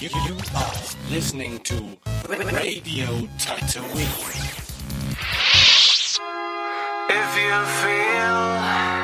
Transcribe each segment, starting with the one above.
You, you are listening to Radio Tatooine. If you feel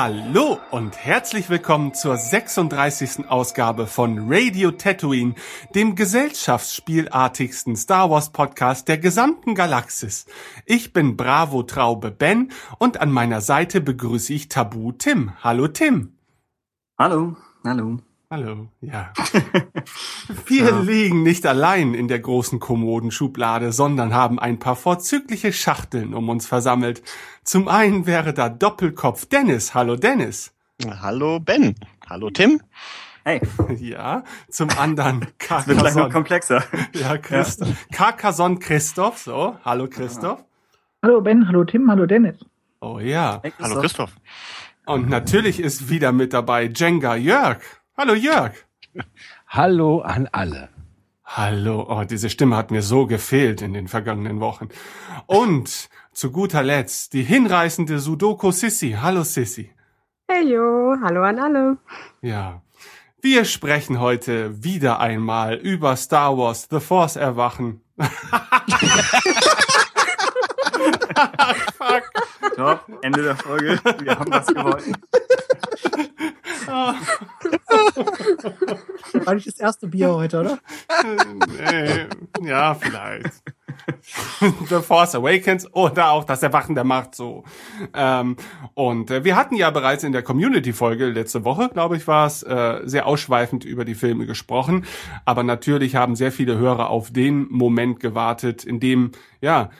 Hallo und herzlich willkommen zur 36. Ausgabe von Radio Tatooine, dem gesellschaftsspielartigsten Star Wars Podcast der gesamten Galaxis. Ich bin Bravo Traube Ben und an meiner Seite begrüße ich Tabu Tim. Hallo Tim. Hallo, hallo. Hallo, ja. Wir liegen nicht allein in der großen Kommodenschublade, sondern haben ein paar vorzügliche Schachteln um uns versammelt. Zum einen wäre da Doppelkopf Dennis. Hallo Dennis. Hallo Ben. Hallo Tim. Hey, Ja, zum anderen wird gleich noch Carcassonne. komplexer. Ja, Christoph. Carcassonne Christoph, so. Hallo Christoph. Hallo Ben, hallo Tim, hallo Dennis. Oh ja. Hey, Hallo Christoph. Und natürlich ist wieder mit dabei Jenga Jörg. Hallo Jörg. Hallo an alle. Hallo, oh, diese Stimme hat mir so gefehlt in den vergangenen Wochen. Und zu guter Letzt die hinreißende Sudoku Sissy. Hallo Sissy. Heyo, hallo an alle. Ja. Wir sprechen heute wieder einmal über Star Wars The Force Erwachen. Fuck. Top, Ende der Folge. Wir haben was gewollt. War nicht das erste Bier heute, oder? Nee, ja, vielleicht. The Force Awakens oder auch das Erwachen der Macht so. Ähm, und äh, wir hatten ja bereits in der Community-Folge letzte Woche, glaube ich, war es, äh, sehr ausschweifend über die Filme gesprochen. Aber natürlich haben sehr viele Hörer auf den Moment gewartet, in dem, ja,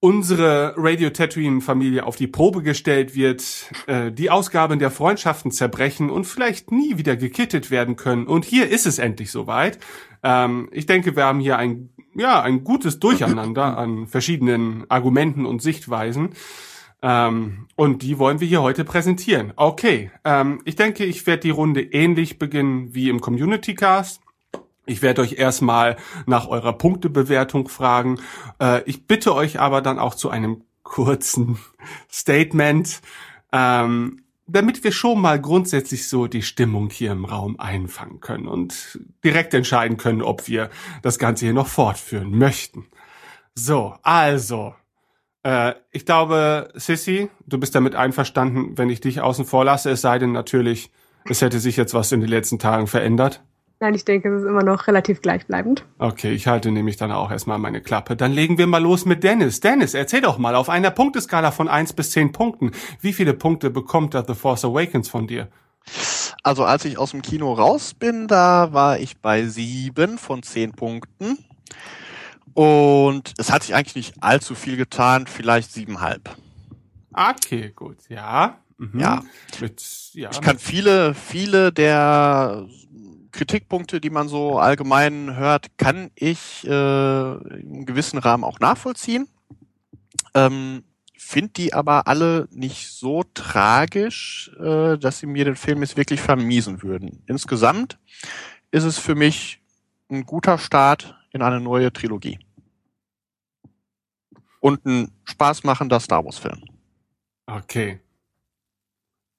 unsere Radio Tatooine Familie auf die Probe gestellt wird, äh, die Ausgaben der Freundschaften zerbrechen und vielleicht nie wieder gekittet werden können. Und hier ist es endlich soweit. Ähm, ich denke, wir haben hier ein, ja, ein gutes Durcheinander an verschiedenen Argumenten und Sichtweisen. Ähm, und die wollen wir hier heute präsentieren. Okay, ähm, ich denke, ich werde die Runde ähnlich beginnen wie im Community Cast. Ich werde euch erstmal nach eurer Punktebewertung fragen. Äh, ich bitte euch aber dann auch zu einem kurzen Statement, ähm, damit wir schon mal grundsätzlich so die Stimmung hier im Raum einfangen können und direkt entscheiden können, ob wir das Ganze hier noch fortführen möchten. So, also, äh, ich glaube, Sissy, du bist damit einverstanden, wenn ich dich außen vor lasse, es sei denn natürlich, es hätte sich jetzt was in den letzten Tagen verändert. Nein, ich denke, es ist immer noch relativ gleichbleibend. Okay, ich halte nämlich dann auch erstmal meine Klappe. Dann legen wir mal los mit Dennis. Dennis, erzähl doch mal auf einer Punkteskala von 1 bis 10 Punkten. Wie viele Punkte bekommt da The Force Awakens von dir? Also als ich aus dem Kino raus bin, da war ich bei sieben von zehn Punkten. Und es hat sich eigentlich nicht allzu viel getan, vielleicht siebenhalb. Okay, gut. Ja. Mhm. Ja. Mit, ja. Ich kann viele, viele der Kritikpunkte, die man so allgemein hört, kann ich äh, im gewissen Rahmen auch nachvollziehen. Ähm, Finde die aber alle nicht so tragisch, äh, dass sie mir den Film jetzt wirklich vermiesen würden. Insgesamt ist es für mich ein guter Start in eine neue Trilogie. Und ein spaßmachender Star Wars-Film. Okay.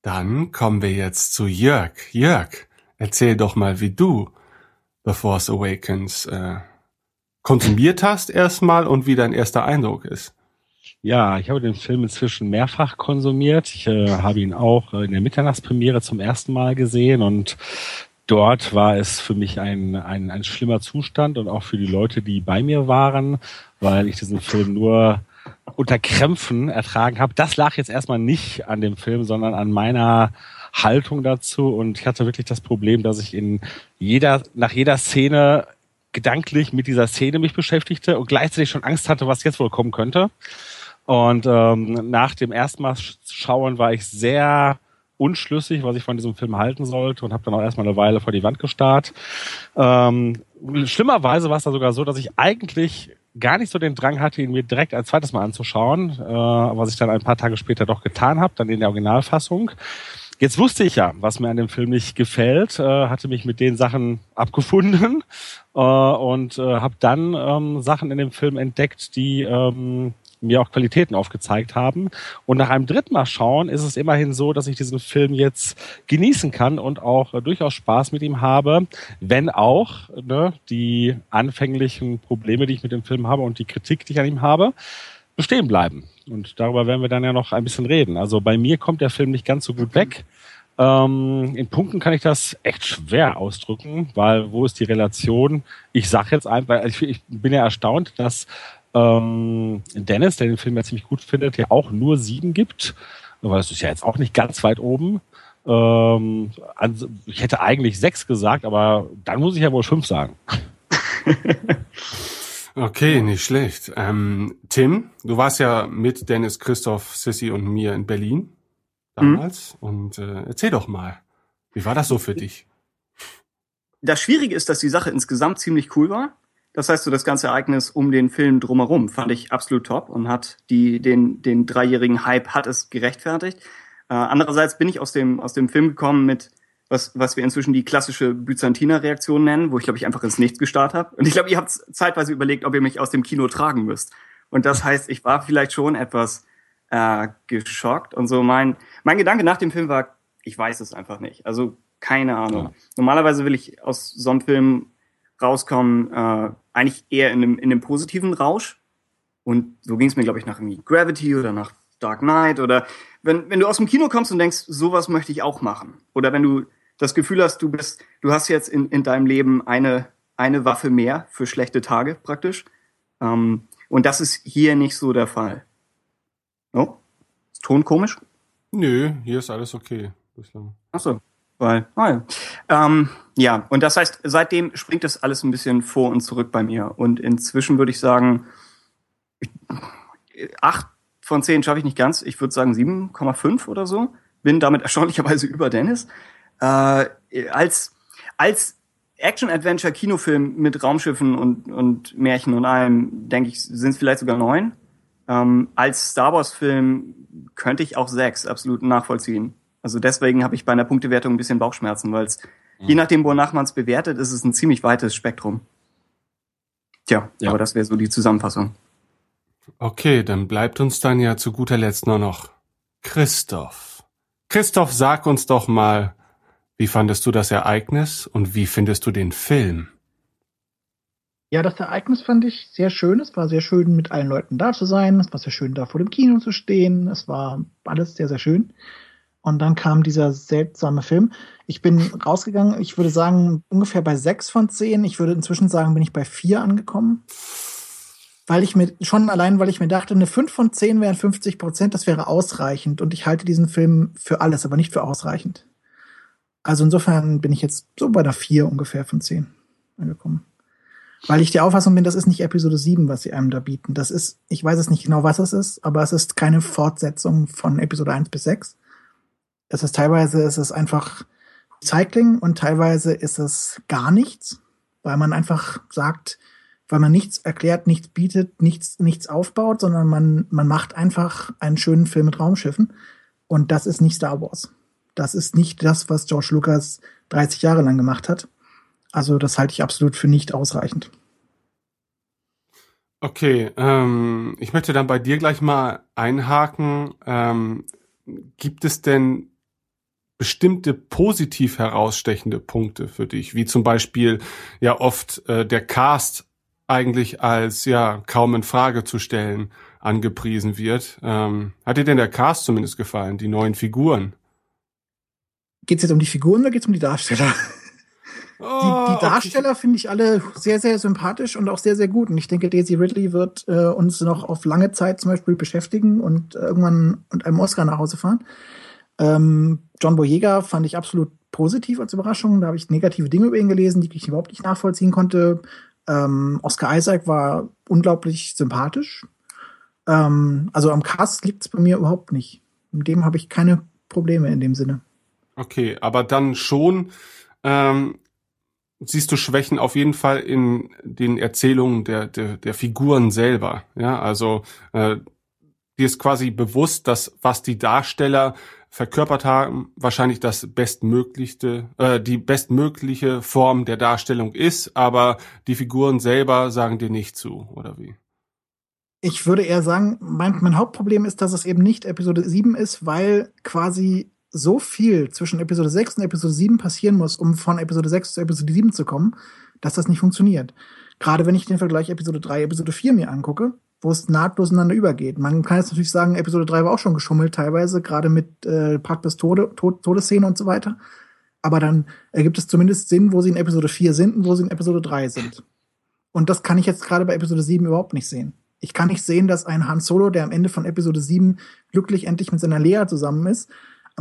Dann kommen wir jetzt zu Jörg. Jörg, erzähl doch mal, wie du The Force Awakens äh, konsumiert hast erstmal und wie dein erster Eindruck ist. Ja, ich habe den Film inzwischen mehrfach konsumiert. Ich äh, habe ihn auch äh, in der Mitternachtspremiere zum ersten Mal gesehen und dort war es für mich ein, ein, ein schlimmer Zustand und auch für die Leute, die bei mir waren, weil ich diesen Film nur unter Krämpfen ertragen habe. Das lag jetzt erstmal nicht an dem Film, sondern an meiner Haltung dazu. Und ich hatte wirklich das Problem, dass ich in jeder, nach jeder Szene gedanklich mit dieser Szene mich beschäftigte und gleichzeitig schon Angst hatte, was jetzt wohl kommen könnte. Und ähm, nach dem ersten Mal schauen war ich sehr unschlüssig, was ich von diesem Film halten sollte und habe dann auch erstmal eine Weile vor die Wand gestarrt. Ähm, schlimmerweise war es da sogar so, dass ich eigentlich gar nicht so den Drang hatte, ihn mir direkt ein zweites Mal anzuschauen, äh, was ich dann ein paar Tage später doch getan habe, dann in der Originalfassung. Jetzt wusste ich ja, was mir an dem Film nicht gefällt, äh, hatte mich mit den Sachen abgefunden äh, und äh, habe dann ähm, Sachen in dem Film entdeckt, die ähm, mir auch Qualitäten aufgezeigt haben. Und nach einem dritten Mal schauen ist es immerhin so, dass ich diesen Film jetzt genießen kann und auch äh, durchaus Spaß mit ihm habe, wenn auch ne, die anfänglichen Probleme, die ich mit dem Film habe und die Kritik, die ich an ihm habe, bestehen bleiben. Und darüber werden wir dann ja noch ein bisschen reden. Also bei mir kommt der Film nicht ganz so gut weg. Ähm, in Punkten kann ich das echt schwer ausdrücken, weil wo ist die Relation? Ich sage jetzt einfach, ich, ich bin ja erstaunt, dass ähm, Dennis, der den Film ja ziemlich gut findet, ja auch nur sieben gibt. Weil es ist ja jetzt auch nicht ganz weit oben. Ähm, also ich hätte eigentlich sechs gesagt, aber dann muss ich ja wohl fünf sagen. Okay, nicht schlecht. Ähm, Tim, du warst ja mit Dennis, Christoph, Sissy und mir in Berlin damals. Mhm. Und äh, erzähl doch mal, wie war das so für dich? Das Schwierige ist, dass die Sache insgesamt ziemlich cool war. Das heißt, so das ganze Ereignis um den Film drumherum fand ich absolut top und hat die, den, den dreijährigen Hype hat es gerechtfertigt. Äh, andererseits bin ich aus dem, aus dem Film gekommen mit, was, was wir inzwischen die klassische Byzantiner-Reaktion nennen, wo ich glaube ich einfach ins Nichts gestarrt habe. Und ich glaube, ihr habt zeitweise überlegt, ob ihr mich aus dem Kino tragen müsst. Und das heißt, ich war vielleicht schon etwas äh, geschockt. Und so mein, mein Gedanke nach dem Film war, ich weiß es einfach nicht. Also keine Ahnung. Ja. Normalerweise will ich aus so einem Film rauskommen, äh, eigentlich eher in einem, in einem positiven Rausch. Und so ging es mir, glaube ich, nach irgendwie Gravity oder nach Dark Knight oder wenn, wenn du aus dem Kino kommst und denkst, sowas möchte ich auch machen. Oder wenn du das Gefühl hast, du bist, du hast jetzt in, in deinem Leben eine, eine Waffe mehr für schlechte Tage praktisch. Ähm, und das ist hier nicht so der Fall. Oh? Ist Ton komisch? Nö, hier ist alles okay bislang. Ach so. Weil, ah ja. Ähm, ja, und das heißt, seitdem springt das alles ein bisschen vor und zurück bei mir. Und inzwischen würde ich sagen, acht von zehn schaffe ich nicht ganz. Ich würde sagen 7,5 oder so. Bin damit erstaunlicherweise über Dennis. Äh, als als Action-Adventure-Kinofilm mit Raumschiffen und, und Märchen und allem, denke ich, sind es vielleicht sogar neun. Ähm, als Star Wars-Film könnte ich auch sechs absolut nachvollziehen. Also deswegen habe ich bei einer Punktewertung ein bisschen Bauchschmerzen, weil es mhm. je nachdem, wonach man es bewertet, ist es ein ziemlich weites Spektrum. Tja, ja. aber das wäre so die Zusammenfassung. Okay, dann bleibt uns dann ja zu guter Letzt nur noch Christoph. Christoph, sag uns doch mal, wie fandest du das Ereignis und wie findest du den Film? Ja, das Ereignis fand ich sehr schön. Es war sehr schön, mit allen Leuten da zu sein. Es war sehr schön, da vor dem Kino zu stehen. Es war alles sehr, sehr schön. Und dann kam dieser seltsame Film. Ich bin rausgegangen, ich würde sagen, ungefähr bei sechs von zehn. Ich würde inzwischen sagen, bin ich bei vier angekommen. Weil ich mir, schon allein, weil ich mir dachte, eine fünf von zehn wären 50 Prozent, das wäre ausreichend. Und ich halte diesen Film für alles, aber nicht für ausreichend. Also insofern bin ich jetzt so bei der vier ungefähr von zehn angekommen. Weil ich der Auffassung bin, das ist nicht Episode 7, was sie einem da bieten. Das ist, ich weiß es nicht genau, was es ist, aber es ist keine Fortsetzung von Episode 1 bis 6 es ist teilweise ist es einfach Recycling und teilweise ist es gar nichts, weil man einfach sagt, weil man nichts erklärt, nichts bietet, nichts, nichts aufbaut, sondern man, man macht einfach einen schönen Film mit Raumschiffen. Und das ist nicht Star Wars. Das ist nicht das, was George Lucas 30 Jahre lang gemacht hat. Also das halte ich absolut für nicht ausreichend. Okay, ähm, ich möchte dann bei dir gleich mal einhaken. Ähm, gibt es denn bestimmte positiv herausstechende Punkte für dich, wie zum Beispiel ja oft äh, der Cast eigentlich als ja kaum in Frage zu stellen angepriesen wird. Ähm, hat dir denn der Cast zumindest gefallen, die neuen Figuren? Geht's jetzt um die Figuren oder geht's um die Darsteller? Oh, die, die Darsteller finde ich alle sehr, sehr sympathisch und auch sehr, sehr gut. Und ich denke, Daisy Ridley wird äh, uns noch auf lange Zeit zum Beispiel beschäftigen und äh, irgendwann und einem Oscar nach Hause fahren. Ähm, John Boyega fand ich absolut positiv als Überraschung. Da habe ich negative Dinge über ihn gelesen, die ich überhaupt nicht nachvollziehen konnte. Ähm, Oscar Isaac war unglaublich sympathisch. Ähm, also am Cast liegt es bei mir überhaupt nicht. Mit dem habe ich keine Probleme in dem Sinne. Okay, aber dann schon ähm, siehst du Schwächen auf jeden Fall in den Erzählungen der, der, der Figuren selber. Ja, also äh, dir ist quasi bewusst, dass was die Darsteller verkörpert haben, wahrscheinlich das bestmöglichste, äh, die bestmögliche Form der Darstellung ist, aber die Figuren selber sagen dir nicht zu, oder wie? Ich würde eher sagen, mein, mein Hauptproblem ist, dass es eben nicht Episode 7 ist, weil quasi so viel zwischen Episode 6 und Episode 7 passieren muss, um von Episode 6 zu Episode 7 zu kommen, dass das nicht funktioniert. Gerade wenn ich den Vergleich Episode 3, Episode 4 mir angucke, wo es nahtlos ineinander übergeht. Man kann jetzt natürlich sagen, Episode 3 war auch schon geschummelt, teilweise, gerade mit äh, Park bis Tode, Tod, Todesszene und so weiter. Aber dann ergibt es zumindest Sinn, wo sie in Episode 4 sind und wo sie in Episode 3 sind. Und das kann ich jetzt gerade bei Episode 7 überhaupt nicht sehen. Ich kann nicht sehen, dass ein Han Solo, der am Ende von Episode 7 glücklich endlich mit seiner Lea zusammen ist,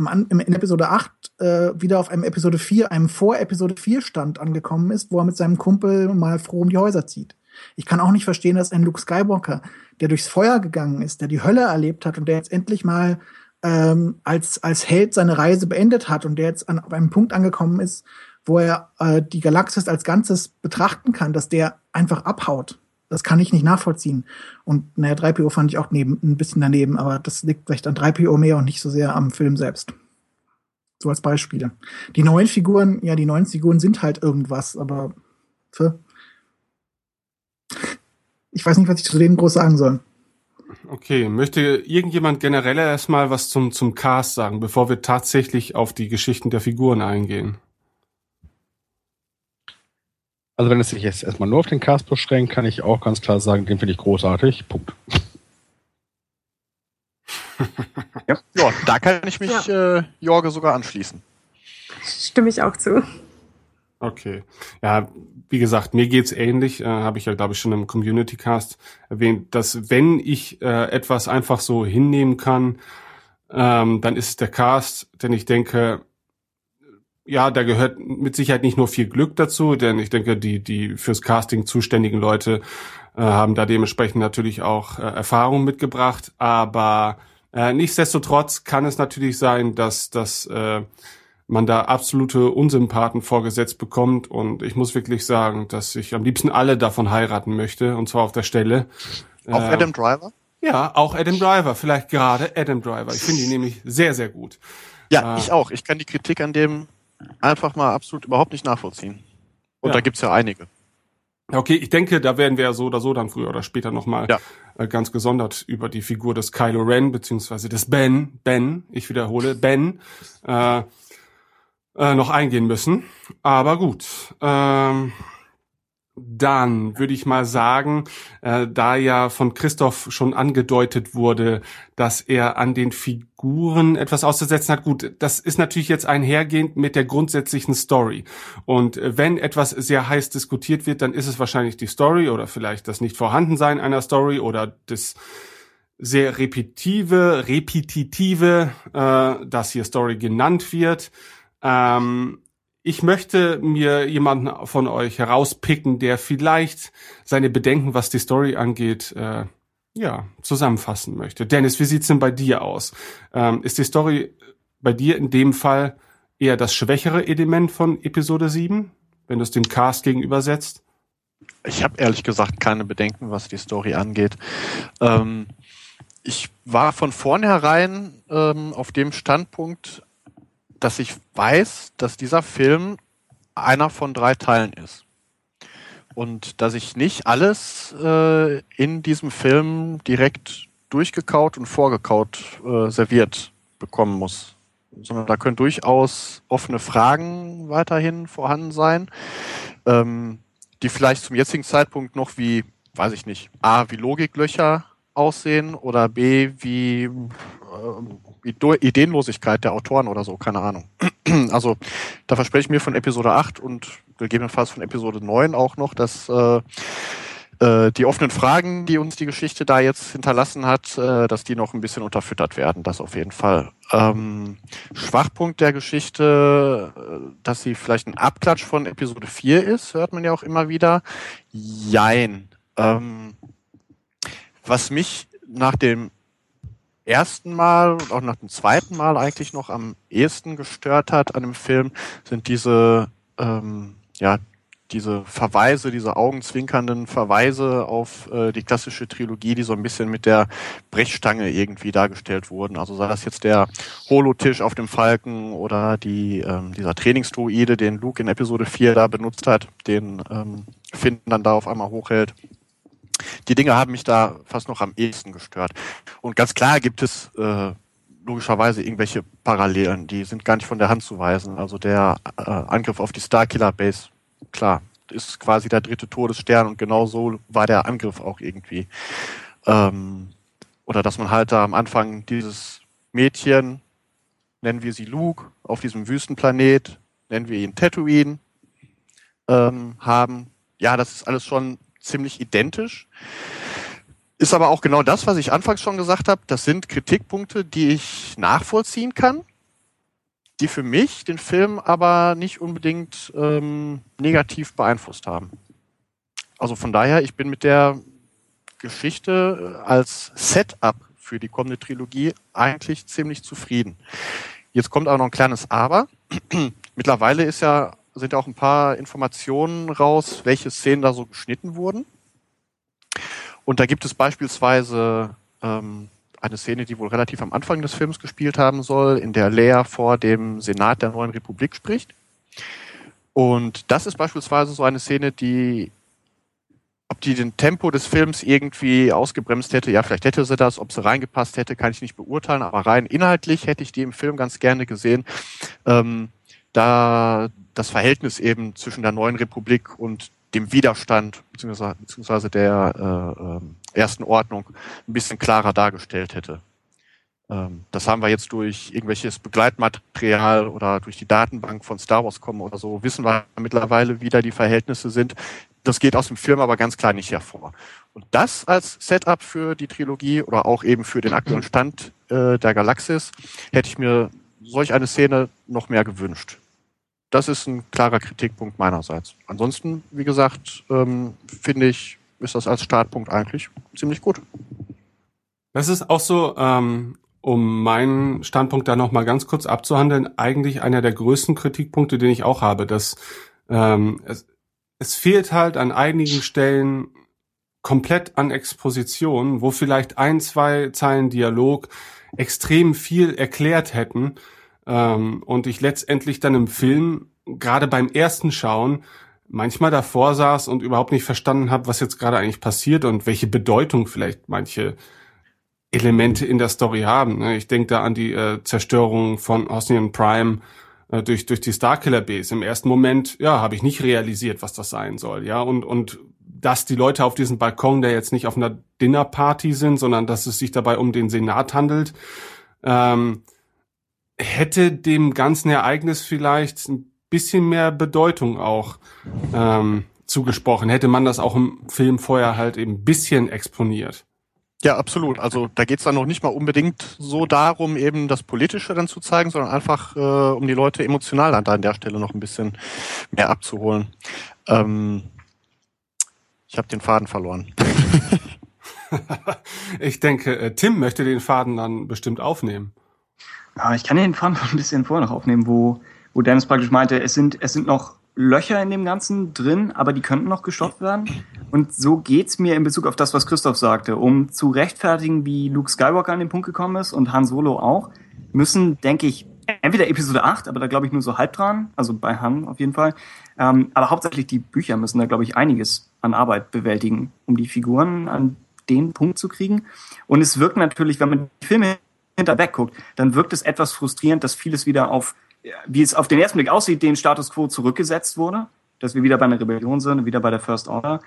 am, in Episode 8 äh, wieder auf einem Episode 4, einem Vor-Episode 4 Stand angekommen ist, wo er mit seinem Kumpel mal froh um die Häuser zieht. Ich kann auch nicht verstehen, dass ein Luke Skywalker, der durchs Feuer gegangen ist, der die Hölle erlebt hat und der jetzt endlich mal ähm, als, als Held seine Reise beendet hat und der jetzt an, auf einem Punkt angekommen ist, wo er äh, die Galaxis als Ganzes betrachten kann, dass der einfach abhaut. Das kann ich nicht nachvollziehen. Und naja, 3PO fand ich auch neben, ein bisschen daneben, aber das liegt vielleicht an 3PO mehr und nicht so sehr am Film selbst. So als Beispiele. Die neuen Figuren, ja, die neuen Figuren sind halt irgendwas, aber für ich weiß nicht, was ich zu denen groß sagen soll. Okay, möchte irgendjemand generell erstmal was zum, zum Cast sagen, bevor wir tatsächlich auf die Geschichten der Figuren eingehen? Also wenn es sich jetzt erstmal nur auf den Cast beschränkt, kann ich auch ganz klar sagen, den finde ich großartig. Punkt. ja. ja, da kann ich mich ja. äh, Jorge sogar anschließen. Stimme ich auch zu. Okay. Ja, wie gesagt, mir geht's ähnlich, äh, habe ich ja, glaube ich, schon im Community Cast erwähnt, dass wenn ich äh, etwas einfach so hinnehmen kann, ähm, dann ist es der Cast, denn ich denke, ja, da gehört mit Sicherheit nicht nur viel Glück dazu, denn ich denke, die, die fürs Casting zuständigen Leute äh, haben da dementsprechend natürlich auch äh, Erfahrung mitgebracht. Aber äh, nichtsdestotrotz kann es natürlich sein, dass, dass äh, man da absolute Unsympathen vorgesetzt bekommt. Und ich muss wirklich sagen, dass ich am liebsten alle davon heiraten möchte, und zwar auf der Stelle. Auch äh, Adam Driver? Ja, auch Adam Driver, vielleicht gerade Adam Driver. Ich finde ihn nämlich sehr, sehr gut. Ja, äh, ich auch. Ich kann die Kritik an dem einfach mal absolut überhaupt nicht nachvollziehen. Und ja. da gibt's ja einige. Okay, ich denke, da werden wir ja so oder so dann früher oder später nochmal ja. äh, ganz gesondert über die Figur des Kylo Ren, beziehungsweise des Ben, Ben, ich wiederhole, Ben, äh, äh, noch eingehen müssen. Aber gut. Ähm, dann würde ich mal sagen, äh, da ja von Christoph schon angedeutet wurde, dass er an den Figuren etwas auszusetzen hat. Gut, das ist natürlich jetzt einhergehend mit der grundsätzlichen Story. Und äh, wenn etwas sehr heiß diskutiert wird, dann ist es wahrscheinlich die Story oder vielleicht das Nicht-Vorhandensein einer Story oder das sehr repetitive, repetitive, äh, das hier Story genannt wird. Ähm, ich möchte mir jemanden von euch herauspicken, der vielleicht seine Bedenken, was die Story angeht, äh, ja, zusammenfassen möchte. Dennis, wie sieht's denn bei dir aus? Ähm, ist die Story bei dir in dem Fall eher das schwächere Element von Episode 7, wenn du es dem Cast gegenübersetzt? Ich habe ehrlich gesagt keine Bedenken, was die Story angeht. Ähm, ich war von vornherein ähm, auf dem Standpunkt, dass ich weiß, dass dieser Film einer von drei Teilen ist. Und dass ich nicht alles äh, in diesem Film direkt durchgekaut und vorgekaut äh, serviert bekommen muss. sondern da können durchaus offene Fragen weiterhin vorhanden sein, ähm, die vielleicht zum jetzigen Zeitpunkt noch wie, weiß ich nicht, A, wie Logiklöcher aussehen oder B, wie, äh, wie Ideenlosigkeit der Autoren oder so, keine Ahnung. Also da verspreche ich mir von Episode 8 und gegebenenfalls von Episode 9 auch noch, dass äh, äh, die offenen Fragen, die uns die Geschichte da jetzt hinterlassen hat, äh, dass die noch ein bisschen unterfüttert werden, das auf jeden Fall. Ähm, Schwachpunkt der Geschichte, äh, dass sie vielleicht ein Abklatsch von Episode 4 ist, hört man ja auch immer wieder. Jein. Ähm, was mich nach dem ersten Mal und auch nach dem zweiten Mal eigentlich noch am ehesten gestört hat an dem Film, sind diese ähm, ja diese Verweise, diese augenzwinkernden Verweise auf äh, die klassische Trilogie, die so ein bisschen mit der Brechstange irgendwie dargestellt wurden. Also sei das jetzt der Holotisch auf dem Falken oder die, ähm, dieser Trainingsdruide, den Luke in Episode 4 da benutzt hat, den ähm, Finn dann da auf einmal hochhält. Die Dinge haben mich da fast noch am ehesten gestört. Und ganz klar gibt es äh, logischerweise irgendwelche Parallelen, die sind gar nicht von der Hand zu weisen. Also der äh, Angriff auf die Starkiller Base klar, ist quasi der dritte Todesstern und genau so war der Angriff auch irgendwie. Ähm, oder dass man halt da am Anfang dieses Mädchen, nennen wir sie Luke, auf diesem Wüstenplanet, nennen wir ihn Tatooine, ähm, haben. Ja, das ist alles schon ziemlich identisch. Ist aber auch genau das, was ich anfangs schon gesagt habe. Das sind Kritikpunkte, die ich nachvollziehen kann die für mich den Film aber nicht unbedingt ähm, negativ beeinflusst haben. Also von daher, ich bin mit der Geschichte äh, als Setup für die kommende Trilogie eigentlich ziemlich zufrieden. Jetzt kommt auch noch ein kleines Aber. Mittlerweile ist ja, sind auch ein paar Informationen raus, welche Szenen da so geschnitten wurden. Und da gibt es beispielsweise ähm, eine Szene, die wohl relativ am Anfang des Films gespielt haben soll, in der Leia vor dem Senat der neuen Republik spricht. Und das ist beispielsweise so eine Szene, die, ob die den Tempo des Films irgendwie ausgebremst hätte, ja, vielleicht hätte sie das, ob sie reingepasst hätte, kann ich nicht beurteilen, aber rein inhaltlich hätte ich die im Film ganz gerne gesehen, ähm, da das Verhältnis eben zwischen der neuen Republik und dem Widerstand beziehungsweise, der äh, ähm, ersten Ordnung ein bisschen klarer dargestellt hätte. Ähm, das haben wir jetzt durch irgendwelches Begleitmaterial oder durch die Datenbank von Star Wars kommen oder so, wissen wir mittlerweile, wie da die Verhältnisse sind. Das geht aus dem Film aber ganz klar nicht hervor. Und das als Setup für die Trilogie oder auch eben für den aktuellen Stand äh, der Galaxis hätte ich mir solch eine Szene noch mehr gewünscht das ist ein klarer Kritikpunkt meinerseits. Ansonsten, wie gesagt, ähm, finde ich, ist das als Startpunkt eigentlich ziemlich gut. Das ist auch so, ähm, um meinen Standpunkt da noch mal ganz kurz abzuhandeln, eigentlich einer der größten Kritikpunkte, den ich auch habe, dass ähm, es, es fehlt halt an einigen Stellen komplett an Exposition, wo vielleicht ein, zwei Zeilen Dialog extrem viel erklärt hätten, ähm, und ich letztendlich dann im Film, gerade beim ersten Schauen, manchmal davor saß und überhaupt nicht verstanden habe, was jetzt gerade eigentlich passiert und welche Bedeutung vielleicht manche Elemente in der Story haben. Ne? Ich denke da an die äh, Zerstörung von Osnian Prime äh, durch durch die Starkiller Base. Im ersten Moment, ja, habe ich nicht realisiert, was das sein soll, ja und und dass die Leute auf diesem Balkon, der jetzt nicht auf einer Dinnerparty sind, sondern dass es sich dabei um den Senat handelt. Ähm, hätte dem ganzen Ereignis vielleicht ein bisschen mehr Bedeutung auch ähm, zugesprochen. Hätte man das auch im Film vorher halt eben ein bisschen exponiert. Ja, absolut. Also da geht's dann noch nicht mal unbedingt so darum, eben das Politische dann zu zeigen, sondern einfach äh, um die Leute emotional an, da an der Stelle noch ein bisschen mehr abzuholen. Ähm, ich habe den Faden verloren. ich denke, äh, Tim möchte den Faden dann bestimmt aufnehmen. Ja, ich kann den Faden ein bisschen vorher noch aufnehmen, wo, wo Dennis praktisch meinte, es sind, es sind noch Löcher in dem Ganzen drin, aber die könnten noch gestopft werden. Und so geht's mir in Bezug auf das, was Christoph sagte. Um zu rechtfertigen, wie Luke Skywalker an den Punkt gekommen ist und Han Solo auch, müssen, denke ich, entweder Episode 8, aber da glaube ich nur so halb dran, also bei Han auf jeden Fall. Ähm, aber hauptsächlich die Bücher müssen da, glaube ich, einiges an Arbeit bewältigen, um die Figuren an den Punkt zu kriegen. Und es wirkt natürlich, wenn man die Filme hinterweg guckt, dann wirkt es etwas frustrierend, dass vieles wieder auf, wie es auf den ersten Blick aussieht, den Status quo zurückgesetzt wurde, dass wir wieder bei einer Rebellion sind, wieder bei der First Order.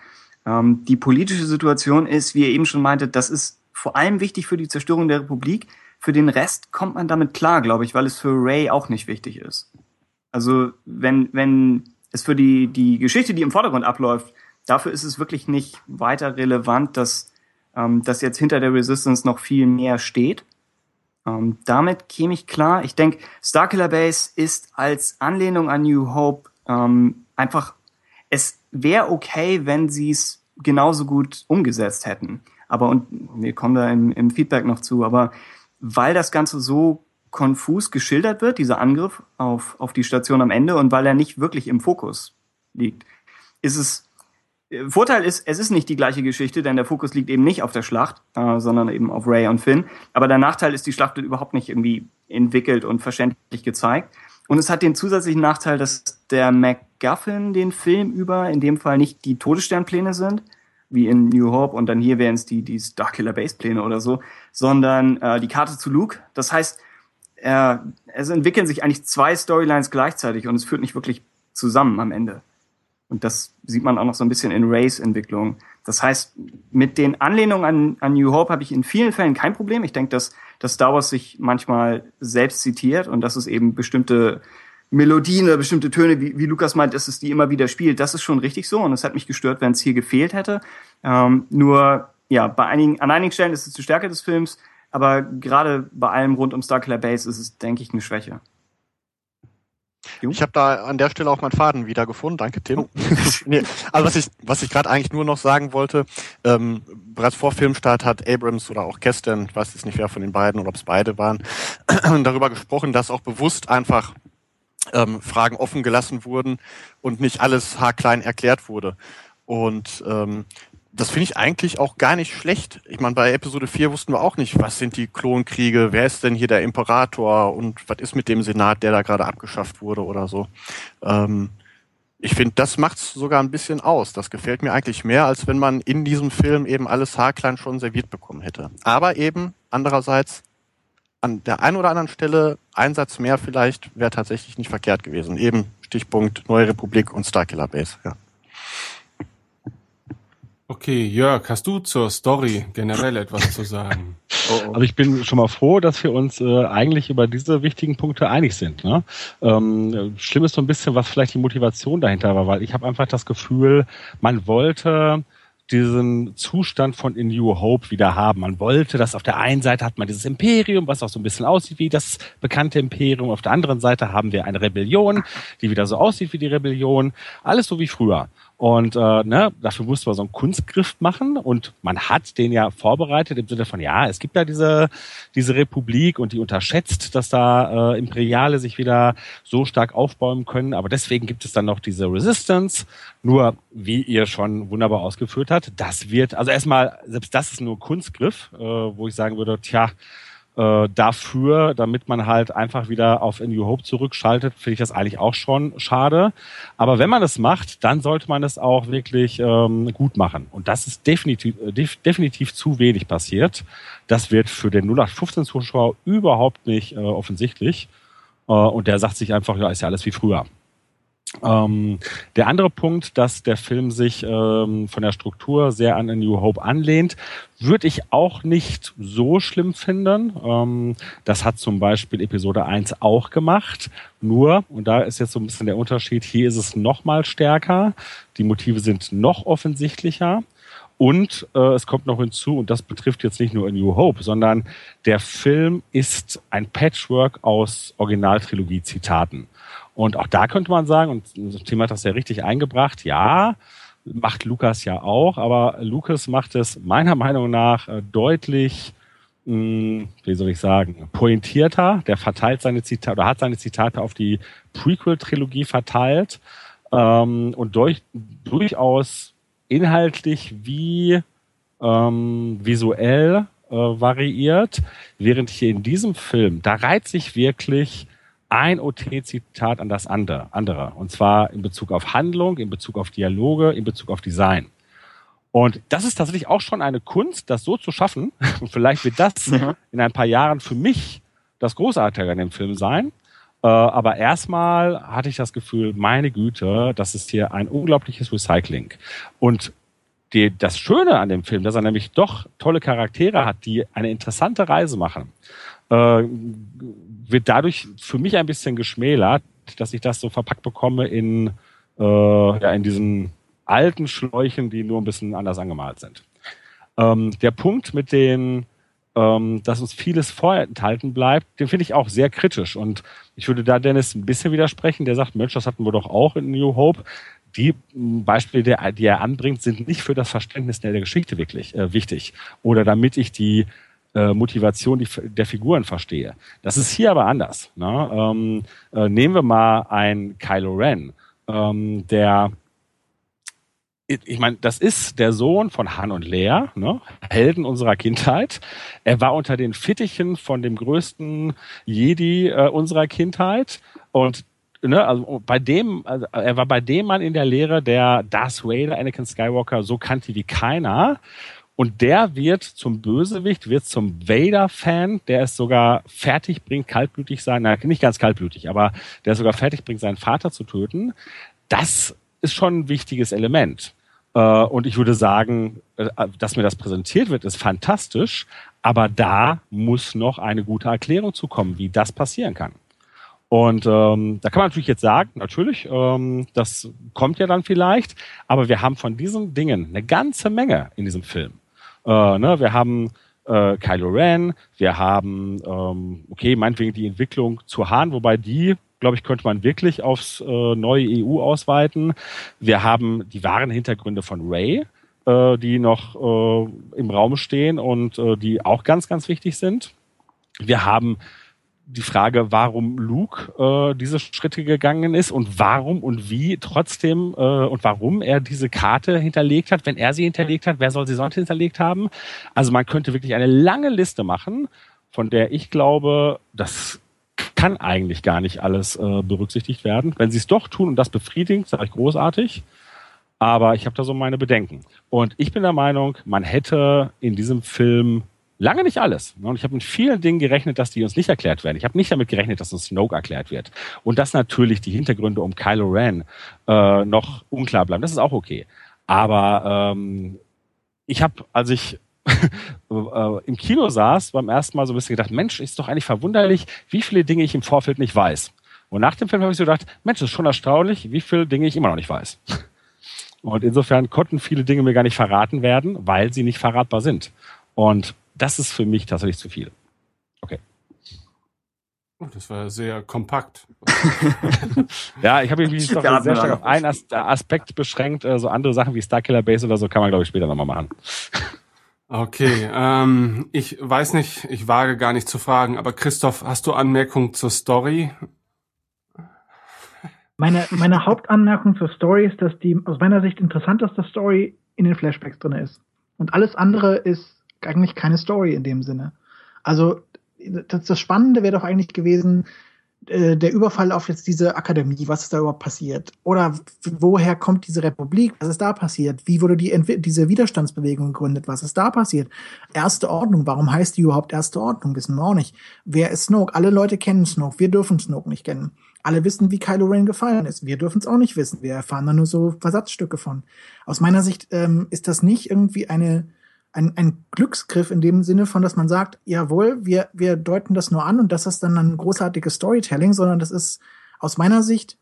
Ähm, die politische Situation ist, wie ihr eben schon meinte, das ist vor allem wichtig für die Zerstörung der Republik. Für den Rest kommt man damit klar, glaube ich, weil es für Ray auch nicht wichtig ist. Also wenn, wenn es für die, die Geschichte, die im Vordergrund abläuft, dafür ist es wirklich nicht weiter relevant, dass, ähm, dass jetzt hinter der Resistance noch viel mehr steht. Ähm, damit käme ich klar. Ich denke, Starkiller Base ist als Anlehnung an New Hope ähm, einfach, es wäre okay, wenn sie es genauso gut umgesetzt hätten. Aber und wir kommen da im, im Feedback noch zu, aber weil das Ganze so konfus geschildert wird, dieser Angriff auf, auf die Station am Ende, und weil er nicht wirklich im Fokus liegt, ist es Vorteil ist, es ist nicht die gleiche Geschichte, denn der Fokus liegt eben nicht auf der Schlacht, äh, sondern eben auf Ray und Finn. Aber der Nachteil ist, die Schlacht wird überhaupt nicht irgendwie entwickelt und verständlich gezeigt. Und es hat den zusätzlichen Nachteil, dass der MacGuffin den Film über in dem Fall nicht die Todessternpläne sind, wie in New Hope und dann hier wären es die, die Starkiller Base Pläne oder so, sondern äh, die Karte zu Luke. Das heißt, äh, es entwickeln sich eigentlich zwei Storylines gleichzeitig und es führt nicht wirklich zusammen am Ende. Und das sieht man auch noch so ein bisschen in Rays Entwicklung. Das heißt, mit den Anlehnungen an, an New Hope habe ich in vielen Fällen kein Problem. Ich denke, dass, dass Star Wars sich manchmal selbst zitiert und dass es eben bestimmte Melodien oder bestimmte Töne, wie, wie Lukas meint, dass es die immer wieder spielt. Das ist schon richtig so und es hat mich gestört, wenn es hier gefehlt hätte. Ähm, nur, ja, bei einigen, an einigen Stellen ist es die Stärke des Films, aber gerade bei allem rund um Starkiller Base ist es, denke ich, eine Schwäche. Ich habe da an der Stelle auch meinen Faden wieder gefunden. Danke, Tim. Oh. nee, also was ich, was ich gerade eigentlich nur noch sagen wollte, ähm, bereits vor Filmstart hat Abrams oder auch Kesten, ich weiß jetzt nicht wer von den beiden oder ob es beide waren, darüber gesprochen, dass auch bewusst einfach ähm, Fragen offen gelassen wurden und nicht alles haarklein erklärt wurde. Und ähm, das finde ich eigentlich auch gar nicht schlecht. Ich meine, bei Episode 4 wussten wir auch nicht, was sind die Klonkriege, wer ist denn hier der Imperator und was ist mit dem Senat, der da gerade abgeschafft wurde oder so. Ähm, ich finde, das macht's sogar ein bisschen aus. Das gefällt mir eigentlich mehr, als wenn man in diesem Film eben alles haarklein schon serviert bekommen hätte. Aber eben andererseits an der einen oder anderen Stelle ein Satz mehr vielleicht wäre tatsächlich nicht verkehrt gewesen. Eben Stichpunkt Neue Republik und Starkiller Base. Ja. Okay, Jörg, hast du zur Story generell etwas zu sagen? Oh, oh. Also ich bin schon mal froh, dass wir uns äh, eigentlich über diese wichtigen Punkte einig sind. Ne? Ähm, schlimm ist so ein bisschen, was vielleicht die Motivation dahinter war, weil ich habe einfach das Gefühl, man wollte diesen Zustand von In New Hope wieder haben. Man wollte, dass auf der einen Seite hat man dieses Imperium, was auch so ein bisschen aussieht wie das bekannte Imperium. Auf der anderen Seite haben wir eine Rebellion, die wieder so aussieht wie die Rebellion. Alles so wie früher. Und äh, ne, dafür musste man so einen Kunstgriff machen und man hat den ja vorbereitet im Sinne von, ja, es gibt ja diese, diese Republik und die unterschätzt, dass da äh, Imperiale sich wieder so stark aufbauen können. Aber deswegen gibt es dann noch diese Resistance. Nur, wie ihr schon wunderbar ausgeführt habt, das wird, also erstmal, selbst das ist nur Kunstgriff, äh, wo ich sagen würde, tja, äh, dafür, damit man halt einfach wieder auf A New Hope zurückschaltet, finde ich das eigentlich auch schon schade. Aber wenn man es macht, dann sollte man es auch wirklich ähm, gut machen. Und das ist definitiv, äh, def definitiv zu wenig passiert. Das wird für den 0815-Zuschauer überhaupt nicht äh, offensichtlich. Äh, und der sagt sich einfach, ja, ist ja alles wie früher. Ähm, der andere Punkt, dass der Film sich ähm, von der Struktur sehr an A New Hope anlehnt, würde ich auch nicht so schlimm finden. Ähm, das hat zum Beispiel Episode 1 auch gemacht. Nur, und da ist jetzt so ein bisschen der Unterschied, hier ist es noch mal stärker. Die Motive sind noch offensichtlicher. Und äh, es kommt noch hinzu, und das betrifft jetzt nicht nur A New Hope, sondern der Film ist ein Patchwork aus Originaltrilogie-Zitaten. Und auch da könnte man sagen, und Tim hat das ja richtig eingebracht, ja, macht Lukas ja auch, aber Lukas macht es meiner Meinung nach äh, deutlich, mh, hm, wie soll ich sagen, pointierter. Der verteilt seine Zitate oder hat seine Zitate auf die Prequel-Trilogie verteilt ähm, und durch, durchaus inhaltlich wie ähm, visuell äh, variiert, während hier in diesem Film, da reiht sich wirklich ein OT-Zitat an das andere, andere. Und zwar in Bezug auf Handlung, in Bezug auf Dialoge, in Bezug auf Design. Und das ist tatsächlich auch schon eine Kunst, das so zu schaffen. Und vielleicht wird das Ja. in ein paar Jahren für mich das Großartige an dem Film sein. Äh, aber erstmal hatte ich das Gefühl, meine Güte, das ist hier ein unglaubliches Recycling. Und die, das Schöne an dem Film, dass er nämlich doch tolle Charaktere hat, die eine interessante Reise machen, äh, wird dadurch für mich ein bisschen geschmälert, dass ich das so verpackt bekomme in, äh, ja, in diesen alten Schläuchen, die nur ein bisschen anders angemalt sind. Ähm, der Punkt mit den, ähm, dass uns vieles vorenthalten bleibt, den finde ich auch sehr kritisch. Und ich würde da Dennis ein bisschen widersprechen, der sagt, Mensch, das hatten wir doch auch in New Hope. Die Beispiele, die, die er anbringt, sind nicht für das Verständnis der Geschichte wirklich äh, wichtig. Oder damit ich die äh, Motivation die, der Figuren verstehe. Das ist hier aber anders. Ne? Ähm, äh, nehmen wir mal ein Kylo Ren, ähm, der ich meine, das ist der Sohn von Han und Lea, ne? Helden unserer Kindheit. Er war unter den Fittichen von dem größten Jedi äh, unserer Kindheit und ne, also bei dem, also er war bei dem Mann in der Lehre, der Darth Vader, Anakin Skywalker so kannte wie keiner. Und der wird zum Bösewicht, wird zum Vader-Fan, der es sogar fertig bringt, kaltblütig sein, na, nicht ganz kaltblütig, aber der sogar fertig bringt, seinen Vater zu töten. Das ist schon ein wichtiges Element. Äh, Und ich würde sagen, äh, dass mir das präsentiert wird, ist fantastisch, aber da muss noch eine gute Erklärung zu kommen, wie das passieren kann. Und ähm, da kann man natürlich jetzt sagen, natürlich, ähm, das kommt ja dann vielleicht, aber wir haben von diesen Dingen eine ganze Menge in diesem Film. Äh, ne, wir haben äh, Kylo Ren, wir haben, ähm, okay, meinetwegen die Entwicklung zu Han, wobei die, glaube ich, könnte man wirklich aufs äh, neue EU ausweiten. Wir haben die wahren Hintergründe von Ray, äh, die noch äh, im Raum stehen und äh, die auch ganz, ganz wichtig sind. Wir haben die Frage, warum Luke äh, diese Schritte gegangen ist und warum und wie trotzdem äh, und warum er diese Karte hinterlegt hat. Wenn er sie hinterlegt hat, wer soll sie sonst hinterlegt haben? Also man könnte wirklich eine lange Liste machen, von der ich glaube, das kann eigentlich gar nicht alles äh, berücksichtigt werden. Wenn sie es doch tun und das befriedigt, sage ich großartig. Aber ich habe da so meine Bedenken. Und ich bin der Meinung, man hätte in diesem Film lange nicht alles. Und ich habe mit vielen Dingen gerechnet, dass die uns nicht erklärt werden. Ich habe nicht damit gerechnet, dass uns Snoke erklärt wird. Und dass natürlich die Hintergründe um Kylo Ren äh, noch unklar bleiben. Das ist auch okay. Aber ähm, ich habe, als ich äh, im Kino saß, beim ersten Mal so ein bisschen gedacht, Mensch, ist doch eigentlich verwunderlich, wie viele Dinge ich im Vorfeld nicht weiß. Und nach dem Film habe ich so gedacht, Mensch, ist schon erstaunlich, wie viele Dinge ich immer noch nicht weiß. Und insofern konnten viele Dinge mir gar nicht verraten werden, weil sie nicht verratbar sind. Und das ist für mich tatsächlich zu viel. Oh, das war sehr kompakt. Ja, ich habe mich sehr stark auf einen As Aspekt beschränkt. äh, So andere Sachen wie Starkiller Base oder so kann man, glaube ich, später nochmal machen. Okay, ähm, ich weiß nicht, ich wage gar nicht zu fragen, aber Christoph, hast du Anmerkungen zur Story? Meine, meine Hauptanmerkung zur Story ist, dass die aus meiner Sicht interessanteste Story in den Flashbacks drin ist. Und alles andere ist eigentlich keine Story in dem Sinne. Also das, das Spannende wäre doch eigentlich gewesen, äh, der Überfall auf jetzt diese Akademie, was ist da überhaupt passiert? Oder woher kommt diese Republik? Was ist da passiert? Wie wurde die diese Widerstandsbewegung gegründet? Was ist da passiert? Erste Ordnung, warum heißt die überhaupt Erste Ordnung? Wissen wir auch nicht. Wer ist Snoke? Alle Leute kennen Snoke, wir dürfen Snoke nicht kennen. Alle wissen, wie Kylo Ren gefallen ist. Wir dürfen es auch nicht wissen. Wir erfahren da nur so Versatzstücke von. Aus meiner Sicht ähm, ist das nicht irgendwie eine ein, ein Glücksgriff in dem Sinne von, dass man sagt, jawohl, wir, wir deuten das nur an und das ist dann ein großartiges Storytelling, sondern das ist aus meiner Sicht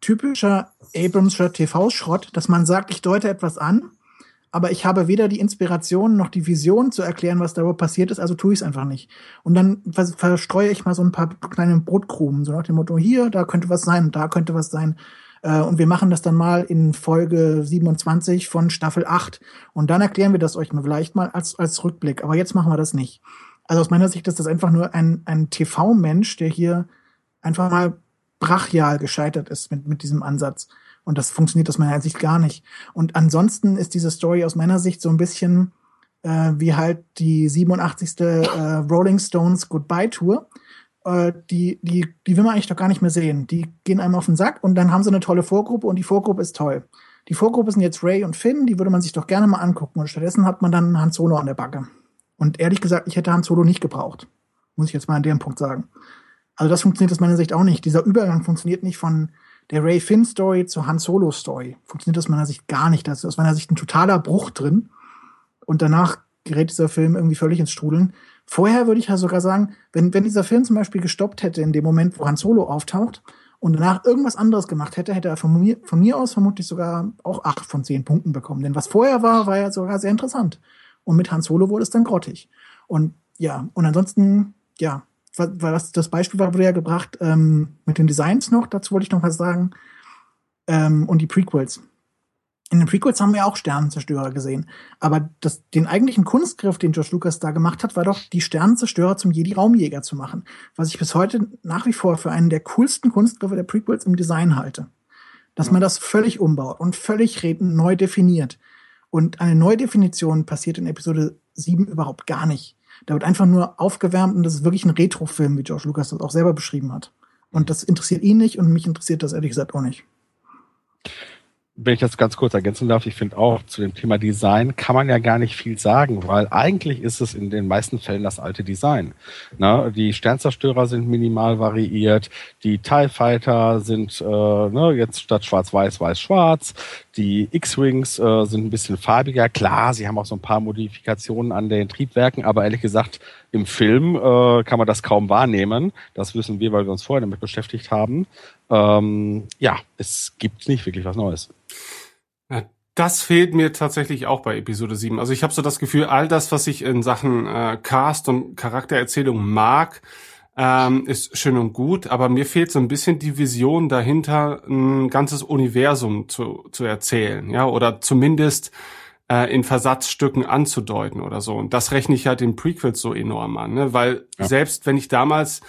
typischer Abramscher TV-Schrott, dass man sagt, ich deute etwas an, aber ich habe weder die Inspiration noch die Vision zu erklären, was da überhaupt passiert ist, also tue ich es einfach nicht. Und dann vers- verstreue ich mal so ein paar kleine Brotkrumen, so nach dem Motto, hier, da könnte was sein da könnte was sein. Äh, Und wir machen das dann mal in Folge 27 von Staffel 8. Und dann erklären wir das euch mal vielleicht mal als, als Rückblick. Aber jetzt machen wir das nicht. Also aus meiner Sicht ist das einfach nur ein, ein TV-Mensch, der hier einfach mal brachial gescheitert ist mit, mit diesem Ansatz. Und das funktioniert aus meiner Sicht gar nicht. Und ansonsten ist diese Story aus meiner Sicht so ein bisschen äh, wie halt die 87. Äh, Rolling Stones Goodbye Tour. Äh, die, die, die will man eigentlich doch gar nicht mehr sehen. Die gehen einem auf den Sack und dann haben sie eine tolle Vorgruppe und die Vorgruppe ist toll. die Vorgruppe sind jetzt Ray und Finn, die würde man sich doch gerne mal angucken. Und stattdessen hat man dann Han Solo an der Backe. Und ehrlich gesagt, ich hätte Han Solo nicht gebraucht. Muss ich jetzt mal an dem Punkt sagen. Also das funktioniert aus meiner Sicht auch nicht. Dieser Übergang funktioniert nicht von der Ray Finn Story zur Han Solo Story. Funktioniert aus meiner Sicht gar nicht. Da ist aus meiner Sicht ein totaler Bruch drin. Und danach gerät dieser Film irgendwie völlig ins Strudeln. Vorher würde ich ja sogar sagen, wenn, wenn dieser Film zum Beispiel gestoppt hätte in dem Moment, wo Han Solo auftaucht und danach irgendwas anderes gemacht hätte, hätte er von mir, von mir aus vermutlich sogar auch acht von zehn Punkten bekommen. Denn was vorher war, war ja sogar sehr interessant. Und mit Han Solo wurde es dann grottig. Und ja, und ansonsten, ja, was das Beispiel war, wurde ja gebracht ähm, mit den Designs noch, dazu wollte ich noch was sagen. Ähm, und die Prequels in den Prequels haben wir auch Sternenzerstörer gesehen. Aber das, den eigentlichen Kunstgriff, den George Lucas da gemacht hat, war doch, die Sternenzerstörer zum Jedi-Raumjäger zu machen. Was ich bis heute nach wie vor für einen der coolsten Kunstgriffe der Prequels im Design halte. Dass man das völlig umbaut und völlig neu definiert. Und eine Neudefinition passiert in Episode 7 überhaupt gar nicht. Da wird einfach nur aufgewärmt und das ist wirklich ein Retrofilm, wie George Lucas das auch selber beschrieben hat. Und das interessiert ihn nicht und mich interessiert das ehrlich gesagt auch nicht wenn ich das ganz kurz ergänzen darf, ich finde auch, zu dem Thema Design kann man ja gar nicht viel sagen, weil eigentlich ist es in den meisten Fällen das alte Design. Ne? Die Sternzerstörer sind minimal variiert, die TIE Fighter sind äh, ne, jetzt statt schwarz-weiß, weiß-schwarz, die X-Wings äh, sind ein bisschen farbiger. Klar, sie haben auch so ein paar Modifikationen an den Triebwerken, aber ehrlich gesagt, im Film äh, kann man das kaum wahrnehmen. Das wissen wir, weil wir uns vorher damit beschäftigt haben. Ähm, ja, es gibt nicht wirklich was Neues. Ja, das fehlt mir tatsächlich auch bei Episode 7. Also ich habe so das Gefühl, all das, was ich in Sachen äh, Cast und Charaktererzählung mag, ähm, ist schön und gut, aber mir fehlt so ein bisschen die Vision dahinter, ein ganzes Universum zu, zu erzählen, ja, oder zumindest äh, in Versatzstücken anzudeuten oder so. Und das rechne ich halt den Prequels so enorm an, ne? weil ja. selbst wenn ich damals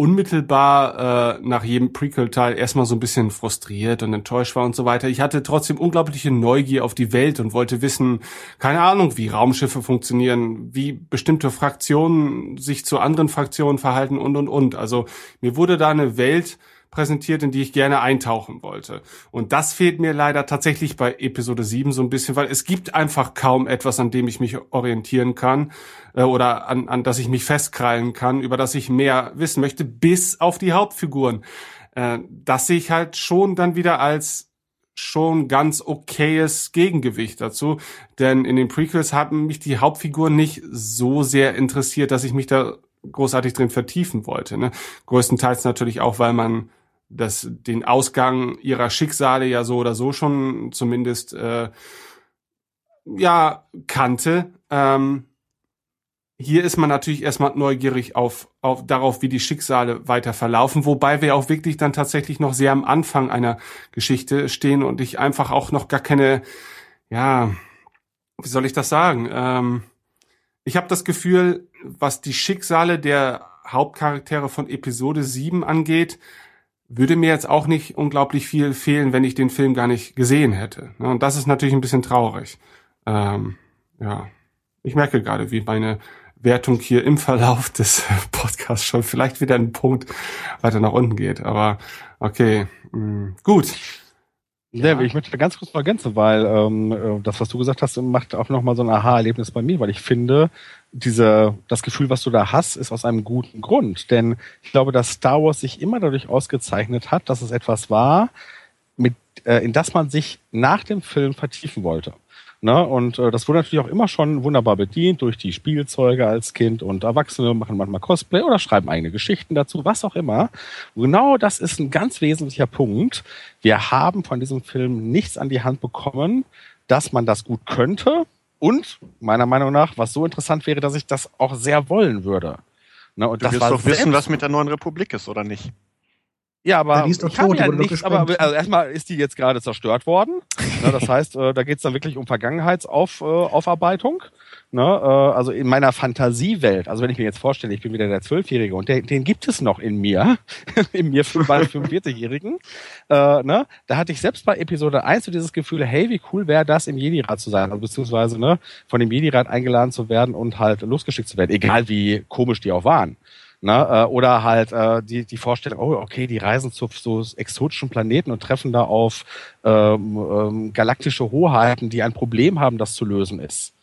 unmittelbar äh, nach jedem Prequel-Teil erstmal so ein bisschen frustriert und enttäuscht war und so weiter. Ich hatte trotzdem unglaubliche Neugier auf die Welt und wollte wissen, keine Ahnung, wie Raumschiffe funktionieren, wie bestimmte Fraktionen sich zu anderen Fraktionen verhalten und und und. Also mir wurde da eine Welt präsentiert, in die ich gerne eintauchen wollte. Und das fehlt mir leider tatsächlich bei Episode 7 so ein bisschen, weil es gibt einfach kaum etwas, an dem ich mich orientieren kann äh, oder an, an das ich mich festkrallen kann, über das ich mehr wissen möchte, bis auf die Hauptfiguren. Äh, das sehe ich halt schon dann wieder als schon ganz okayes Gegengewicht dazu, denn in den Prequels haben mich die Hauptfiguren nicht so sehr interessiert, dass ich mich da großartig drin vertiefen wollte. Ne? Größtenteils natürlich auch, weil man das, den Ausgang ihrer Schicksale ja so oder so schon zumindest äh, ja kannte. Ähm, hier ist man natürlich erstmal neugierig auf, auf darauf, wie die Schicksale weiter verlaufen, wobei wir auch wirklich dann tatsächlich noch sehr am Anfang einer Geschichte stehen und ich einfach auch noch gar keine, ja, wie soll ich das sagen? Ähm, ich habe das Gefühl, was die Schicksale der Hauptcharaktere von Episode 7 angeht, würde mir jetzt auch nicht unglaublich viel fehlen, wenn ich den Film gar nicht gesehen hätte. Und das ist natürlich ein bisschen traurig. Ähm, ja, ich merke gerade, wie meine Wertung hier im Verlauf des Podcasts schon vielleicht wieder einen Punkt weiter nach unten geht. Aber okay, mh, mm, gut. Ja. ich möchte ganz kurz ergänzen, weil ähm, äh, das, was du gesagt hast, macht auch nochmal so ein Aha-Erlebnis bei mir, weil ich finde, diese, das Gefühl, was du da hast, ist aus einem guten Grund. Denn ich glaube, dass Star Wars sich immer dadurch ausgezeichnet hat, dass es etwas war, mit, äh, in das man sich nach dem Film vertiefen wollte. Ne? Und äh, das wurde natürlich auch immer schon wunderbar bedient durch die Spielzeuge als Kind und Erwachsene machen manchmal Cosplay oder schreiben eigene Geschichten dazu, was auch immer. Und genau das ist ein ganz wesentlicher Punkt. Wir haben von diesem Film nichts an die Hand bekommen, dass man das gut könnte. Und meiner Meinung nach, was so interessant wäre, dass ich das auch sehr wollen würde. Ne? Und du das wirst doch wissen, was mit der neuen Republik ist, oder nicht? Ja, aber ich kann ja nicht, aber also erstmal ist die jetzt gerade zerstört worden. Ne, das heißt, äh, da geht's dann wirklich um Vergangenheitsaufarbeitung. Ne, äh, also in meiner Fantasiewelt, also wenn ich mir jetzt vorstelle, ich bin wieder der Zwölfjährige und den, den gibt es noch in mir, in mir bei 45-Jährigen, äh, ne, da hatte ich selbst bei Episode 1 so dieses Gefühl, hey, wie cool wäre das, im Jedi-Rat zu sein, also beziehungsweise ne, von dem Jedi-Rat eingeladen zu werden und halt losgeschickt zu werden, egal wie komisch die auch waren. Ne? Äh, oder halt äh, die, die Vorstellung, oh, okay, die reisen zu so exotischen Planeten und treffen da auf ähm, ähm, galaktische Hoheiten, die ein Problem haben, das zu lösen ist.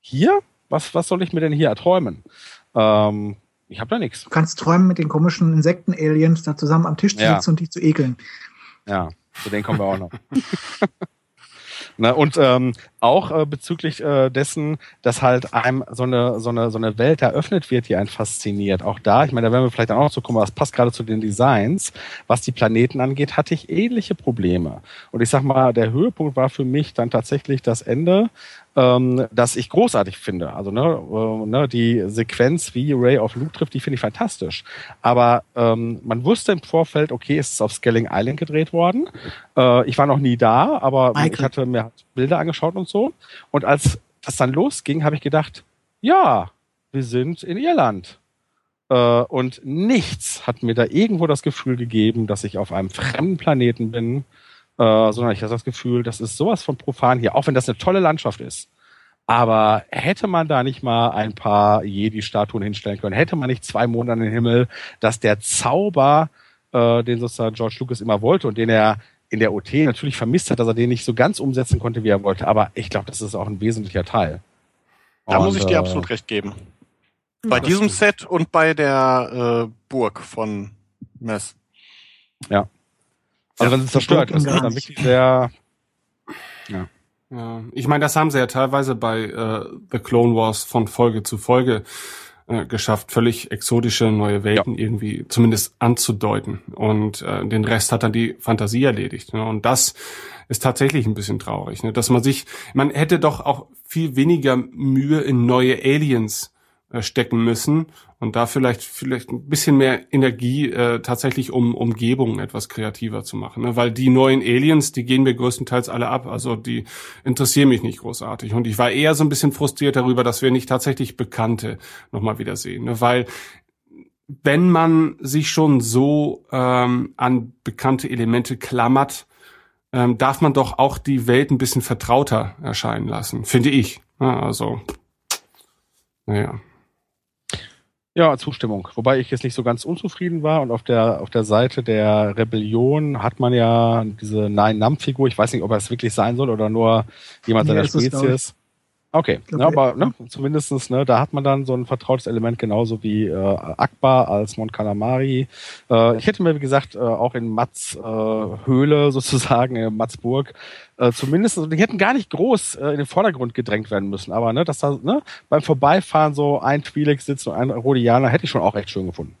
Hier? Was, was soll ich mir denn hier erträumen? Ähm, ich habe da nichts. Du kannst träumen, mit den komischen Insekten-Aliens da zusammen am Tisch zu Ja. sitzen und dich zu ekeln. Ja, zu denen kommen wir auch noch. Ne, und ähm, auch äh, bezüglich äh, dessen, dass halt einem so eine, so, eine, so eine Welt eröffnet wird, die einen fasziniert. Auch da, ich meine, da werden wir vielleicht auch noch zu kommen, das passt gerade zu den Designs. Was die Planeten angeht, hatte ich ähnliche Probleme. Und ich sag mal, der Höhepunkt war für mich dann tatsächlich das Ende, ähm, das ich großartig finde. Also ne, äh, ne, die Sequenz, wie Ray auf Luke trifft, die finde ich fantastisch. Aber ähm, man wusste im Vorfeld, okay, es ist auf Scaling Island gedreht worden. Äh, ich war noch nie da, aber Michael. ich hatte mir Bilder angeschaut und so. Und als das dann losging, habe ich gedacht, ja, wir sind in Irland. Äh, und nichts hat mir da irgendwo das Gefühl gegeben, dass ich auf einem fremden Planeten bin, äh, sondern ich hatte das Gefühl, das ist sowas von profan hier, auch wenn das eine tolle Landschaft ist. Aber hätte man da nicht mal ein paar Jedi-Statuen hinstellen können, hätte man nicht zwei Monde an den Himmel, dass der Zauber, äh, den sozusagen George Lucas immer wollte und den er in der OT natürlich vermisst hat, dass er den nicht so ganz umsetzen konnte, wie er wollte. Aber ich glaube, das ist auch ein wesentlicher Teil. Da Und, muss ich dir äh, absolut recht geben. Bei diesem Set und bei der äh, Burg von Mess. Also wenn es zerstört ist, dann wirklich sehr Ja, ich meine, das haben sie ja teilweise bei äh, The Clone Wars von Folge zu Folge äh, geschafft, völlig exotische neue Welten irgendwie zumindest anzudeuten. Und äh, den Rest hat dann die Fantasie erledigt. Ne? Und das ist tatsächlich ein bisschen traurig, ne? dass man sich, man hätte doch auch viel weniger Mühe in neue Aliens äh, stecken müssen und da vielleicht vielleicht ein bisschen mehr Energie äh, tatsächlich um Umgebungen etwas kreativer zu machen, ne? weil die neuen Aliens, die gehen mir größtenteils alle ab, also die interessieren mich nicht großartig und ich war eher so ein bisschen frustriert darüber, dass wir nicht tatsächlich Bekannte nochmal wieder sehen, ne? weil wenn man sich schon so ähm, an bekannte Elemente klammert, ähm, darf man doch auch die Welt ein bisschen vertrauter erscheinen lassen, finde ich. Ja, also, naja. Ja, Zustimmung. Wobei ich jetzt nicht so ganz unzufrieden war und auf der auf der Seite der Rebellion hat man ja diese Nine Numb Figur. Ich weiß nicht, ob er es wirklich sein soll oder nur jemand seiner. Spezies. Okay, glaub, ja, aber ne, zumindestens, ne, da hat man dann so ein vertrautes Element genauso wie äh, Akbar als Mon Calamari. Äh, ich hätte mir, wie gesagt, äh, auch in Mats äh, Höhle sozusagen, in Mats Burg, äh, zumindest, also die hätten gar nicht groß äh, in den Vordergrund gedrängt werden müssen, aber ne, dass da ne, beim Vorbeifahren so ein Twi'lek sitzt und ein Rhodianer, hätte ich schon auch echt schön gefunden.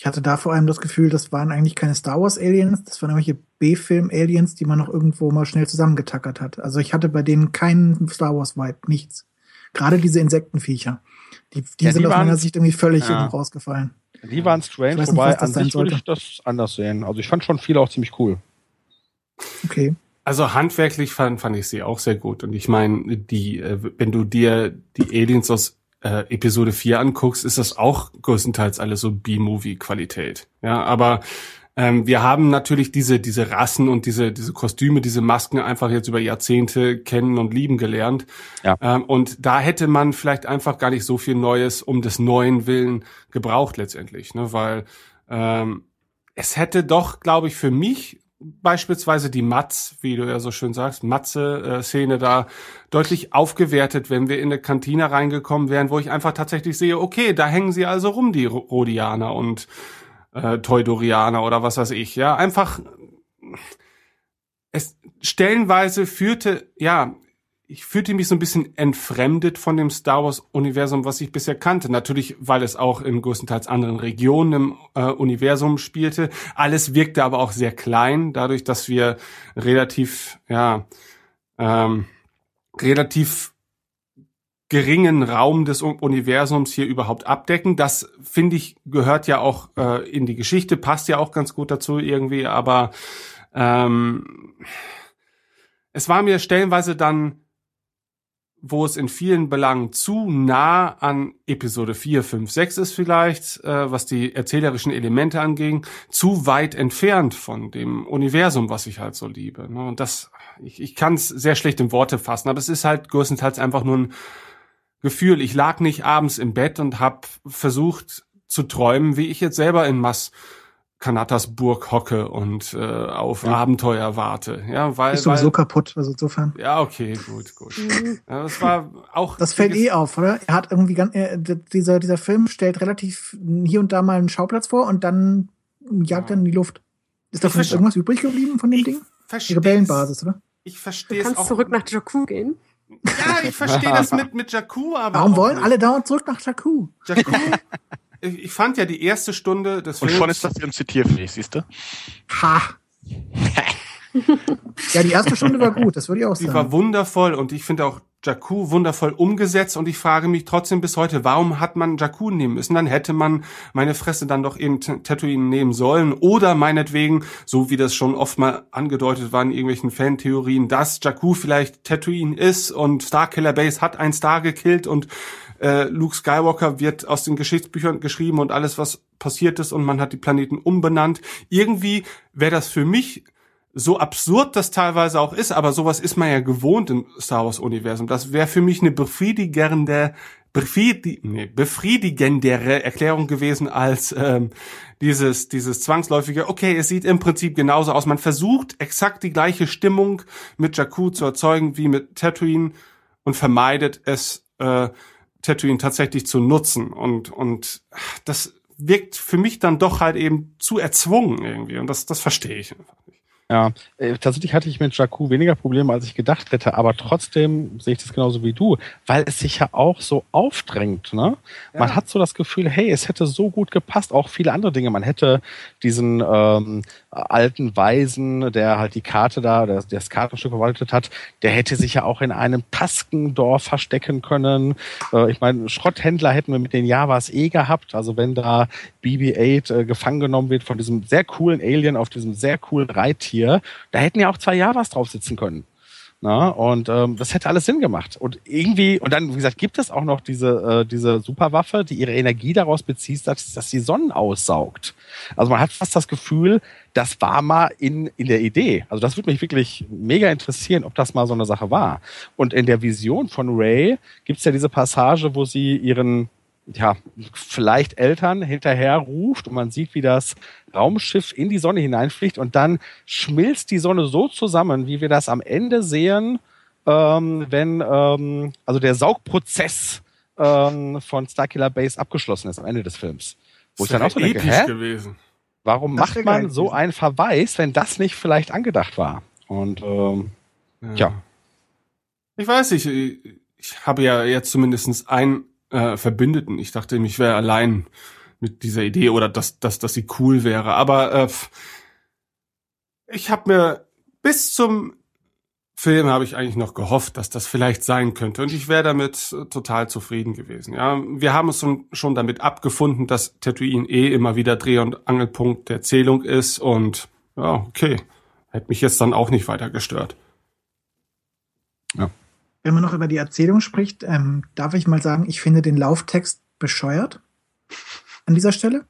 Ich hatte da vor allem das Gefühl, das waren eigentlich keine Star Wars Aliens, das waren irgendwelche B-Film-Aliens, die man noch irgendwo mal schnell zusammengetackert hat. Also ich hatte bei denen keinen Star Wars-Vibe, nichts. Gerade diese Insektenviecher. Die, die Ja, sind die aus waren- meiner Sicht irgendwie völlig Ja. rausgefallen. Die waren strange, nicht, wobei an sich würde ich das anders sehen. Also ich fand schon viele auch ziemlich cool. Okay. Also handwerklich fand, fand ich sie auch sehr gut. Und ich meine, die, äh, wenn du dir die Aliens aus äh, Episode 4 anguckst, ist das auch größtenteils alles so B-Movie-Qualität. Ja, aber ähm, wir haben natürlich diese, diese Rassen und diese, diese Kostüme, diese Masken einfach jetzt über Jahrzehnte kennen und lieben gelernt. Ja. Ähm, und da hätte man vielleicht einfach gar nicht so viel Neues um des Neuen Willen gebraucht letztendlich, ne? weil ähm, es hätte doch, glaube ich, für mich beispielsweise die Matz, wie du ja so schön sagst, Matze-Szene da deutlich aufgewertet, wenn wir in eine Kantine reingekommen wären, wo ich einfach tatsächlich sehe, okay, da hängen sie also rum, die Ro- Rhodianer und äh, Teudorianer oder was weiß ich. Ja, einfach es stellenweise führte, ja, ich fühlte mich so ein bisschen entfremdet von dem Star Wars Universum, was ich bisher kannte. Natürlich, weil es auch in größtenteils anderen Regionen im äh, Universum spielte. Alles wirkte aber auch sehr klein, dadurch, dass wir relativ, ja, ähm, relativ geringen Raum des Universums hier überhaupt abdecken. Das finde ich gehört ja auch äh, in die Geschichte, passt ja auch ganz gut dazu irgendwie, aber ähm, es war mir stellenweise dann, wo es in vielen Belangen zu nah an Episode 4, 5, 6 ist vielleicht, äh, was die erzählerischen Elemente anging, zu weit entfernt von dem Universum, was ich halt so liebe. Ne? Und das, ich, ich kann es sehr schlecht in Worte fassen, aber es ist halt größtenteils einfach nur ein Gefühl. Ich lag nicht abends im Bett und habe versucht zu träumen, wie ich jetzt selber in Mas Kanatas Burg hocke und äh, auf Ja. Abenteuer warte. Ja, weil, Ist sowieso weil kaputt, also insofern. ja, okay, gut, gut. Ja, das war auch Das fällt eh auf, oder? Er hat irgendwie ganz, äh, dieser, dieser Film stellt relativ hier und da mal einen Schauplatz vor und dann jagt er in die Luft. Ist davon verste- irgendwas übrig geblieben von dem Ich Ding? Die Rebellenbasis, oder? Ich Du verstehe es kannst auch. zurück nach Jakku gehen. Ja, ich verstehe das mit mit Jakku, aber Warum wollen nicht. alle dauernd zurück nach Jakku? Jakku? ich ich fand ja die erste Stunde des Und Films schon ist das Film zitierfähig, siehst du? Ha! ja, die erste Stunde war gut, das würde ich auch Die war sagen. wundervoll und ich finde auch Jakku wundervoll umgesetzt und ich frage mich trotzdem bis heute, warum hat man Jakku nehmen müssen? Dann hätte man meine Fresse dann doch in T- Tatooine nehmen sollen oder meinetwegen, so wie das schon oft mal angedeutet war in irgendwelchen Fantheorien, dass Jakku vielleicht Tatooine ist und Starkiller Base hat einen Star gekillt und äh, Luke Skywalker wird aus den Geschichtsbüchern geschrieben und alles, was passiert ist und man hat die Planeten umbenannt. Irgendwie wäre das für mich so absurd das teilweise auch ist, aber sowas ist man ja gewohnt im Star Wars Universum. Das wäre für mich eine befriedigende, befriedi nee, befriedigendere Erklärung gewesen als ähm, dieses dieses zwangsläufige. Okay, es sieht im Prinzip genauso aus. Man versucht exakt die gleiche Stimmung mit Jakku zu erzeugen wie mit Tatooine und vermeidet es äh, Tatooine tatsächlich zu nutzen und und das wirkt für mich dann doch halt eben zu erzwungen irgendwie und das das verstehe ich einfach nicht. Ja, äh, tatsächlich hatte ich mit Jakku weniger Probleme, als ich gedacht hätte, aber trotzdem sehe ich das genauso wie du, weil es sich ja auch so aufdrängt. Ne? Man Ja. hat so das Gefühl, hey, es hätte so gut gepasst, auch viele andere Dinge. Man hätte diesen ähm, alten Weisen, der halt die Karte da, der, der das Kartenstück verwaltet hat, der hätte sich ja auch in einem Taskendorf verstecken können. Äh, ich meine, Schrotthändler hätten wir mit den Javas eh gehabt. Also wenn da BB-8 äh, gefangen genommen wird von diesem sehr coolen Alien auf diesem sehr coolen Reittier, da hätten ja auch zwei Javas drauf sitzen können. Na, und ähm, das hätte alles Sinn gemacht. Und irgendwie, und dann, wie gesagt, gibt es auch noch diese, äh, diese Superwaffe, die ihre Energie daraus bezieht, dass, dass die Sonnen aussaugt. Also man hat fast das Gefühl, das war mal in, in der Idee. Also das würde mich wirklich mega interessieren, ob das mal so eine Sache war. Und in der Vision von Ray gibt's ja diese Passage, wo sie ihren ja, vielleicht Eltern hinterher ruft und man sieht, wie das Raumschiff in die Sonne hineinfliegt und dann schmilzt die Sonne so zusammen, wie wir das am Ende sehen, ähm, wenn ähm, also der Saugprozess ähm, von Starkiller Base abgeschlossen ist am Ende des Films. Wo ich dann auch so denke, episch hä? gewesen. Warum Das macht man so einen Verweis, wenn das nicht vielleicht angedacht war? Und ähm, Tja. Ich weiß nicht, ich habe ja jetzt zumindestens einen äh, Verbündeten. Ich dachte, ich wäre allein mit dieser Idee oder dass, dass, dass sie cool wäre. Aber äh, ich habe mir bis zum Film habe ich eigentlich noch gehofft, dass das vielleicht sein könnte. Und ich wäre damit äh, total zufrieden gewesen. Ja, wir haben uns schon, damit abgefunden, dass Tatooine eh immer wieder Dreh- und Angelpunkt der Erzählung ist. Und ja, okay. Hätte mich jetzt dann auch nicht weiter gestört. Wenn man noch über die Erzählung spricht, ähm, darf ich mal sagen, ich finde den Lauftext bescheuert an dieser Stelle.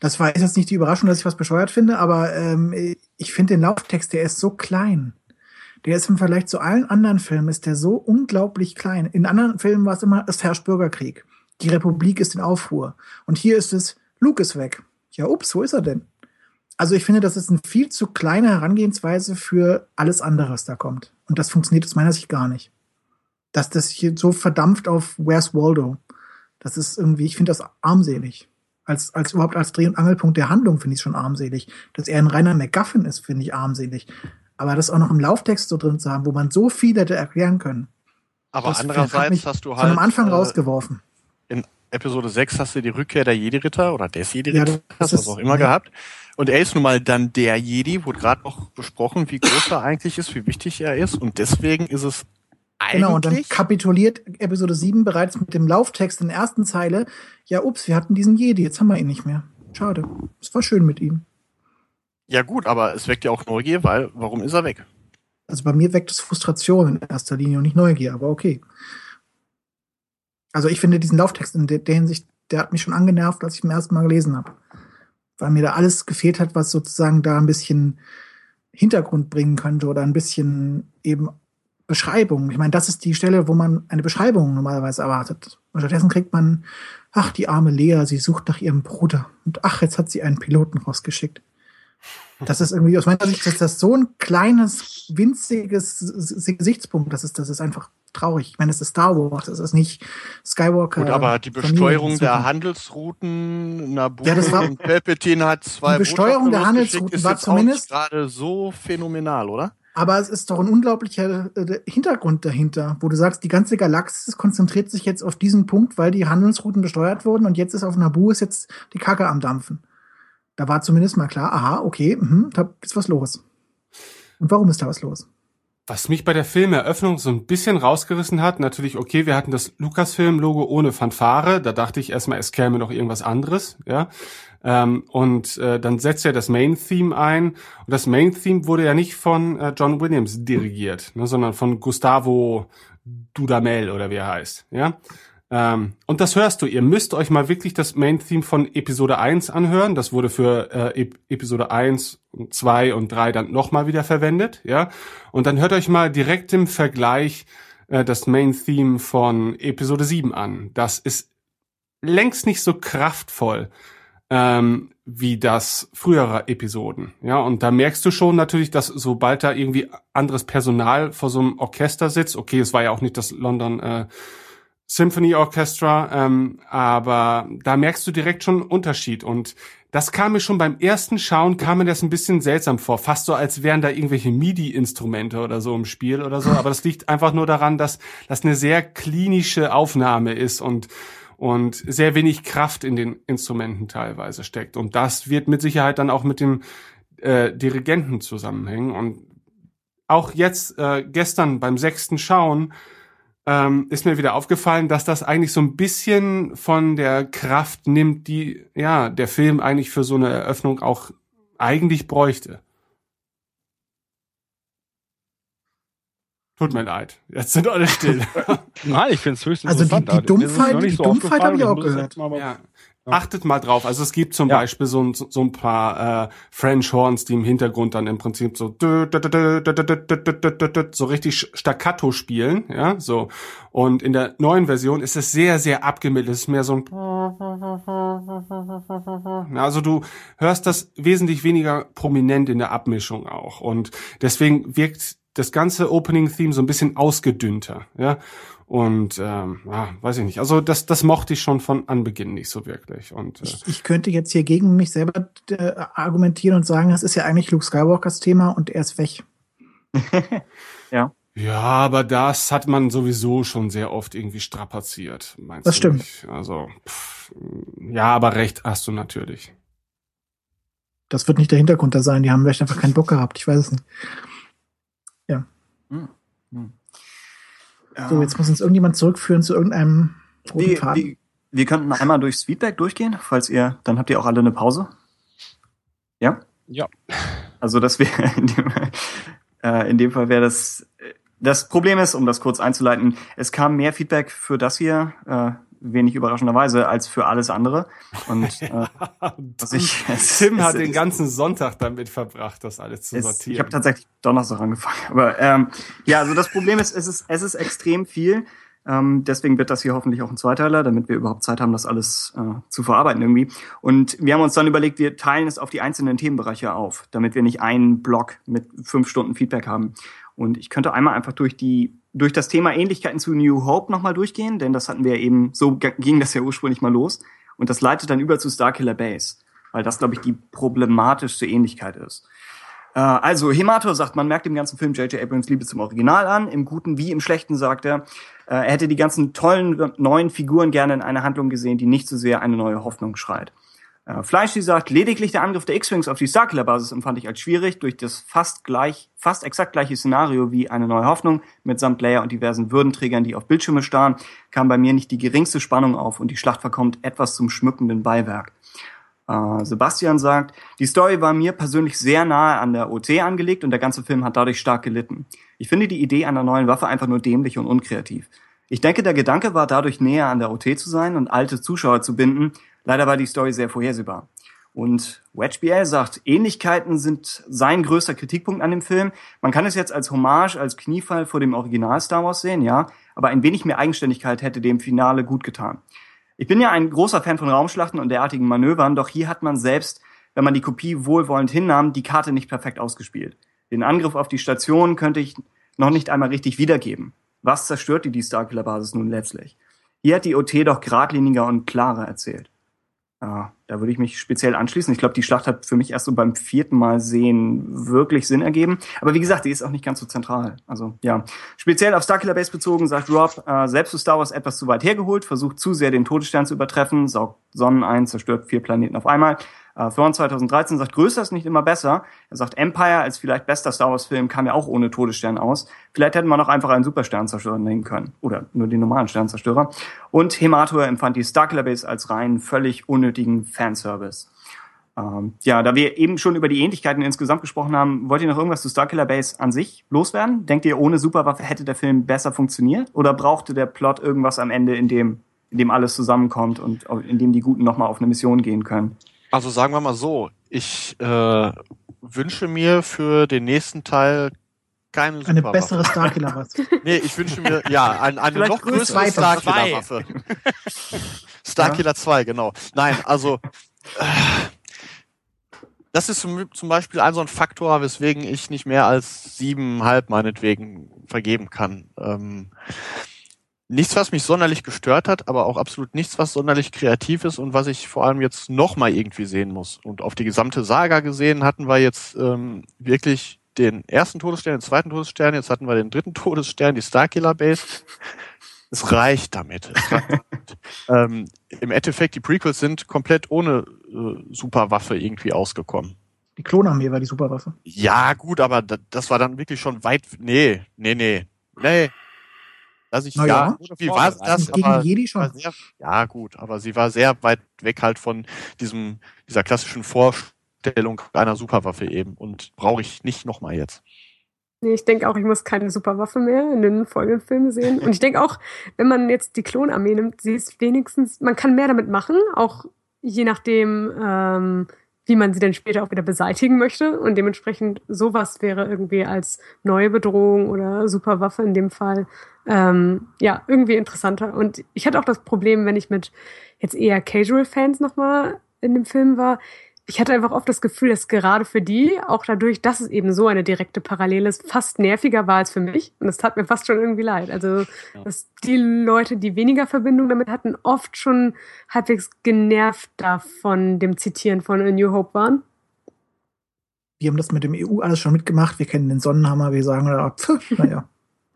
Das war jetzt nicht die Überraschung, dass ich was bescheuert finde, aber ähm, ich finde den Lauftext, der ist so klein. Der ist im Vergleich zu allen anderen Filmen, ist der so unglaublich klein. In anderen Filmen war es immer, es herrscht Bürgerkrieg. Die Republik ist in Aufruhr. Und hier ist es, Luke ist weg. Ja, ups, wo ist er denn? Also ich finde, das ist eine viel zu kleine Herangehensweise für alles andere, was da kommt. Und das funktioniert aus meiner Sicht gar nicht. Dass das hier so verdampft auf Where's Waldo. Das ist irgendwie, ich finde das armselig. Als, als überhaupt als Dreh- und Angelpunkt der Handlung finde ich es schon armselig. Dass er ein reiner MacGuffin ist, finde ich armselig. Aber das auch noch im Lauftext so drin zu haben, wo man so viel hätte erklären können. Aber andererseits hast du Von halt am Anfang äh, rausgeworfen. in Episode 6 hast du die Rückkehr der Jedi-Ritter oder des Jedi-Ritters, Ja, das was auch immer ja. gehabt. Und er ist nun mal dann der Jedi, wurde gerade noch besprochen, wie groß er eigentlich ist, wie wichtig er ist. Und deswegen ist es Genau, und dann eigentlich kapituliert Episode 7 bereits mit dem Lauftext in der ersten Zeile. Ja, ups, wir hatten diesen Jedi, jetzt haben wir ihn nicht mehr. Schade. Es war schön mit ihm. ja gut, aber es weckt ja auch Neugier, weil warum ist er weg? Also bei mir weckt es Frustration in erster Linie und nicht Neugier, aber okay. Also ich finde diesen Lauftext in der, Hinsicht, der hat mich schon angenervt, als ich ihn ersten Mal gelesen habe. Weil mir da alles gefehlt hat, was sozusagen da ein bisschen Hintergrund bringen könnte oder ein bisschen eben Beschreibung. Ich meine, das ist die Stelle, wo man eine Beschreibung normalerweise erwartet. Und stattdessen kriegt man, ach, die arme Lea, sie sucht nach ihrem Bruder. Und ach, jetzt hat sie einen Piloten rausgeschickt. Das ist irgendwie, aus meiner Sicht, ist das so ein kleines, winziges Gesichtspunkt. Das ist, das ist einfach traurig. Ich meine, es ist Star Wars, es ist nicht Skywalker. Gut, aber die Besteuerung der Handelsrouten, Naboo Ja, das war- und Palpatine hat zwei Die Besteuerung der Handelsrouten war zumindest- gerade so phänomenal, oder? Aber es ist doch ein unglaublicher äh, Hintergrund dahinter, wo du sagst, die ganze Galaxis konzentriert sich jetzt auf diesen Punkt, weil die Handelsrouten besteuert wurden und jetzt ist auf Naboo ist jetzt die Kacke am Dampfen. Da war zumindest mal klar, aha, okay, mhm, da ist was los. Und warum ist da was los? Was mich bei der Filmeröffnung so ein bisschen rausgerissen hat, natürlich, okay, wir hatten das Lucasfilm-Logo ohne Fanfare, da dachte ich erstmal, es käme noch irgendwas anderes, ja. Ähm, und äh, dann setzt er das Main-Theme ein. Und das Main-Theme wurde ja nicht von äh, John Williams dirigiert, ne, sondern von Gustavo Dudamel oder wie er heißt, ja. Ähm, und das hörst du. Ihr müsst euch mal wirklich das Main-Theme von Episode 1 anhören. Das wurde für äh, Ep Episode 1, 2 und 3 dann nochmal wieder verwendet, ja. Und dann hört euch mal direkt im Vergleich äh, das Main-Theme von Episode 7 an. Das ist längst nicht so kraftvoll ähm, wie das frühere Episoden. Ja, und da merkst du schon natürlich, dass sobald da irgendwie anderes Personal vor so einem Orchester sitzt, okay, es war ja auch nicht das London äh, Symphony Orchestra, ähm, aber da merkst du direkt schon einen Unterschied. Und das kam mir schon beim ersten Schauen, kam mir das ein bisschen seltsam vor, fast so, als wären da irgendwelche MIDI-Instrumente oder so im Spiel oder so, aber das liegt einfach nur daran, dass das eine sehr klinische Aufnahme ist. Und und sehr wenig Kraft in den Instrumenten teilweise steckt. Und das wird mit Sicherheit dann auch mit dem äh, Dirigenten zusammenhängen. Und auch jetzt, äh, gestern beim sechsten Schauen, ähm, ist mir wieder aufgefallen, dass das eigentlich so ein bisschen von der Kraft nimmt, die ja der Film eigentlich für so eine Eröffnung auch eigentlich bräuchte. Tut mir leid. Jetzt sind alle still. Nein, ich finde es höchst Also die, die Dummheit, die so Dummheit habe ich auch gehört. Ja. Achtet mal drauf. Also es gibt zum ja. Beispiel so ein, so ein paar äh, French Horns, die im Hintergrund dann im Prinzip so so richtig staccato spielen, ja, so. Und in der neuen Version ist es sehr, sehr abgemittelt. Es ist mehr so ein also du hörst das wesentlich weniger prominent in der Abmischung auch. Und deswegen wirkt das ganze Opening-Theme so ein bisschen ausgedünnter, ja. Und ähm, ja, weiß ich nicht. Also das, das mochte ich schon von Anbeginn nicht so wirklich. Und äh, Ich, ich könnte jetzt hier gegen mich selber äh, argumentieren und sagen, das ist ja eigentlich Luke Skywalkers Thema und er ist weg. ja, aber das hat man sowieso schon sehr oft irgendwie strapaziert. Meinst Das du stimmt. Nicht? Also pff, ja, aber recht hast du natürlich. Das wird nicht der Hintergrund da sein. Die haben vielleicht einfach keinen Bock gehabt. Ich weiß es nicht. So, jetzt muss uns irgendjemand zurückführen zu irgendeinem roten Wir, Faden. wir, wir könnten einmal durchs Feedback durchgehen, falls ihr, dann habt ihr auch alle eine Pause. Ja? Ja. Also das wäre in dem, äh, in dem Fall wäre das das Problem ist, um das kurz einzuleiten, es kam mehr Feedback für das hier, äh, wenig überraschenderweise, als für alles andere. Und äh, was ich, es, Tim es, hat es, den ganzen Sonntag damit verbracht, das alles zu sortieren. ich habe tatsächlich Donnerstag angefangen. Aber ähm, ja, also das Problem ist, es ist, es ist extrem viel. Ähm, deswegen wird das hier hoffentlich auch ein Zweiteiler, damit wir überhaupt Zeit haben, das alles äh, zu verarbeiten irgendwie. Und wir haben uns dann überlegt, wir teilen es auf die einzelnen Themenbereiche auf, damit wir nicht einen Block mit fünf Stunden Feedback haben. Und ich könnte einmal einfach durch die durch das Thema Ähnlichkeiten zu New Hope nochmal durchgehen, denn das hatten wir eben, so ging das ja ursprünglich mal los. Und das leitet dann über zu Starkiller Base, weil das, glaube ich, die problematischste Ähnlichkeit ist. Äh, also, Hemator sagt, man merkt im ganzen Film J.J. Abrams Liebe zum Original an. Im Guten wie im Schlechten sagt er, äh, er hätte die ganzen tollen neuen Figuren gerne in einer Handlung gesehen, die nicht so sehr eine neue Hoffnung schreit. Äh, Fleischly sagt, lediglich der Angriff der X-Wings auf die Starkiller-Basis empfand ich als schwierig, durch das fast gleich, fast exakt gleiche Szenario wie eine neue Hoffnung mitsamt Leia und diversen Würdenträgern, die auf Bildschirme starren, kam bei mir nicht die geringste Spannung auf und die Schlacht verkommt etwas zum schmückenden Beiwerk. Äh, Sebastian sagt, die Story war mir persönlich sehr nahe an der OT angelegt und der ganze Film hat dadurch stark gelitten. Ich finde die Idee einer neuen Waffe einfach nur dämlich und unkreativ. Ich denke, der Gedanke war dadurch näher an der OT zu sein und alte Zuschauer zu binden. Leider war die Story sehr vorhersehbar. Und WedgeBL sagt, Ähnlichkeiten sind sein größter Kritikpunkt an dem Film. Man kann es jetzt als Hommage, als Kniefall vor dem Original Star Wars sehen, ja, aber ein wenig mehr Eigenständigkeit hätte dem Finale gut getan. Ich bin ja ein großer Fan von Raumschlachten und derartigen Manövern, doch hier hat man selbst, wenn man die Kopie wohlwollend hinnahm, die Karte nicht perfekt ausgespielt. Den Angriff auf die Station könnte ich noch nicht einmal richtig wiedergeben. Was zerstört die Starkiller-Basis nun letztlich? Hier hat die OT doch geradliniger und klarer erzählt. Ja, da würde ich mich speziell anschließen. Ich glaube, die Schlacht hat für mich erst so beim vierten Mal sehen wirklich Sinn ergeben. Aber wie gesagt, die ist auch nicht ganz so zentral. Also ja, speziell auf Starkiller Base bezogen, sagt Rob, äh, selbst für Star Wars etwas zu weit hergeholt, versucht zu sehr den Todesstern zu übertreffen, saugt Sonnen ein, zerstört vier Planeten auf einmal. Äh, Thorn 2013 sagt, größer ist nicht immer besser. Er sagt, Empire als vielleicht bester Star Wars-Film kam ja auch ohne Todesstern aus. Vielleicht hätten wir noch einfach einen Supersternzerstörer nehmen können. Oder nur den normalen Sternzerstörer. Und Hemator empfand die Starkiller Base als rein völlig unnötigen Fanservice. Ähm, ja, da wir eben schon über die Ähnlichkeiten insgesamt gesprochen haben, wollt ihr noch irgendwas zu Starkiller Base an sich loswerden? Denkt ihr, ohne Superwaffe hätte der Film besser funktioniert? Oder brauchte der Plot irgendwas am Ende, in dem, in dem alles zusammenkommt und in dem die Guten nochmal auf eine Mission gehen können? Also sagen wir mal so, ich äh, wünsche mir für den nächsten Teil keine Eine Superwaffe. bessere Starkiller-Waffe. Nee, ich wünsche mir, ja, ein, eine Vielleicht noch größere größere. Starkiller-Waffe. Starkiller 2, genau. Nein, also äh, das ist zum, zum Beispiel ein so ein Faktor, weswegen ich nicht mehr als siebeneinhalb meinetwegen vergeben kann. Ähm, nichts, was mich sonderlich gestört hat, aber auch absolut nichts, was sonderlich kreativ ist und was ich vor allem jetzt noch mal irgendwie sehen muss. Und auf die gesamte Saga gesehen hatten wir jetzt ähm, wirklich den ersten Todesstern, den zweiten Todesstern, jetzt hatten wir den dritten Todesstern, die Starkiller Base. Es reicht damit. Es reicht damit. ähm, Im Endeffekt, die Prequels sind komplett ohne äh, Superwaffe irgendwie ausgekommen. Die Klonarmee war die Superwaffe. Ja, gut, aber da, das war dann wirklich schon weit. Nee, nee, nee. Nee. Also ich, Na ja, ja. wie war das? Aber Jedi war schon. sehr, ja, gut, aber sie war sehr weit weg halt von diesem, dieser klassischen Vorstellung einer Superwaffe eben und brauche ich nicht nochmal jetzt. Nee, ich denke auch, ich muss keine Superwaffe mehr in den folgenden Filmen sehen. Und ich denke auch, wenn man jetzt die Klonarmee nimmt, sie ist wenigstens, man kann mehr damit machen, auch je nachdem, ähm, wie man sie dann später auch wieder beseitigen möchte. Und dementsprechend sowas wäre irgendwie als neue Bedrohung oder Superwaffe in dem Fall, ähm, ja, irgendwie interessanter. Und ich hatte auch das Problem, wenn ich mit jetzt eher Casual-Fans nochmal in dem Film war, ich hatte einfach oft das Gefühl, dass gerade für die, auch dadurch, dass es eben so eine direkte Parallele ist, fast nerviger war als für mich. Und das tat mir fast schon irgendwie leid. Also, dass die Leute, die weniger Verbindung damit hatten, oft schon halbwegs genervt davon dem Zitieren von A New Hope waren. Wir haben das mit dem EU alles schon mitgemacht. Wir kennen den Sonnenhammer. Wir sagen, naja,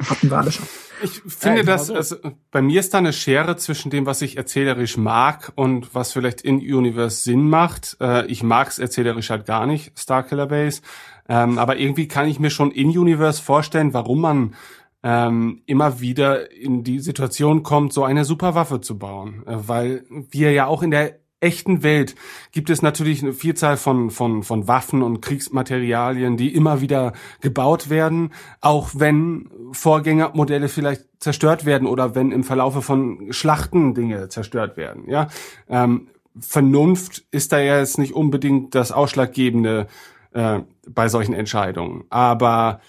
hatten wir alle schon. Ich finde, genau dass so. also, bei mir ist da eine Schere zwischen dem, was ich erzählerisch mag und was vielleicht in Universe Sinn macht. Äh, ich mag's erzählerisch halt gar nicht, Starkiller Base. Ähm, aber irgendwie kann ich mir schon in Universe vorstellen, warum man ähm, immer wieder in die Situation kommt, so eine Superwaffe zu bauen. Äh, weil wir ja auch in der echten Welt gibt es natürlich eine Vielzahl von, von, von Waffen und Kriegsmaterialien, die immer wieder gebaut werden, auch wenn Vorgängermodelle vielleicht zerstört werden oder wenn im Verlaufe von Schlachten Dinge zerstört werden. Ja, ähm, Vernunft ist da ja jetzt nicht unbedingt das Ausschlaggebende äh, bei solchen Entscheidungen. Aber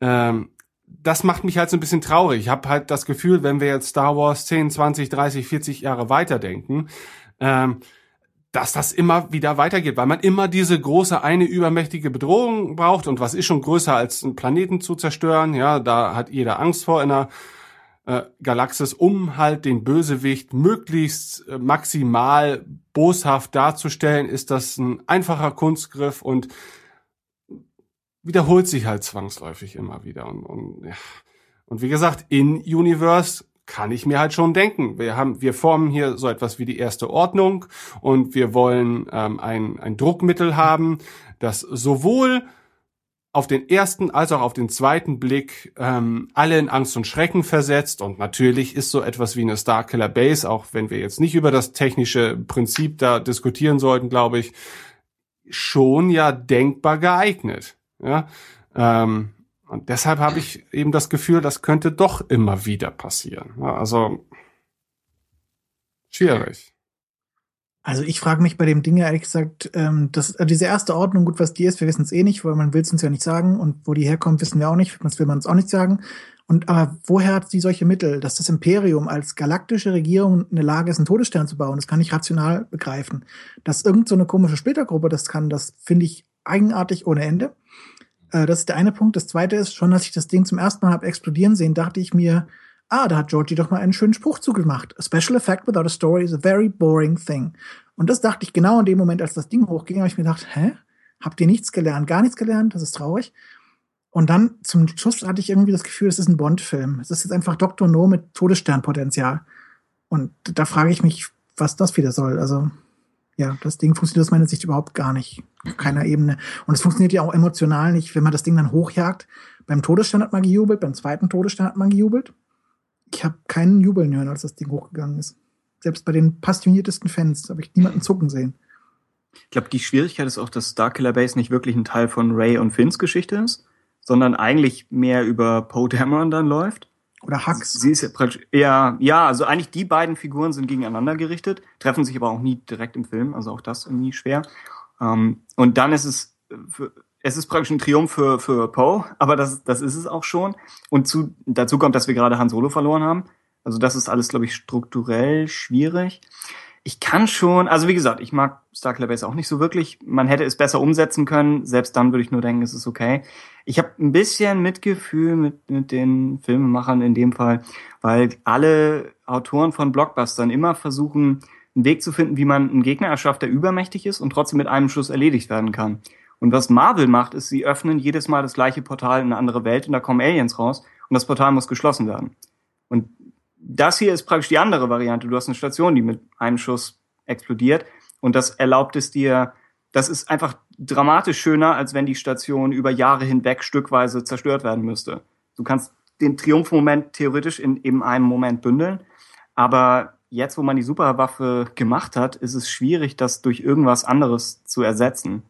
ähm, das macht mich halt so ein bisschen traurig. Ich habe halt das Gefühl, wenn wir jetzt Star Wars 10, 20, 30, 40 Jahre weiterdenken, ähm, dass das immer wieder weitergeht, weil man immer diese große eine übermächtige Bedrohung braucht und was ist schon größer als einen Planeten zu zerstören, ja, da hat jeder Angst vor in einer äh, Galaxis, um halt den Bösewicht möglichst äh, maximal boshaft darzustellen, ist das ein einfacher Kunstgriff und wiederholt sich halt zwangsläufig immer wieder und, und, ja. und wie gesagt, in Universe kann ich mir halt schon denken. Wir haben, wir formen hier so etwas wie die erste Ordnung und wir wollen ähm, ein, ein Druckmittel haben, das sowohl auf den ersten als auch auf den zweiten Blick ähm, alle in Angst und Schrecken versetzt. Und natürlich ist so etwas wie eine Starkiller Base, auch wenn wir jetzt nicht über das technische Prinzip da diskutieren sollten, glaube ich, schon ja denkbar geeignet. Ja, ähm, und deshalb habe ich eben das Gefühl, das könnte doch immer wieder passieren. Also schwierig. Also ich frage mich bei dem Ding ehrlich gesagt, ähm, das, äh, diese erste Ordnung, gut, was die ist, wir wissen es eh nicht, weil man will es uns ja nicht sagen und wo die herkommt, wissen wir auch nicht, das will man uns auch nicht sagen. Und aber woher hat sie solche Mittel, dass das Imperium als galaktische Regierung in der Lage ist, einen Todesstern zu bauen? Das kann ich rational begreifen. Dass irgend so eine komische Splittergruppe das kann, das finde ich eigenartig ohne Ende. Äh, das ist der eine Punkt. Das zweite ist, schon als ich das Ding zum ersten Mal habe explodieren sehen, dachte ich mir, ah, da hat Georgie doch mal einen schönen Spruch zugemacht. A special effect without a story is a very boring thing. Und das dachte ich genau in dem Moment, als das Ding hochging, habe ich mir gedacht, hä? Habt ihr nichts gelernt? Gar nichts gelernt? Das ist traurig. Und dann zum Schluss hatte ich irgendwie das Gefühl, es ist ein Bond-Film. Es ist jetzt einfach Dr. No mit Todessternpotenzial. Und da frage ich mich, was das wieder soll. Also, ja, das Ding funktioniert aus meiner Sicht überhaupt gar nicht. Auf keiner Ebene. Und es funktioniert ja auch emotional nicht, wenn man das Ding dann hochjagt. Beim Todesstern hat man gejubelt, beim zweiten Todesstern hat man gejubelt. Ich habe keinen Jubeln hören, als das Ding hochgegangen ist. Selbst bei den passioniertesten Fans habe ich niemanden zucken sehen. Ich glaube, die Schwierigkeit ist auch, dass Starkiller Base nicht wirklich ein Teil von Ray und Finns Geschichte ist, sondern eigentlich mehr über Poe Dameron dann läuft. Oder Hux. Sie ist ja praktisch, ja, ja, also eigentlich die beiden Figuren sind gegeneinander gerichtet, treffen sich aber auch nie direkt im Film, also auch das irgendwie schwer. Ähm, und dann ist es, für, es ist praktisch ein Triumph für, für Poe, aber das, das ist es auch schon. Und zu, dazu kommt, dass wir gerade Han Solo verloren haben. Also das ist alles, glaube ich, strukturell schwierig. Ich kann schon, also wie gesagt, ich mag Starkiller Base auch nicht so wirklich. Man hätte es besser umsetzen können. Selbst dann würde ich nur denken, es ist okay. Ich habe ein bisschen Mitgefühl mit, mit den Filmemachern in dem Fall, weil alle Autoren von Blockbustern immer versuchen, einen Weg zu finden, wie man einen Gegner erschafft, der übermächtig ist und trotzdem mit einem Schuss erledigt werden kann. Und was Marvel macht, ist, sie öffnen jedes Mal das gleiche Portal in eine andere Welt und da kommen Aliens raus und das Portal muss geschlossen werden. Und das hier ist praktisch die andere Variante. Du hast eine Station, die mit einem Schuss explodiert und das erlaubt es dir, das ist einfach dramatisch schöner, als wenn die Station über Jahre hinweg stückweise zerstört werden müsste. Du kannst den Triumphmoment theoretisch in eben einem Moment bündeln, aber jetzt, wo man die Superwaffe gemacht hat, ist es schwierig, das durch irgendwas anderes zu ersetzen.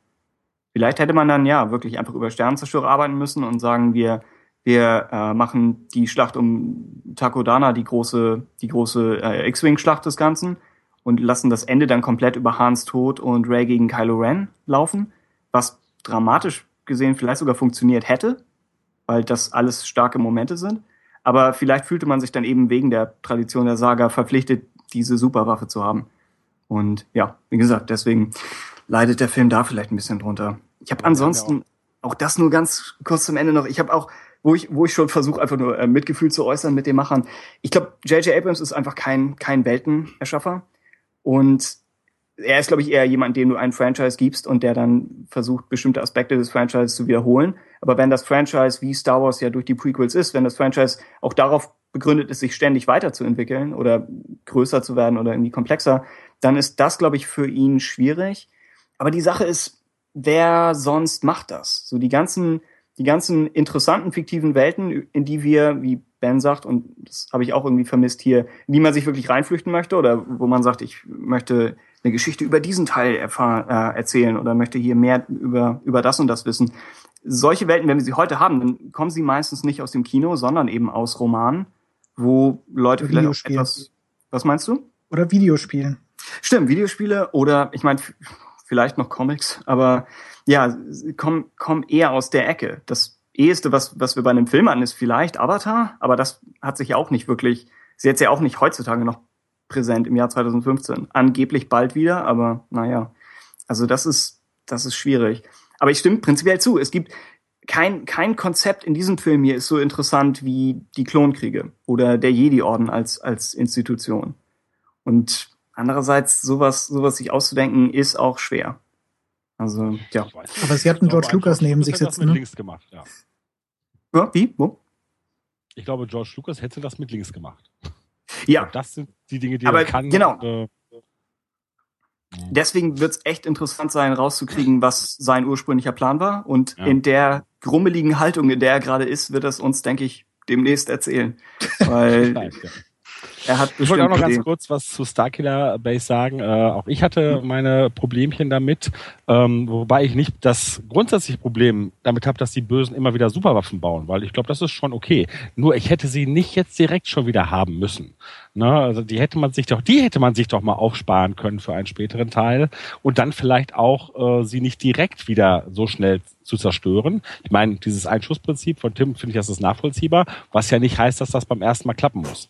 Vielleicht hätte man dann ja wirklich einfach über Sternenzerstörer arbeiten müssen und sagen, wir wir äh, machen die Schlacht um Takodana, die große, die große äh, X-Wing-Schlacht des Ganzen und lassen das Ende dann komplett über Hans Tod und Ray gegen Kylo Ren laufen, was dramatisch gesehen vielleicht sogar funktioniert hätte, weil das alles starke Momente sind. Aber vielleicht fühlte man sich dann eben wegen der Tradition der Saga verpflichtet, diese Superwaffe zu haben. Und ja, wie gesagt, deswegen leidet der Film da vielleicht ein bisschen drunter. Ich habe ansonsten auch das nur ganz kurz zum Ende noch. Ich habe auch wo ich, wo ich schon versuche, einfach nur äh, Mitgefühl zu äußern mit den Machern. Ich glaube, J.J. Abrams ist einfach kein, kein Weltenerschaffer. Und er ist, glaube ich, eher jemand, dem du ein Franchise gibst und der dann versucht, bestimmte Aspekte des Franchises zu wiederholen. Aber wenn das Franchise, wie Star Wars ja durch die Prequels ist, wenn das Franchise auch darauf begründet ist, sich ständig weiterzuentwickeln oder größer zu werden oder irgendwie komplexer, dann ist das, glaube ich, für ihn schwierig. Aber die Sache ist, wer sonst macht das? So die ganzen die ganzen interessanten fiktiven Welten, in die wir, wie Ben sagt, und das habe ich auch irgendwie vermisst hier, in die man sich wirklich reinflüchten möchte oder wo man sagt, ich möchte eine Geschichte über diesen Teil äh, erzählen oder möchte hier mehr über, über das und das wissen. Solche Welten, wenn wir sie heute haben, dann kommen sie meistens nicht aus dem Kino, sondern eben aus Romanen, wo Leute vielleicht auch etwas. Was meinst du? Oder Videospielen. Stimmt, Videospiele oder ich meine, vielleicht noch Comics, aber ja, kommen komm eher aus der Ecke. Das eheste, was, was wir bei einem Film hatten, ist vielleicht Avatar, aber das hat sich ja auch nicht wirklich, ist jetzt ja auch nicht heutzutage noch präsent im Jahr 2015. Angeblich bald wieder, aber naja. Also das ist, das ist schwierig. Aber ich stimme prinzipiell zu. Es gibt kein, kein Konzept in diesem Film hier ist so interessant wie die Klonkriege oder der Jedi-Orden als, als Institution. Und andererseits, sowas, sowas sich auszudenken, ist auch schwer. Also, ja. Aber sie hatten George Lucas neben sich sitzen. Mit ne? links gemacht, ja. ja. Wie? Wo? Ich glaube, George Lucas hätte das mit links gemacht. Ja. Das sind die Dinge, die Aber er kann. genau. Und, äh, Deswegen wird es echt interessant sein, rauszukriegen, was sein ursprünglicher Plan war. Und Ja. in der grummeligen Haltung, in der er gerade ist, wird es uns, denke ich, demnächst erzählen. Weil. Er hat Ich wollte auch noch ganz kurz was zu Starkiller Base sagen. Äh, auch ich hatte meine Problemchen damit, ähm, wobei ich nicht das grundsätzliche Problem damit habe, dass die Bösen immer wieder Superwaffen bauen, weil ich glaube, das ist schon okay. Nur ich hätte sie nicht jetzt direkt schon wieder haben müssen. Ne? Also die hätte man sich doch, die hätte man sich doch mal aufsparen können für einen späteren Teil und dann vielleicht auch äh, sie nicht direkt wieder so schnell zu zerstören. Ich meine, dieses Einschussprinzip von Tim finde ich, das ist nachvollziehbar, was ja nicht heißt, dass das beim ersten Mal klappen muss.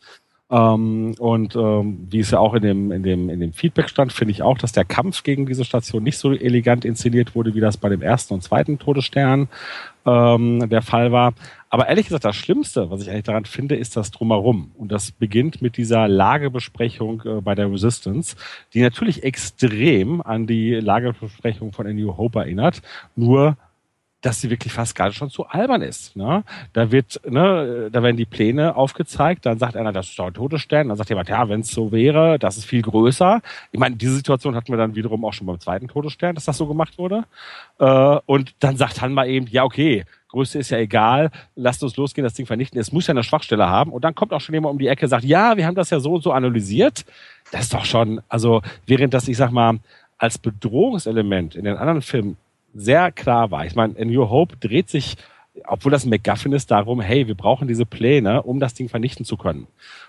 Ähm, und ähm, wie es ja auch in dem, in dem, in dem Feedback stand, finde ich auch, dass der Kampf gegen diese Station nicht so elegant inszeniert wurde, wie das bei dem ersten und zweiten Todesstern ähm, der Fall war. Aber ehrlich gesagt, das Schlimmste, was ich eigentlich daran finde, ist das Drumherum. Und das beginnt mit dieser Lagebesprechung äh, bei der Resistance, die natürlich extrem an die Lagebesprechung von A New Hope erinnert. Nur dass sie wirklich fast gerade schon zu albern ist. Ne? Da wird, ne, da werden die Pläne aufgezeigt, dann sagt einer, das ist doch ein Todesstern, dann sagt jemand, ja, wenn es so wäre, das ist viel größer. Ich meine, diese Situation hatten wir dann wiederum auch schon beim zweiten Todesstern, dass das so gemacht wurde. Äh, und dann sagt Hanma eben, ja, okay, Größe ist ja egal, lasst uns losgehen, das Ding vernichten. Es muss ja eine Schwachstelle haben. Und dann kommt auch schon jemand um die Ecke, sagt, ja, wir haben das ja so und so analysiert. Das ist doch schon, also während das, ich sag mal, als Bedrohungselement in den anderen Filmen sehr klar war. Ich meine, in New Hope dreht sich, obwohl das ein MacGuffin ist, darum, hey, wir brauchen diese Pläne, um das Ding vernichten zu können.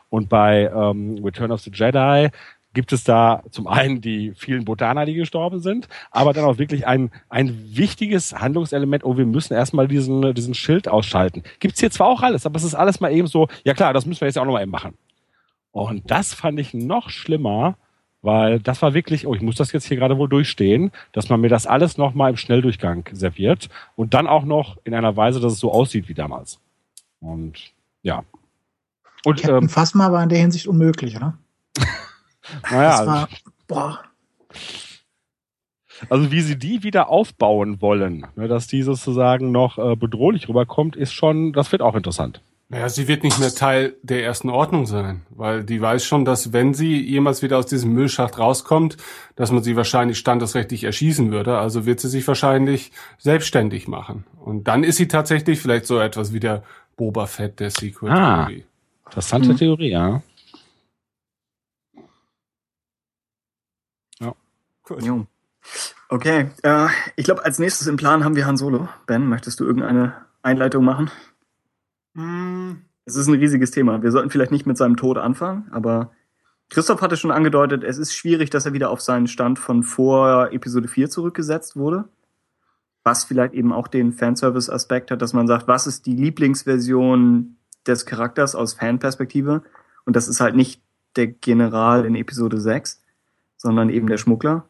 Und bei ähm, Return of the Jedi gibt es da zum einen die vielen Botaner, die gestorben sind, aber dann auch wirklich ein, ein wichtiges Handlungselement, oh, wir müssen erstmal diesen, diesen Schild ausschalten. Gibt's hier zwar auch alles, aber es ist alles mal eben so, ja klar, das müssen wir jetzt auch noch mal eben machen. Und das fand ich noch schlimmer, weil das war wirklich, oh, ich muss das jetzt hier gerade wohl durchstehen, dass man mir das alles noch mal im Schnelldurchgang serviert und dann auch noch in einer Weise, dass es so aussieht wie damals. Und ja. Und Captain ähm, Phasma war in der Hinsicht unmöglich, oder? naja, Das war, boah, also wie sie die wieder aufbauen wollen, ne, dass die sozusagen noch äh, bedrohlich rüberkommt, ist schon, das wird auch interessant. Naja, sie wird nicht mehr Teil der ersten Ordnung sein, weil die weiß schon, dass wenn sie jemals wieder aus diesem Müllschacht rauskommt, dass man sie wahrscheinlich standesrechtlich erschießen würde. Also wird sie sich wahrscheinlich selbstständig machen. Und dann ist sie tatsächlich vielleicht so etwas wie der Boba Fett der Sequel. Ah. Theorie. Interessante Mhm. Theorie, ja. Jo. Okay, äh, ich glaube, als nächstes im Plan haben wir Han Solo. Ben, möchtest du irgendeine Einleitung machen? Hm, Es ist ein riesiges Thema. Wir sollten vielleicht nicht mit seinem Tod anfangen, aber Christoph hatte schon angedeutet, es ist schwierig, dass er wieder auf seinen Stand von vor Episode 4 zurückgesetzt wurde. Was vielleicht eben auch den Fanservice-Aspekt hat, dass man sagt, was ist die Lieblingsversion des Charakters aus Fanperspektive? Und das ist halt nicht der General in Episode 6, sondern eben der Schmuggler.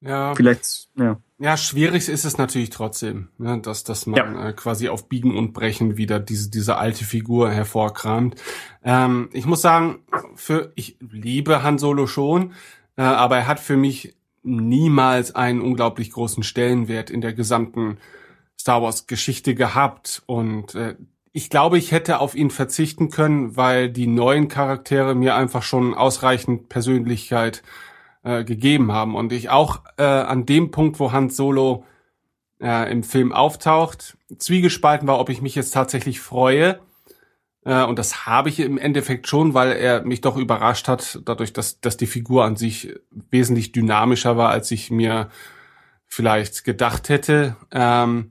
ja. Vielleicht, ja. Ja, schwierig ist es natürlich trotzdem, ne, dass, dass man Ja. äh, quasi auf Biegen und Brechen wieder diese, diese alte Figur hervorkramt. Ähm, ich muss sagen, für, ich liebe Han Solo schon, äh, aber er hat für mich niemals einen unglaublich großen Stellenwert in der gesamten Star Wars Geschichte gehabt und äh, ich glaube, ich hätte auf ihn verzichten können, weil die neuen Charaktere mir einfach schon ausreichend Persönlichkeit äh, gegeben haben und ich auch äh, an dem Punkt, wo Han Solo äh, im Film auftaucht, zwiegespalten war, ob ich mich jetzt tatsächlich freue. Äh, und das habe ich im Endeffekt schon, weil er mich doch überrascht hat, dadurch, dass, dass die Figur an sich wesentlich dynamischer war, als ich mir vielleicht gedacht hätte. Ähm,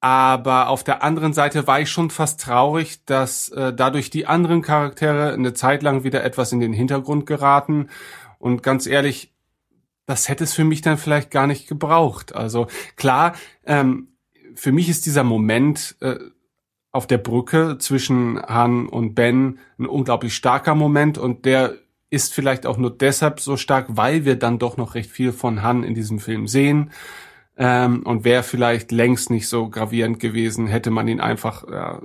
aber auf der anderen Seite war ich schon fast traurig, dass äh, dadurch die anderen Charaktere eine Zeit lang wieder etwas in den Hintergrund geraten. Und ganz ehrlich, das hätte es für mich dann vielleicht gar nicht gebraucht. Also klar, ähm, für mich ist dieser Moment äh, auf der Brücke zwischen Han und Ben ein unglaublich starker Moment und der ist vielleicht auch nur deshalb so stark, weil wir dann doch noch recht viel von Han in diesem Film sehen. Ähm, und wäre vielleicht längst nicht so gravierend gewesen, hätte man ihn einfach ja,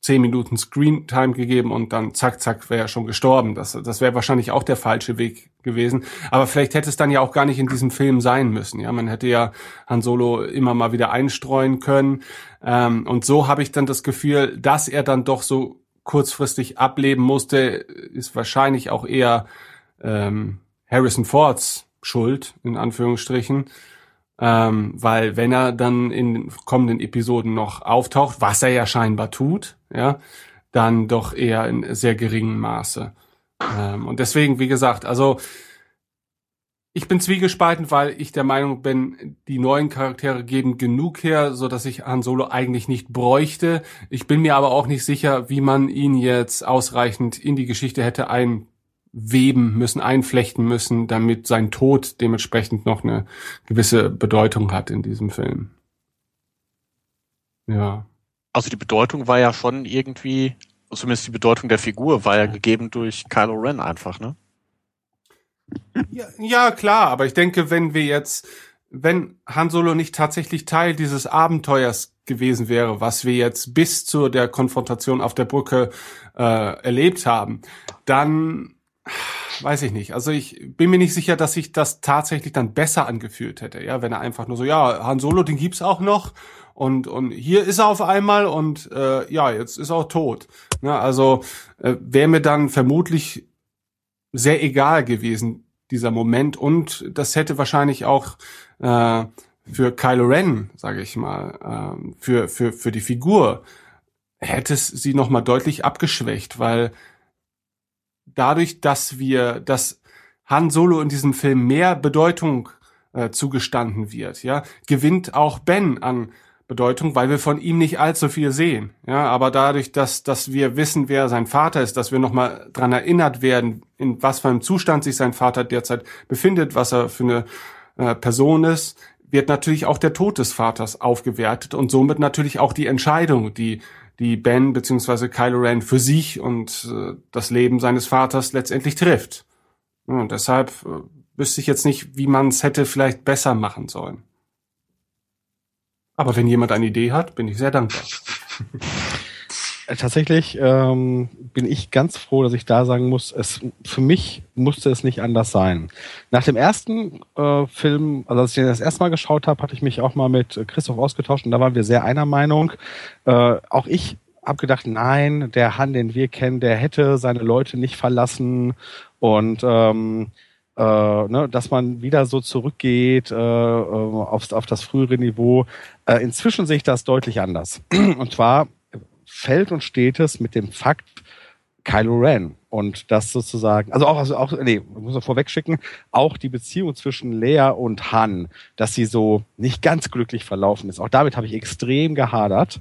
zehn Minuten Screentime gegeben und dann zack, zack, wäre er schon gestorben. Das, das wäre wahrscheinlich auch der falsche Weg gewesen. Aber vielleicht hätte es dann ja auch gar nicht in diesem Film sein müssen. Ja, man hätte ja Han Solo immer mal wieder einstreuen können. Ähm, und so habe ich dann das Gefühl, dass er dann doch so kurzfristig ableben musste, ist wahrscheinlich auch eher ähm, Harrison Fords Schuld, in Anführungsstrichen. Ähm, weil wenn er dann in den kommenden Episoden noch auftaucht, was er ja scheinbar tut, ja, dann doch eher in sehr geringem Maße. Ähm, und deswegen, wie gesagt, also ich bin zwiegespalten, weil ich der Meinung bin, die neuen Charaktere geben genug her, so dass ich Han Solo eigentlich nicht bräuchte. Ich bin mir aber auch nicht sicher, wie man ihn jetzt ausreichend in die Geschichte hätte einweben müssen, einflechten müssen, damit sein Tod dementsprechend noch eine gewisse Bedeutung hat in diesem Film. Ja. Also die Bedeutung war ja schon irgendwie, zumindest die Bedeutung der Figur war ja gegeben durch Kylo Ren einfach, ne? Ja, ja, klar, aber ich denke, wenn wir jetzt, wenn Han Solo nicht tatsächlich Teil dieses Abenteuers gewesen wäre, was wir jetzt bis zu der Konfrontation auf der Brücke äh, erlebt haben, dann weiß ich nicht. Also ich bin mir nicht sicher, dass sich das tatsächlich dann besser angefühlt hätte, ja, wenn er einfach nur so, ja, Han Solo, den gibt's auch noch und und hier ist er auf einmal und äh, ja, jetzt ist er auch tot. Ja, also äh, wäre mir dann vermutlich sehr egal gewesen, dieser Moment. Und das hätte wahrscheinlich auch äh, für Kylo Ren, sage ich mal, äh, für, für, für die Figur, hätte es sie nochmal deutlich abgeschwächt, weil dadurch, dass wir, dass Han Solo in diesem Film mehr Bedeutung äh, zugestanden wird, ja, gewinnt auch Ben an Bedeutung, weil wir von ihm nicht allzu viel sehen. Ja, aber dadurch, dass, dass wir wissen, wer sein Vater ist, dass wir nochmal dran erinnert werden, in was für einem Zustand sich sein Vater derzeit befindet, was er für eine äh, Person ist, wird natürlich auch der Tod des Vaters aufgewertet und somit natürlich auch die Entscheidung, die die Ben bzw. Kylo Ren für sich und äh, das Leben seines Vaters letztendlich trifft. Und deshalb äh, wüsste ich jetzt nicht, wie man es hätte vielleicht besser machen sollen. Aber wenn jemand eine Idee hat, bin ich sehr dankbar. Tatsächlich ähm, bin ich ganz froh, dass ich da sagen muss, es für mich musste es nicht anders sein. Nach dem ersten äh, Film, also als ich den das erste Mal geschaut habe, hatte ich mich auch mal mit Christoph ausgetauscht und da waren wir sehr einer Meinung. Äh, auch ich habe gedacht, nein, der Han, den wir kennen, der hätte seine Leute nicht verlassen und ähm, äh, ne, dass man wieder so zurückgeht äh, äh, auf, auf das frühere Niveau. Äh, inzwischen sehe ich das deutlich anders. Und zwar fällt und steht es mit dem Fakt, Kylo Ren und das sozusagen, also auch, also auch, nee, muss man vorweg schicken, auch die Beziehung zwischen Lea und Han, dass sie so nicht ganz glücklich verlaufen ist. Auch damit habe ich extrem gehadert.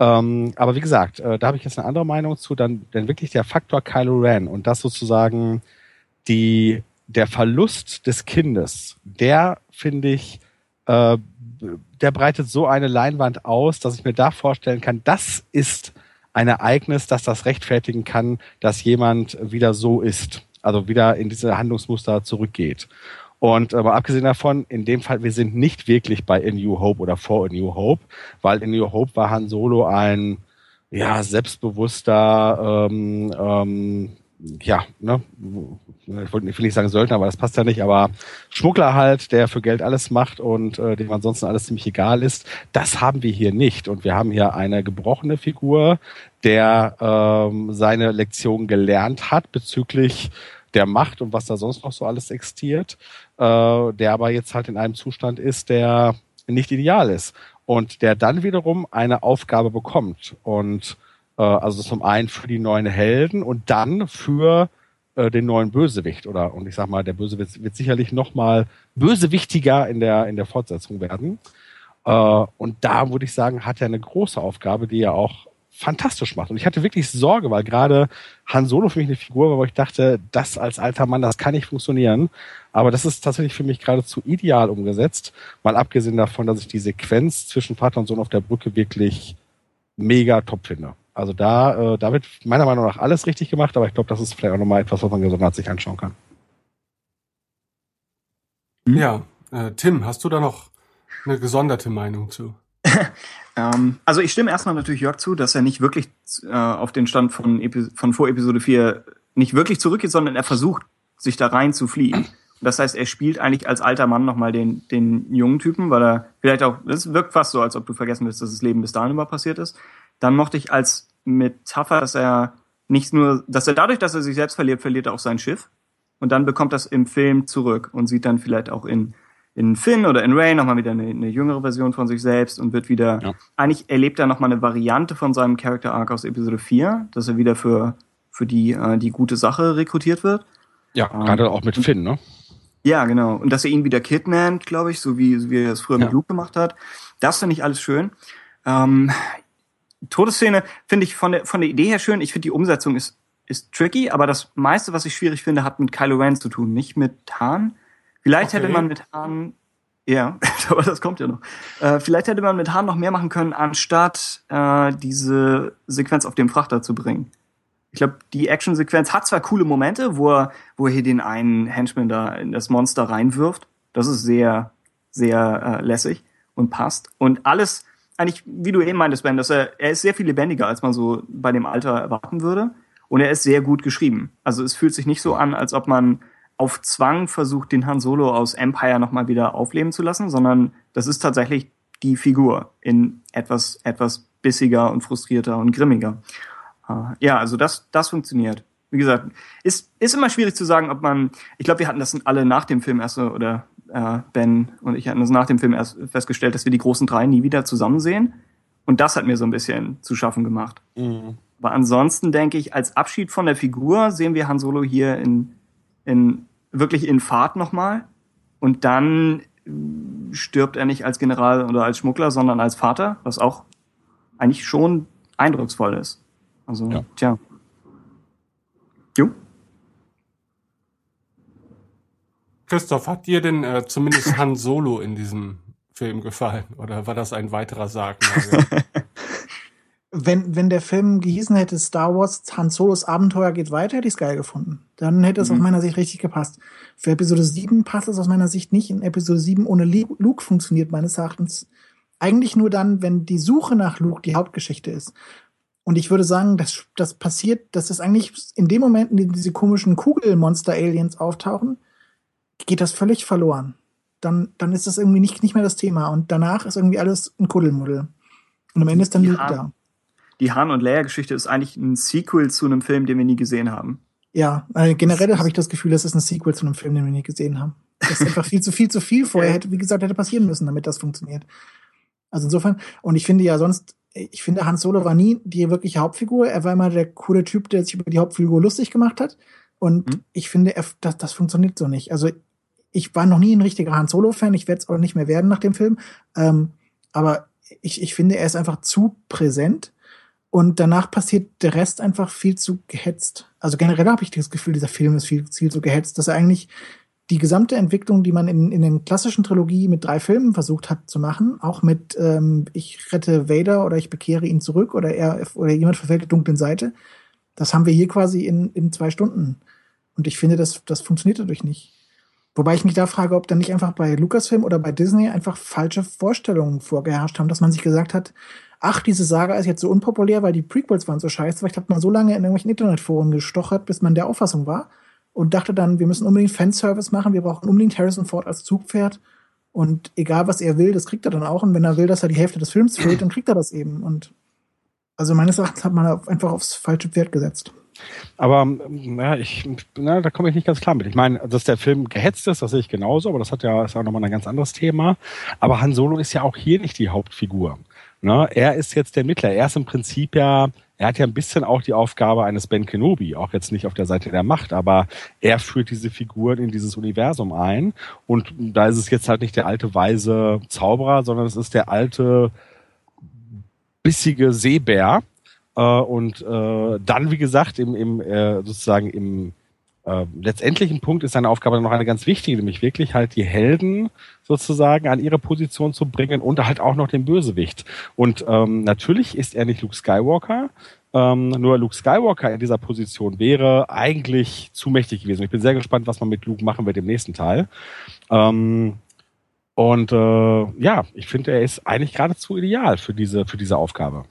Ähm, aber wie gesagt, äh, da habe ich jetzt eine andere Meinung zu, dann, denn wirklich der Faktor Kylo Ren und das sozusagen die der Verlust des Kindes, der finde ich, äh, der breitet so eine Leinwand aus, dass ich mir da vorstellen kann, das ist ein Ereignis, das das rechtfertigen kann, dass jemand wieder so ist, also wieder in diese Handlungsmuster zurückgeht. Und aber abgesehen davon, in dem Fall, wir sind nicht wirklich bei A New Hope oder vor A New Hope, weil in New Hope war Han Solo ein ja selbstbewusster ähm, ähm, ja, ne, ich will nicht sagen Söldner, aber das passt ja nicht, aber Schmuggler halt, der für Geld alles macht und äh, dem ansonsten alles ziemlich egal ist, das haben wir hier nicht. Und wir haben hier eine gebrochene Figur, der ähm, seine Lektion gelernt hat bezüglich der Macht und was da sonst noch so alles existiert, äh, der aber jetzt halt in einem Zustand ist, der nicht ideal ist und der dann wiederum eine Aufgabe bekommt und äh, also zum einen für die neuen Helden und dann für äh, den neuen Bösewicht oder und ich sag mal, der Bösewicht wird sicherlich noch mal bösewichtiger in der in der Fortsetzung werden. Äh, und da würde ich sagen, hat er eine große Aufgabe, die er auch fantastisch macht. Und ich hatte wirklich Sorge, weil gerade Han Solo für mich eine Figur war, wo ich dachte, das als alter Mann, das kann nicht funktionieren. Aber das ist tatsächlich für mich geradezu ideal umgesetzt. Mal abgesehen davon, dass ich die Sequenz zwischen Vater und Sohn auf der Brücke wirklich mega top finde. Also da, äh, da wird meiner Meinung nach alles richtig gemacht, aber ich glaube, das ist vielleicht auch nochmal etwas, was man gesondert sich anschauen kann. Hm? Ja, äh, Tim, hast du da noch eine gesonderte Meinung zu? ähm, also ich stimme erstmal natürlich Jörg zu, dass er nicht wirklich äh, auf den Stand von, Epi von vor Episode 4 nicht wirklich zurückgeht, sondern er versucht, sich da rein zu fliehen. Das heißt, er spielt eigentlich als alter Mann nochmal den, den jungen Typen, weil er vielleicht auch, das wirkt fast so, als ob du vergessen willst, dass das Leben bis dahin immer passiert ist. Dann mochte ich als Metapher, dass er nicht nur, dass er dadurch, dass er sich selbst verliert, verliert er auch sein Schiff. Und dann bekommt das im Film zurück und sieht dann vielleicht auch in, in Finn oder in Ray nochmal wieder eine, eine jüngere Version von sich selbst und wird wieder, ja. eigentlich erlebt er nochmal eine Variante von seinem Character Arc aus Episode 4, dass er wieder für, für die äh, die gute Sache rekrutiert wird. Ja, Ähm, gerade auch mit Finn, ne? Ja, genau. Und dass er ihn wieder kidnappt, glaube ich, so wie, so wie er es früher Ja. mit Luke gemacht hat. Das finde ich alles schön. Ähm, Todesszene finde ich von der, von der Idee her schön. Ich finde, die Umsetzung ist, ist tricky, aber das meiste, was ich schwierig finde, hat mit Kylo Ren zu tun, nicht mit Han. Vielleicht Okay. hätte man mit Han, ja, aber das kommt ja noch. Äh, vielleicht hätte man mit Han noch mehr machen können, anstatt äh, diese Sequenz auf dem Frachter zu bringen. Ich glaube, die Action-Sequenz hat zwar coole Momente, wo er, wo er hier den einen Henchman da in das Monster reinwirft. Das ist sehr, sehr äh, lässig und passt. Und alles, eigentlich, wie du eben meintest, Ben, dass er, er ist sehr viel lebendiger, als man so bei dem Alter erwarten würde. Und er ist sehr gut geschrieben. Also es fühlt sich nicht so an, als ob man auf Zwang versucht, den Han Solo aus Empire nochmal wieder aufleben zu lassen, sondern das ist tatsächlich die Figur in etwas, etwas bissiger und frustrierter und grimmiger. Äh, Ja, also das, das funktioniert. Wie gesagt, ist, ist immer schwierig zu sagen, ob man, ich glaube, wir hatten das alle nach dem Film erst so, oder äh, Ben und ich hatten das nach dem Film erst festgestellt, dass wir die großen drei nie wieder zusammen sehen. Und das hat mir so ein bisschen zu schaffen gemacht. Aber ansonsten denke ich, als Abschied von der Figur sehen wir Han Solo hier in, in wirklich in Fahrt nochmal. Und dann stirbt er nicht als General oder als Schmuggler, sondern als Vater, was auch eigentlich schon eindrucksvoll ist. Also, Ja. tja. Jo. Christoph, hat dir denn äh, zumindest Han Solo in diesem Film gefallen? Oder war das ein weiterer Sargnagel? Wenn, wenn der Film gehießen hätte Star Wars Han Solos Abenteuer geht weiter, hätte ich es geil gefunden. Dann hätte es Mhm. aus meiner Sicht richtig gepasst. Für Episode 7 passt es aus meiner Sicht nicht. In Episode 7 ohne Luke funktioniert meines Erachtens eigentlich nur dann, wenn die Suche nach Luke die Hauptgeschichte ist. Und ich würde sagen, das, das passiert, dass es eigentlich in dem Moment, in dem diese komischen Kugelmonster-Aliens auftauchen, geht das völlig verloren. Dann, dann ist das irgendwie nicht, nicht mehr das Thema. Und danach ist irgendwie alles ein Kuddelmuddel. Und am Ende ist dann Luke da. Die Han und Leia-Geschichte ist eigentlich ein Sequel zu einem Film, den wir nie gesehen haben. Ja, äh, generell habe ich das Gefühl, das ist ein Sequel zu einem Film, den wir nicht gesehen haben. Das ist einfach viel zu viel zu viel vorher hätte, wie gesagt, hätte passieren müssen, damit das funktioniert. Also insofern, und ich finde ja sonst, ich finde, Hans Solo war nie die wirkliche Hauptfigur. Er war immer der coole Typ, der sich über die Hauptfigur lustig gemacht hat. Und Mhm. ich finde, er, das, das funktioniert so nicht. Also ich war noch nie ein richtiger Han Solo-Fan, ich werde es auch nicht mehr werden nach dem Film. Ähm, aber ich, ich finde, er ist einfach zu präsent. Und danach passiert der Rest einfach viel zu gehetzt. Also generell habe ich das Gefühl, dieser Film ist viel, viel zu gehetzt, dass er eigentlich die gesamte Entwicklung, die man in, in den klassischen Trilogie mit drei Filmen versucht hat zu machen, auch mit ähm, ich rette Vader oder ich bekehre ihn zurück oder er oder jemand verfällt der dunklen Seite, das haben wir hier quasi in, in zwei Stunden. Und ich finde, das, das funktioniert dadurch nicht. Wobei ich mich da frage, ob dann nicht einfach bei Lucasfilm oder bei Disney einfach falsche Vorstellungen vorgeherrscht haben, dass man sich gesagt hat, ach, diese Saga ist jetzt so unpopulär, weil die Prequels waren so scheiße. Vielleicht hat man so lange in irgendwelchen Internetforen gestochert, bis man der Auffassung war und dachte dann, wir müssen unbedingt Fanservice machen, wir brauchen unbedingt Harrison Ford als Zugpferd. Und egal was er will, das kriegt er dann auch. Und wenn er will, dass er die Hälfte des Films füllt, dann kriegt er das eben. Und also meines Erachtens hat man einfach aufs falsche Pferd gesetzt. Aber na, ich, na, da komme ich nicht ganz klar mit. Ich meine, dass der Film gehetzt ist, das sehe ich genauso, aber das hat ja ist auch nochmal ein ganz anderes Thema. Aber Han Solo ist ja auch hier nicht die Hauptfigur. Ne? Er ist jetzt der Mittler. Er ist im Prinzip ja, er hat ja ein bisschen auch die Aufgabe eines Ben Kenobi, auch jetzt nicht auf der Seite der Macht, aber er führt diese Figuren in dieses Universum ein. Und da ist es jetzt halt nicht der alte weise Zauberer, sondern es ist der alte bissige Seebär. Äh, und äh, dann, wie gesagt, im, im äh, sozusagen im äh, letztendlichen Punkt ist seine Aufgabe dann noch eine ganz wichtige, nämlich wirklich halt die Helden sozusagen an ihre Position zu bringen und halt auch noch den Bösewicht. Und ähm, natürlich ist er nicht Luke Skywalker, ähm, nur Luke Skywalker in dieser Position wäre eigentlich zu mächtig gewesen. Ich bin sehr gespannt, was man mit Luke machen wird im nächsten Teil. Ähm, und äh, ja, ich finde, er ist eigentlich geradezu ideal für diese, für diese Aufgabe.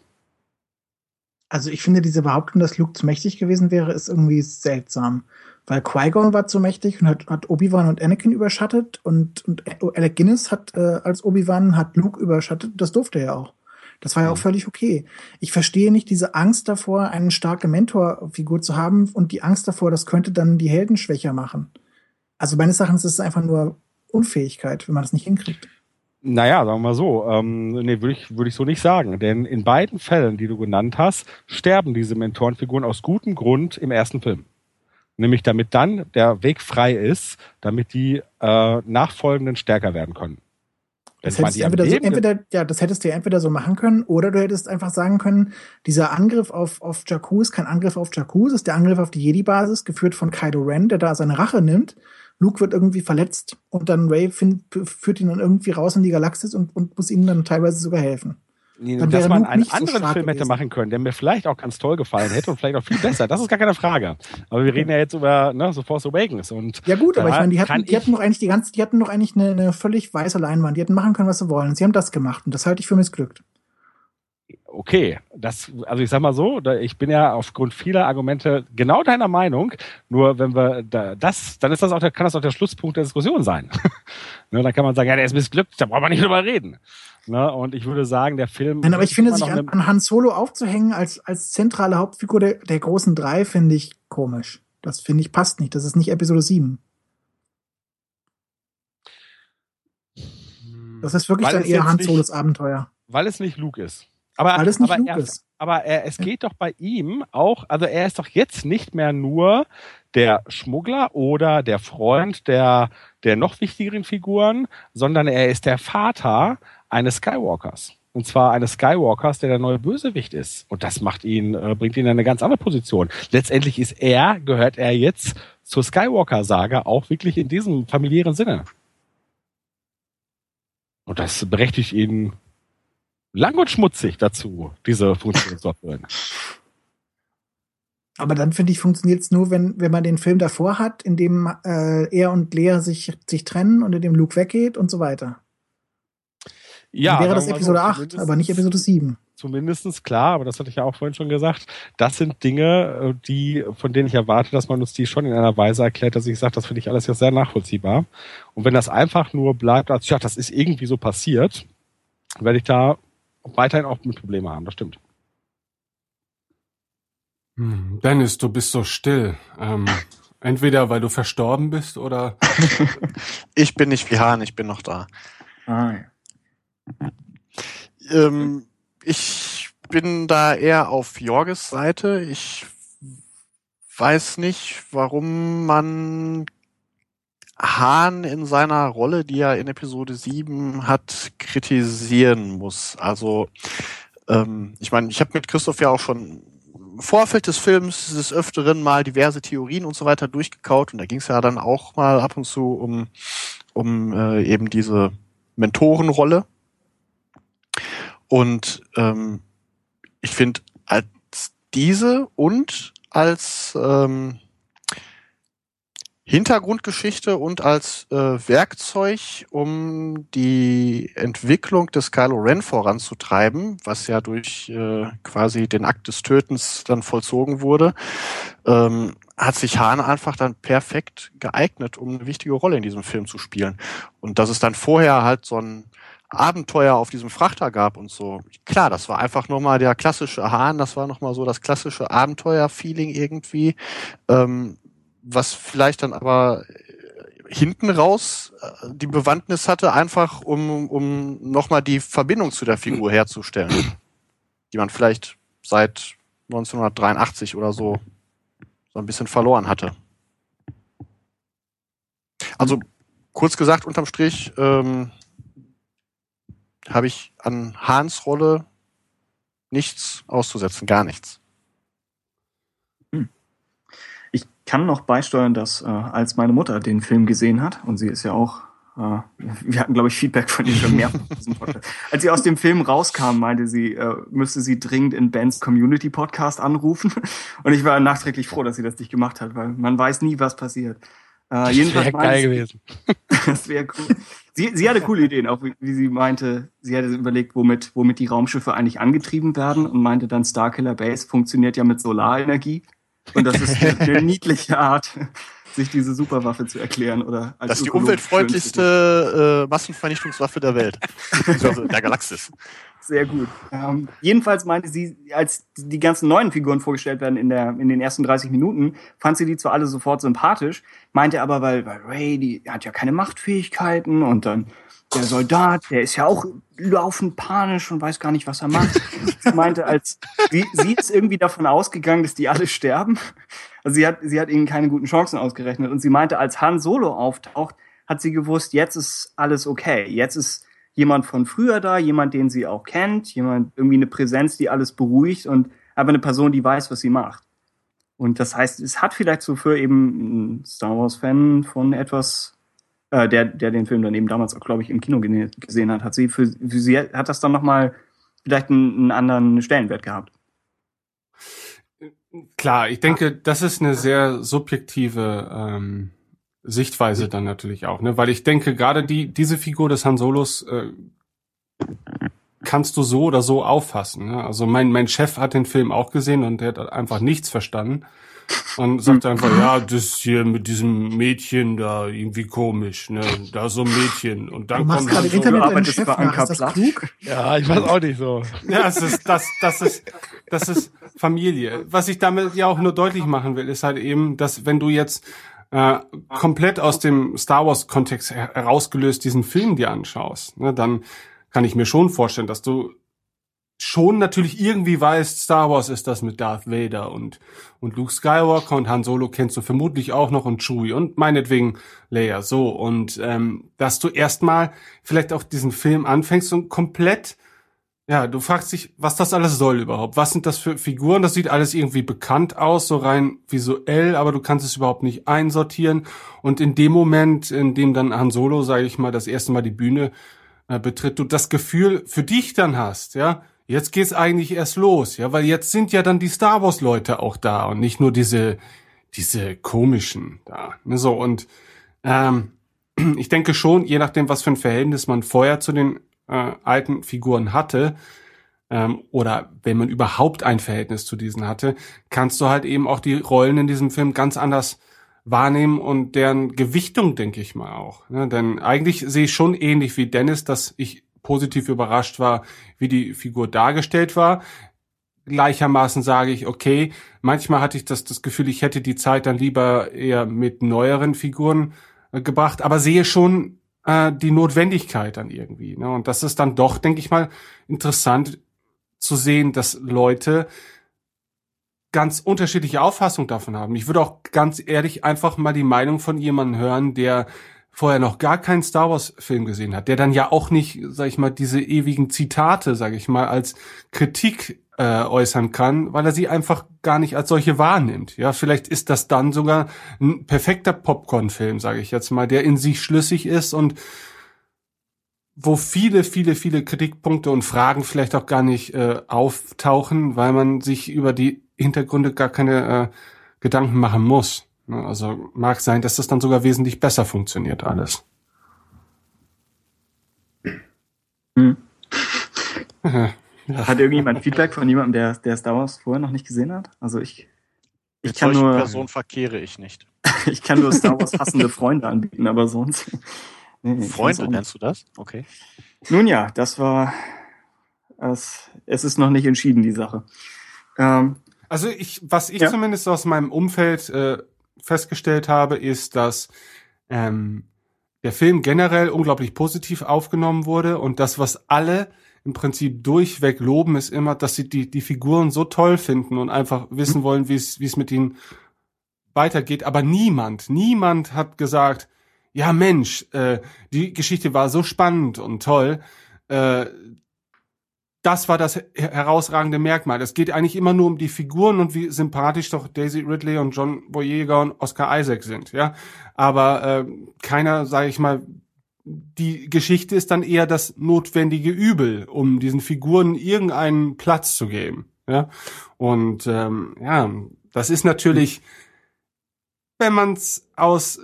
Also ich finde, diese Behauptung, dass Luke zu mächtig gewesen wäre, ist irgendwie seltsam. Weil Qui-Gon war zu mächtig und hat, hat Obi-Wan und Anakin überschattet und, und Alec Guinness hat äh, als Obi-Wan hat Luke überschattet. Das durfte er ja auch. Das war ja auch völlig okay. Ich verstehe nicht diese Angst davor, eine starke Mentorfigur zu haben und die Angst davor, das könnte dann die Helden schwächer machen. Also meines Erachtens ist es einfach nur Unfähigkeit, wenn man das nicht hinkriegt. Naja, sagen wir mal so. Ähm, nee, würde ich, würde ich so nicht sagen. Denn in beiden Fällen, die du genannt hast, sterben diese Mentorenfiguren aus gutem Grund im ersten Film. Nämlich damit dann der Weg frei ist, damit die äh, Nachfolgenden stärker werden können. Das Wenn hättest, du entweder so, entweder, ja, das hättest du entweder so machen können, oder du hättest einfach sagen können, dieser Angriff auf, auf Jakku ist kein Angriff auf Jakku, es ist der Angriff auf die Jedi-Basis, geführt von Kylo Ren, der da seine Rache nimmt. Luke wird irgendwie verletzt und dann Ray find, führt ihn dann irgendwie raus in die Galaxis und, und muss ihm dann teilweise sogar helfen. Nee, Dann dass wäre man Luke einen nicht so anderen stark Film hätte gewesen. machen können, der mir vielleicht auch ganz toll gefallen hätte und vielleicht auch viel besser. Das ist gar keine Frage. Aber wir reden ja jetzt über ne, so Force Awakens und Ja gut, aber ich meine, die hatten, die hatten doch eigentlich die ganze, die hatten doch eigentlich eine, eine völlig weiße Leinwand. Die hätten machen können, was sie wollen. Und sie haben das gemacht und das halte ich für missglückt. Okay, das, also ich sag mal so, ich bin ja aufgrund vieler Argumente genau deiner Meinung. Nur wenn wir da, das, dann ist das auch der, kann das auch der Schlusspunkt der Diskussion sein. ne, dann kann man sagen, ja, der ist missglückt, da braucht man nicht drüber reden. Ne, und ich würde sagen, der Film. Nein, aber ich finde, sich an, an Han Solo aufzuhängen als, als zentrale Hauptfigur der, der großen drei, finde ich komisch. Das finde ich passt nicht. Das ist nicht Episode 7. Das ist wirklich Weil dann eher Han nicht- Solos Abenteuer. weil es nicht Luke ist. Aber, Weil es nicht aber er. Aber er, es geht doch bei ihm auch, also er ist doch jetzt nicht mehr nur der Schmuggler oder der Freund der, der noch wichtigeren Figuren, sondern er ist der Vater eines Skywalkers. Und zwar eines Skywalkers, der der neue Bösewicht ist. Und das macht ihn, äh, bringt ihn in eine ganz andere Position. Letztendlich ist er, gehört er jetzt zur Skywalker-Saga auch wirklich in diesem familiären Sinne. Und das berechtigt ihn lang und schmutzig dazu, diese Funktion zu erfüllen. Aber dann finde ich, funktioniert es nur, wenn, wenn man den Film davor hat, in dem äh, er und Lea sich, sich trennen und in dem Luke weggeht und so weiter. dann wäre das Episode so, 8, zumindest- aber nicht Episode 7. Zumindestens klar, aber das hatte ich ja auch vorhin schon gesagt. Das sind Dinge, äh, die, von denen ich erwarte, dass man uns die schon in einer Weise erklärt, dass ich sage, das finde ich alles jetzt sehr nachvollziehbar. Und wenn das einfach nur bleibt, als ja, das ist irgendwie so passiert, werde ich da weiterhin auch mit Probleme haben. Das stimmt. Hm, Dennis, du bist so still. Ähm, entweder weil du verstorben bist oder Ich bin nicht wie Hahn, ich bin noch da. Ah, ja. Ähm, ich bin da eher auf Jorges Seite. Ich weiß nicht, warum man Hahn in seiner Rolle, die er in Episode 7 hat, kritisieren muss. Also, ähm, ich meine, ich habe mit Christoph ja auch schon im Vorfeld des Films des Öfteren mal diverse Theorien und so weiter durchgekaut und da ging es ja dann auch mal ab und zu um, um äh, eben diese Mentorenrolle. Und ähm, ich finde, als diese und als ähm, Hintergrundgeschichte und als äh, Werkzeug, um die Entwicklung des Kylo Ren voranzutreiben, was ja durch äh, quasi den Akt des Tötens dann vollzogen wurde, ähm, hat sich Hahn einfach dann perfekt geeignet, um eine wichtige Rolle in diesem Film zu spielen. Und dass es dann vorher halt so ein Abenteuer auf diesem Frachter gab und so. Klar, das war einfach nochmal der klassische Hahn, das war nochmal so das klassische Abenteuer-Feeling irgendwie, ähm, was vielleicht dann aber äh, hinten raus äh, die Bewandtnis hatte, einfach um, um nochmal die Verbindung zu der Figur herzustellen, die man vielleicht seit 1983 oder so so ein bisschen verloren hatte. Also kurz gesagt, unterm Strich ähm, habe ich an Hahns Rolle nichts auszusetzen, gar nichts. Ich kann noch beisteuern, dass äh, als meine Mutter den Film gesehen hat, und sie ist ja auch, äh, wir hatten, glaube ich, Feedback von ihr schon mehr von diesem Podcast. Als sie aus dem Film rauskam, meinte sie, äh, müsste sie dringend in Bens Community Podcast anrufen. Und ich war nachträglich froh, dass sie das nicht gemacht hat, weil man weiß nie, was passiert. Äh, jedenfalls Wäre meinte geil gewesen. das wäre cool. Sie, sie hatte coole Ideen, auch wie, wie sie meinte, sie hatte überlegt, womit, womit die Raumschiffe eigentlich angetrieben werden und meinte dann Starkiller Base funktioniert ja mit Solarenergie. Und das ist eine, niedliche Art, sich diese Superwaffe zu erklären oder als Das ist die umweltfreundlichste äh, Massenvernichtungswaffe der Welt. Also der Galaxis. Sehr gut. Ähm, jedenfalls meinte sie, als die ganzen neuen Figuren vorgestellt werden in, der, in den ersten 30 Minuten, fand sie die zwar alle sofort sympathisch, meinte aber, weil, weil Ray, die hat ja keine Machtfähigkeiten und dann der Soldat, der ist ja auch laufend panisch und weiß gar nicht, was er macht. sie meinte, als sie, sie ist irgendwie davon ausgegangen, dass die alle sterben. Also sie hat, sie hat ihnen keine guten Chancen ausgerechnet. Und sie meinte, als Han Solo auftaucht, hat sie gewusst, jetzt ist alles okay. Jetzt ist jemand von früher da, jemand, den sie auch kennt, jemand, irgendwie eine Präsenz, die alles beruhigt und aber eine Person, die weiß, was sie macht. Und das heißt, es hat vielleicht so für eben einen Star Wars-Fan von etwas, äh, der, der den Film dann eben damals auch, glaube ich, im Kino gesehen hat, hat sie für, für sie hat das dann nochmal vielleicht einen, einen anderen Stellenwert gehabt. Klar, ich denke, das ist eine sehr subjektive ähm, Sichtweise dann natürlich auch, ne? Weil ich denke, gerade die diese Figur des Han Solos äh, kannst du so oder so auffassen. Ne? Also mein mein Chef hat den Film auch gesehen und der hat einfach nichts verstanden und sagte einfach, ja, das hier mit diesem Mädchen da irgendwie komisch, ne? Da so ein Mädchen und dann Du machst kommt gerade Solo. Internet arbeitest Chef bei nach. Anker Ist das klug? Ja, ich weiß auch nicht so. Ja, es ist das, das ist, das ist Familie. Was ich damit ja auch nur deutlich machen will, ist halt eben, dass wenn du jetzt äh, komplett aus dem Star Wars Kontext her- herausgelöst diesen Film dir anschaust, ne, dann kann ich mir schon vorstellen, dass du schon natürlich irgendwie weißt, Star Wars ist das mit Darth Vader und und Luke Skywalker und Han Solo kennst du vermutlich auch noch und Chewie und meinetwegen Leia so und ähm, dass du erstmal vielleicht auch diesen Film anfängst und komplett ja, du fragst dich, was das alles soll überhaupt. Was sind das für Figuren? Das sieht alles irgendwie bekannt aus, so rein visuell, aber du kannst es überhaupt nicht einsortieren. Und in dem Moment, in dem dann Han Solo, sage ich mal, das erste Mal die Bühne äh, betritt, du das Gefühl für dich dann hast, ja, jetzt geht's eigentlich erst los, ja, weil jetzt sind ja dann die Star Wars Leute auch da und nicht nur diese diese komischen da. Ne, so und ähm, ich denke schon, je nachdem, was für ein Verhältnis man vorher zu den äh, alten Figuren hatte, ähm, oder wenn man überhaupt ein Verhältnis zu diesen hatte, kannst du halt eben auch die Rollen in diesem Film ganz anders wahrnehmen und deren Gewichtung, denke ich mal auch. Ne? Denn eigentlich sehe ich schon ähnlich wie Dennis, dass ich positiv überrascht war, wie die Figur dargestellt war. Gleichermaßen sage ich, okay, manchmal hatte ich das, das Gefühl, ich hätte die Zeit dann lieber eher mit neueren Figuren äh, gebracht, aber sehe schon äh, die Notwendigkeit dann irgendwie. Ne? Und das ist dann doch, denke ich mal, interessant zu sehen, dass Leute ganz unterschiedliche Auffassungen davon haben. Ich würde auch ganz ehrlich einfach mal die Meinung von jemandem hören, der vorher noch gar keinen Star Wars Film gesehen hat, der dann ja auch nicht, sag ich mal, diese ewigen Zitate, sag ich mal, als Kritik äh, äußern kann, weil er sie einfach gar nicht als solche wahrnimmt. Ja, vielleicht ist das dann sogar ein perfekter Popcorn-Film, sage ich jetzt mal, der in sich schlüssig ist und wo viele, viele, viele Kritikpunkte und Fragen vielleicht auch gar nicht äh, auftauchen, weil man sich über die Hintergründe gar keine äh, Gedanken machen muss. Ne? Also mag sein, dass das dann sogar wesentlich besser funktioniert alles. Hm. Ja. Hat irgendjemand Feedback von jemandem, der, der Star Wars vorher noch nicht gesehen hat? Also ich, ich Mit kann nur, Personen verkehre ich nicht. ich kann nur Star Wars hassende Freunde anbieten, aber sonst. Nee, Freunde, nennst du das? Okay. Nun ja, das war, es, es ist noch nicht entschieden, die Sache. Ähm, Also ich, was ich Ja. zumindest aus meinem Umfeld äh, festgestellt habe, ist, dass ähm, der Film generell unglaublich positiv aufgenommen wurde und das, was alle im Prinzip durchweg loben, ist immer, dass sie die, die Figuren so toll finden und einfach wissen wollen, wie es wie es mit ihnen weitergeht. Aber niemand, niemand hat gesagt, ja Mensch, äh, die Geschichte war so spannend und toll. Äh, das war das her- herausragende Merkmal. Es geht eigentlich immer nur um die Figuren und wie sympathisch doch Daisy Ridley und John Boyega und Oscar Isaac sind, ja. Aber äh, keiner, sage ich mal, die Geschichte ist dann eher das notwendige Übel, um diesen Figuren irgendeinen Platz zu geben, ja. Und ähm, ja, das ist natürlich, wenn man es aus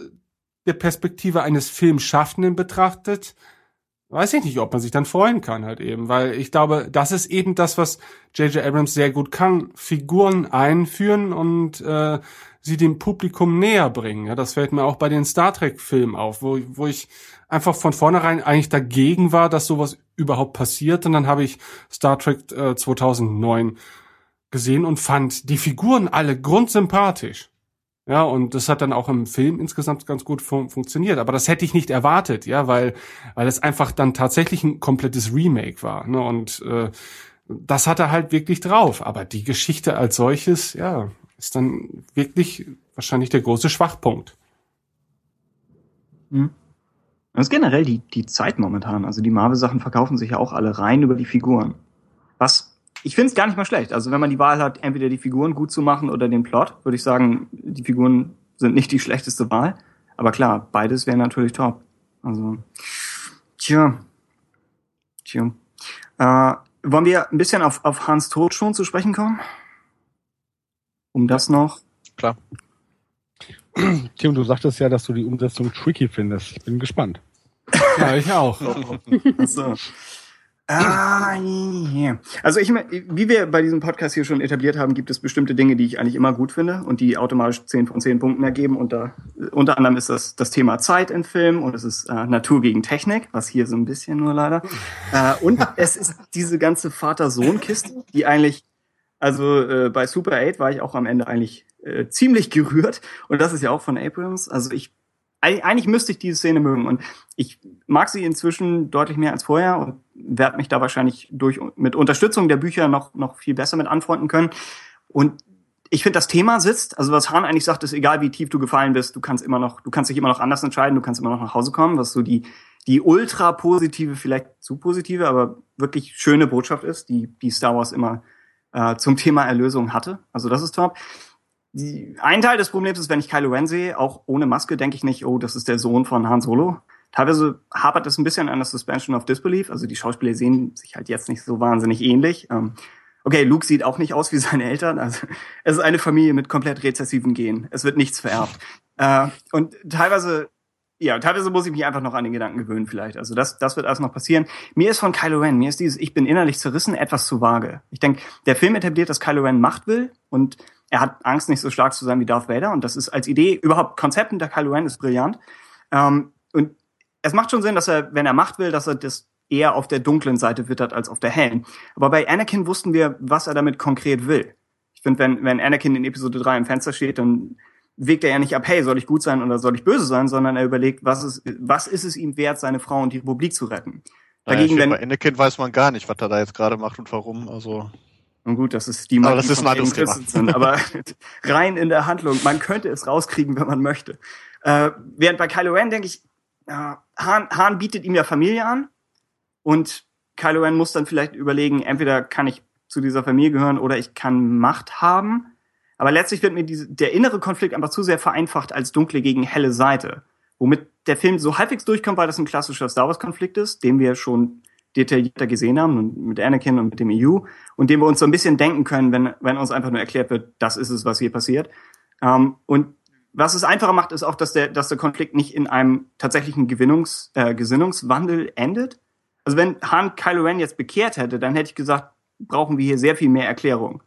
der Perspektive eines Filmschaffenden betrachtet, weiß ich nicht, ob man sich dann freuen kann halt eben, weil ich glaube, das ist eben das, was J.J. Abrams sehr gut kann, Figuren einführen und äh, sie dem Publikum näher bringen. Ja, das fällt mir auch bei den Star Trek Filmen auf, wo, wo ich einfach von vornherein eigentlich dagegen war, dass sowas überhaupt passiert und dann habe ich Star Trek äh, 2009 gesehen und fand die Figuren alle grundsympathisch. Ja, und das hat dann auch im Film insgesamt ganz gut fun funktioniert. Aber das hätte ich nicht erwartet, ja, weil, weil es einfach dann tatsächlich ein komplettes Remake war. Ne? Und äh, das hat er halt wirklich drauf. Aber die Geschichte als solches, ja, ist dann wirklich wahrscheinlich der große Schwachpunkt. Hm. Das ist generell die, die Zeit momentan. Also die Marvel-Sachen verkaufen sich ja auch alle rein über die Figuren. Was ich finde es gar nicht mal schlecht. Also wenn man die Wahl hat, entweder die Figuren gut zu machen oder den Plot, würde ich sagen, die Figuren sind nicht die schlechteste Wahl. Aber klar, beides wäre natürlich top. Also, tja. Tja. Äh, wollen wir ein bisschen auf, auf Hans Tod schon zu sprechen kommen? Um das noch. Klar. Tim, du sagtest ja, dass du die Umsetzung tricky findest. Ich bin gespannt. Ja, ich auch. Achso. Ah, yeah. Also ich, wie wir bei diesem Podcast hier schon etabliert haben, gibt es bestimmte Dinge, die ich eigentlich immer gut finde und die automatisch 10 von 10 Punkten ergeben. Und da, unter anderem ist das das Thema Zeit in Filmen und es ist äh, Natur gegen Technik, was hier so ein bisschen nur leider. Äh, und es ist diese ganze Vater-Sohn-Kiste, die eigentlich, also äh, bei Super 8 war ich auch am Ende eigentlich äh, ziemlich gerührt. Und das ist ja auch von Abrams. Also ich eigentlich müsste ich diese Szene mögen und ich mag sie inzwischen deutlich mehr als vorher und werde mich da wahrscheinlich durch mit Unterstützung der Bücher noch noch viel besser mit anfreunden können und ich finde das Thema sitzt, also was Hahn eigentlich sagt, ist egal wie tief du gefallen bist, du kannst immer noch, du kannst dich immer noch anders entscheiden, du kannst immer noch nach Hause kommen, was so die die ultra positive, vielleicht zu positive, aber wirklich schöne Botschaft ist, die die Star Wars immer äh, zum Thema Erlösung hatte. Also das ist top die, ein Teil des Problems ist, wenn ich Kylo Ren sehe, auch ohne Maske, denke ich nicht, oh, das ist der Sohn von Han Solo. Teilweise hapert es ein bisschen an der Suspension of Disbelief. Also die Schauspieler sehen sich halt jetzt nicht so wahnsinnig ähnlich. Ähm, okay, Luke sieht auch nicht aus wie seine Eltern. Also es ist eine Familie mit komplett rezessiven Genen. Es wird nichts vererbt. Äh, und teilweise, ja, teilweise muss ich mich einfach noch an den Gedanken gewöhnen vielleicht. Also das, das wird alles noch passieren. Mir ist von Kylo Ren, mir ist dieses Ich bin innerlich zerrissen etwas zu vage. Ich denke, der Film etabliert, dass Kylo Ren Macht will und er hat Angst, nicht so stark zu sein wie Darth Vader. Und das ist als Idee, überhaupt Konzept hinter Kylo Ren ist brillant. Ähm, und es macht schon Sinn, dass er, wenn er Macht will, dass er das eher auf der dunklen Seite wittert als auf der hellen. Aber bei Anakin wussten wir, was er damit konkret will. Ich finde, wenn, wenn Anakin in Episode 3 im Fenster steht, dann wägt er ja nicht ab, hey, soll ich gut sein oder soll ich böse sein, sondern er überlegt, was ist, was ist es ihm wert, seine Frau und die Republik zu retten. Dagegen, naja, wenn, bei Anakin weiß man gar nicht, was er da jetzt gerade macht und warum. Also und gut, das ist die Magie aber das ist ein anderes Thema. aber rein in der Handlung, man könnte es rauskriegen, wenn man möchte. Äh, während bei Kylo Ren denke ich, äh, Han, Han bietet ihm ja Familie an und Kylo Ren muss dann vielleicht überlegen, entweder kann ich zu dieser Familie gehören oder ich kann Macht haben. Aber letztlich wird mir diese, der innere Konflikt einfach zu sehr vereinfacht als dunkle gegen helle Seite. Womit der Film so halbwegs durchkommt, weil das ein klassischer Star Wars-Konflikt ist, den wir schon detaillierter gesehen haben mit Anakin und mit dem EU und dem wir uns so ein bisschen denken können, wenn, wenn uns einfach nur erklärt wird, das ist es, was hier passiert. Ähm, und was es einfacher macht, ist auch, dass der, dass der Konflikt nicht in einem tatsächlichen Gewinnungs, äh, Gesinnungswandel endet. Also wenn Han Kylo Ren jetzt bekehrt hätte, dann hätte ich gesagt, brauchen wir hier sehr viel mehr Erklärung.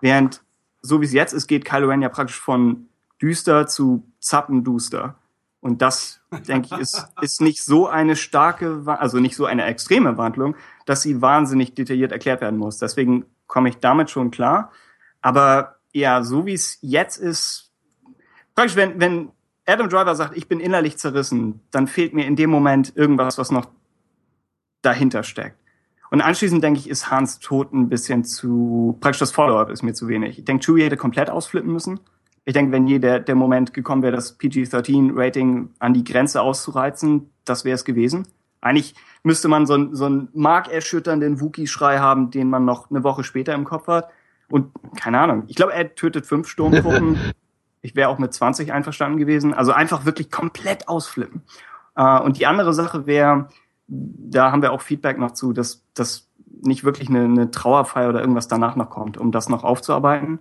Während, so wie es jetzt ist, geht Kylo Ren ja praktisch von düster zu zappenduster. Und das, denke ich, ist, ist nicht so eine starke, also nicht so eine extreme Wandlung, dass sie wahnsinnig detailliert erklärt werden muss. Deswegen komme ich damit schon klar. Aber ja, so wie es jetzt ist, praktisch, wenn, wenn Adam Driver sagt, ich bin innerlich zerrissen, dann fehlt mir in dem Moment irgendwas, was noch dahinter steckt. Und anschließend denke ich, ist Hans Tod ein bisschen zu, praktisch das Follow-up ist mir zu wenig. Ich denke, Chewie hätte komplett ausflippen müssen ich denke, wenn je der, der Moment gekommen wäre, das PG-13-Rating an die Grenze auszureizen, das wäre es gewesen. Eigentlich müsste man so, einen so einen markerschütternden Wookie-Schrei haben, den man noch eine Woche später im Kopf hat. Und keine Ahnung, ich glaube, er tötet fünf Sturmtruppen. Ich wäre auch mit 20 einverstanden gewesen. Also einfach wirklich komplett ausflippen. Äh, und die andere Sache wäre, da haben wir auch Feedback noch zu, dass, dass nicht wirklich eine, eine Trauerfeier oder irgendwas danach noch kommt, um das noch aufzuarbeiten.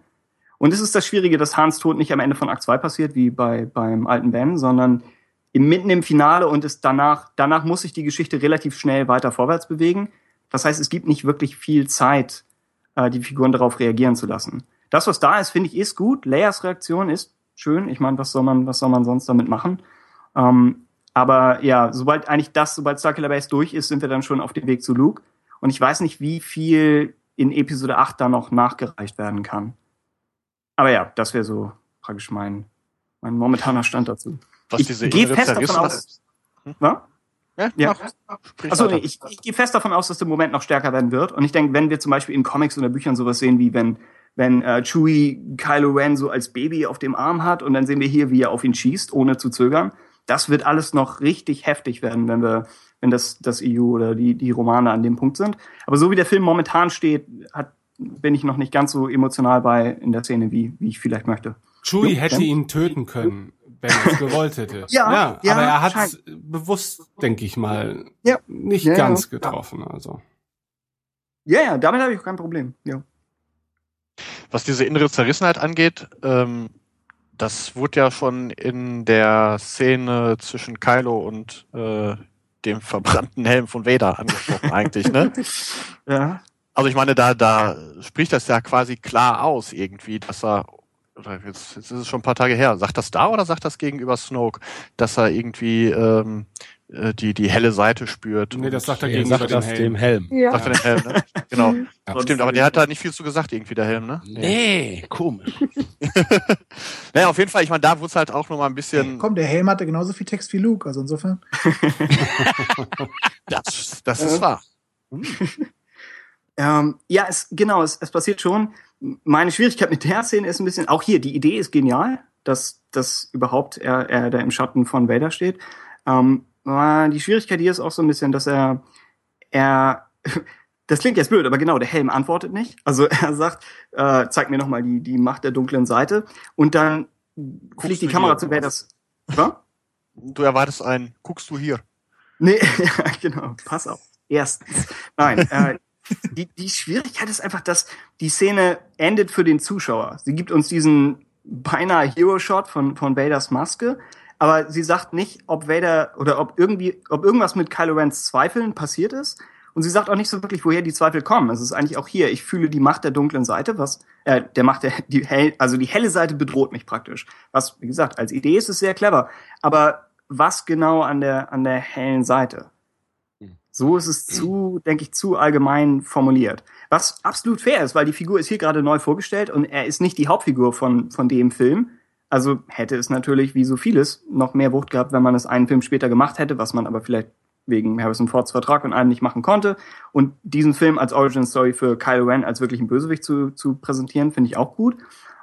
Und es ist das Schwierige, dass Hans Tod nicht am Ende von Akt 2 passiert, wie bei, beim alten Ben, sondern im, mitten im Finale und es danach, danach muss sich die Geschichte relativ schnell weiter vorwärts bewegen. Das heißt, es gibt nicht wirklich viel Zeit, äh, die Figuren darauf reagieren zu lassen. Das, was da ist, finde ich, ist gut. Leias Reaktion ist schön. Ich meine, was soll man, was soll man sonst damit machen? Ähm, aber ja, sobald eigentlich das, sobald Starkiller Base durch ist, sind wir dann schon auf dem Weg zu Luke. Und ich weiß nicht, wie viel in Episode 8 da noch nachgereicht werden kann. Aber ja, das wäre so praktisch mein, mein momentaner Stand dazu. Was ich diese gehe fest davon aus. Was? Ja, Ja. weiter. nee, ich, ich gehe fest davon aus, dass der Moment noch stärker werden wird. Und ich denke, wenn wir zum Beispiel in Comics oder Büchern sowas sehen, wie wenn, wenn äh, Chewie Kylo Ren so als Baby auf dem Arm hat und dann sehen wir hier, wie er auf ihn schießt, ohne zu zögern. Das wird alles noch richtig heftig werden, wenn wir, wenn das, das EU oder die, die Romane an dem Punkt sind. Aber so wie der Film momentan steht, hat, bin ich noch nicht ganz so emotional bei in der Szene, wie, wie ich vielleicht möchte. Chewie hätte ihn töten können, wenn er es gewollt hätte. Ja, ja, aber er hat scheint. bewusst, denke ich mal, Ja. nicht Ja, ganz ja. getroffen. Also. Ja, ja, damit habe ich auch kein Problem. Ja. Was diese innere Zerrissenheit angeht, ähm, das wurde ja schon in der Szene zwischen Kylo und äh, dem verbrannten Helm von Vader angesprochen eigentlich, ne? Ja. Also ich meine, da, da spricht das ja quasi klar aus irgendwie, dass er, oder jetzt, jetzt ist es schon ein paar Tage her, sagt das da oder sagt das gegenüber Snoke, dass er irgendwie ähm, äh, die, die helle Seite spürt? Nee, das sagt er Er gegenüber sagt dem das dem Helm. Helm. Ja. Sagt er den Helm, ne? Genau. Ja. Stimmt, aber der hat da nicht viel zu gesagt, irgendwie, der Helm, ne? Nee, komisch. Naja, auf jeden Fall, ich meine, da wurde es halt auch nochmal ein bisschen. Komm, der Helm hatte genauso viel Text wie Luke, also insofern. Das, das ist wahr. Ähm, ja, es, genau, es, es passiert schon. Meine Schwierigkeit mit der Szene ist ein bisschen, auch hier, die Idee ist genial, dass, dass überhaupt er, er da im Schatten von Vader steht. Ähm, die Schwierigkeit hier ist auch so ein bisschen, dass er, er, das klingt jetzt blöd, aber genau, der Helm antwortet nicht. Also er sagt, äh, zeig mir nochmal die, die Macht der dunklen Seite. Und dann fliegt die Kamera zu Vaders. Was? Du erwartest ein, guckst du hier. Nee, ja, genau. Pass auf. Erstens. Nein, äh, die, die Schwierigkeit ist einfach, dass die Szene endet für den Zuschauer. Sie gibt uns diesen beinahe Hero-Shot von, von Vaders Maske, aber sie sagt nicht, ob Vader oder ob irgendwie, ob irgendwas mit Kylo Rens Zweifeln passiert ist. Und sie sagt auch nicht so wirklich, woher die Zweifel kommen. Es ist eigentlich auch hier. Ich fühle die Macht der dunklen Seite, was, äh, der Macht der, die hell, also die helle Seite bedroht mich praktisch. Was, wie gesagt, als Idee ist es sehr clever. Aber was genau an der, an der hellen Seite? So ist es zu, denke ich, zu allgemein formuliert. Was absolut fair ist, weil die Figur ist hier gerade neu vorgestellt und er ist nicht die Hauptfigur von, von dem Film. Also hätte es natürlich, wie so vieles, noch mehr Wucht gehabt, wenn man es einen Film später gemacht hätte, was man aber vielleicht wegen Harrison Fords Vertrag und allem nicht machen konnte. Und diesen Film als Origin Story für Kylo Ren als wirklichen Bösewicht zu, zu präsentieren, finde ich auch gut.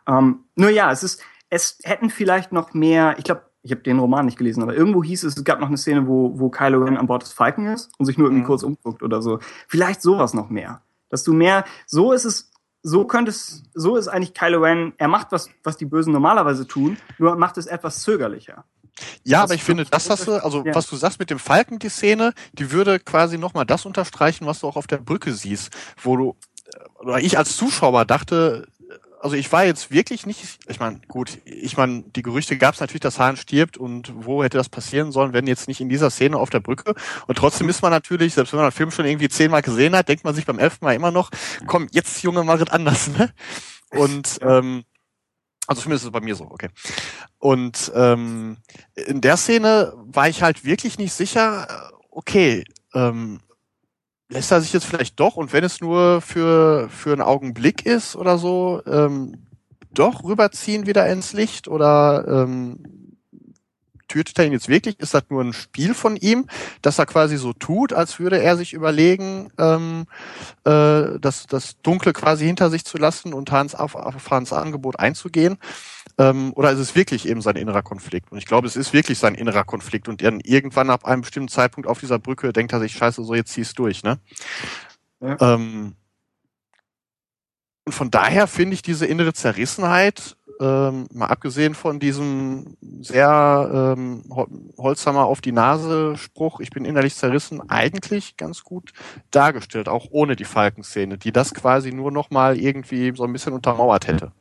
Ähm, nur ja, es ist, es hätten vielleicht noch mehr, ich glaube, ich habe den Roman nicht gelesen, aber irgendwo hieß es, es gab noch eine Szene, wo, wo Kylo Ren an Bord des Falken ist und sich nur irgendwie Mhm. kurz umguckt oder so. Vielleicht sowas noch mehr. Dass du mehr, so ist es, so könnte es, so ist eigentlich Kylo Ren, er macht was, was die Bösen normalerweise tun, nur macht es etwas zögerlicher. Ja, Das aber ich finde, das hast du, also Ja. was du sagst mit dem Falken, die Szene, die würde quasi nochmal das unterstreichen, was du auch auf der Brücke siehst, wo du, äh, oder ich als Zuschauer dachte, also ich war jetzt wirklich nicht, ich meine, gut, ich meine, die Gerüchte gab es natürlich, dass Hahn stirbt und wo hätte das passieren sollen, wenn jetzt nicht in dieser Szene auf der Brücke. Und trotzdem ist man natürlich, selbst wenn man den Film schon irgendwie zehnmal gesehen hat, denkt man sich beim elften Mal immer noch, komm, jetzt Junge, mach es anders, ne? Und ähm, also zumindest ist es bei mir so, okay. Und ähm, in der Szene war ich halt wirklich nicht sicher, okay, ähm, lässt er sich jetzt vielleicht doch, und wenn es nur für, für einen Augenblick ist oder so, ähm, doch rüberziehen wieder ins Licht oder ähm, tötet er ihn jetzt wirklich? Ist das nur ein Spiel von ihm, dass er quasi so tut, als würde er sich überlegen, ähm, äh, das, das Dunkle quasi hinter sich zu lassen und Hans auf, auf Hans Angebot einzugehen? Ähm, oder ist es wirklich eben sein innerer Konflikt? Und ich glaube, es ist wirklich sein innerer Konflikt und dann irgendwann ab einem bestimmten Zeitpunkt auf dieser Brücke denkt er sich, scheiße, so jetzt zieh's durch, ne? Ja. Ähm, und von daher finde ich diese innere Zerrissenheit, ähm, mal abgesehen von diesem sehr ähm, Hol- Holzhammer auf die Nase Spruch, ich bin innerlich zerrissen, eigentlich ganz gut dargestellt, auch ohne die Falkenszene, die das quasi nur noch mal irgendwie so ein bisschen untermauert hätte.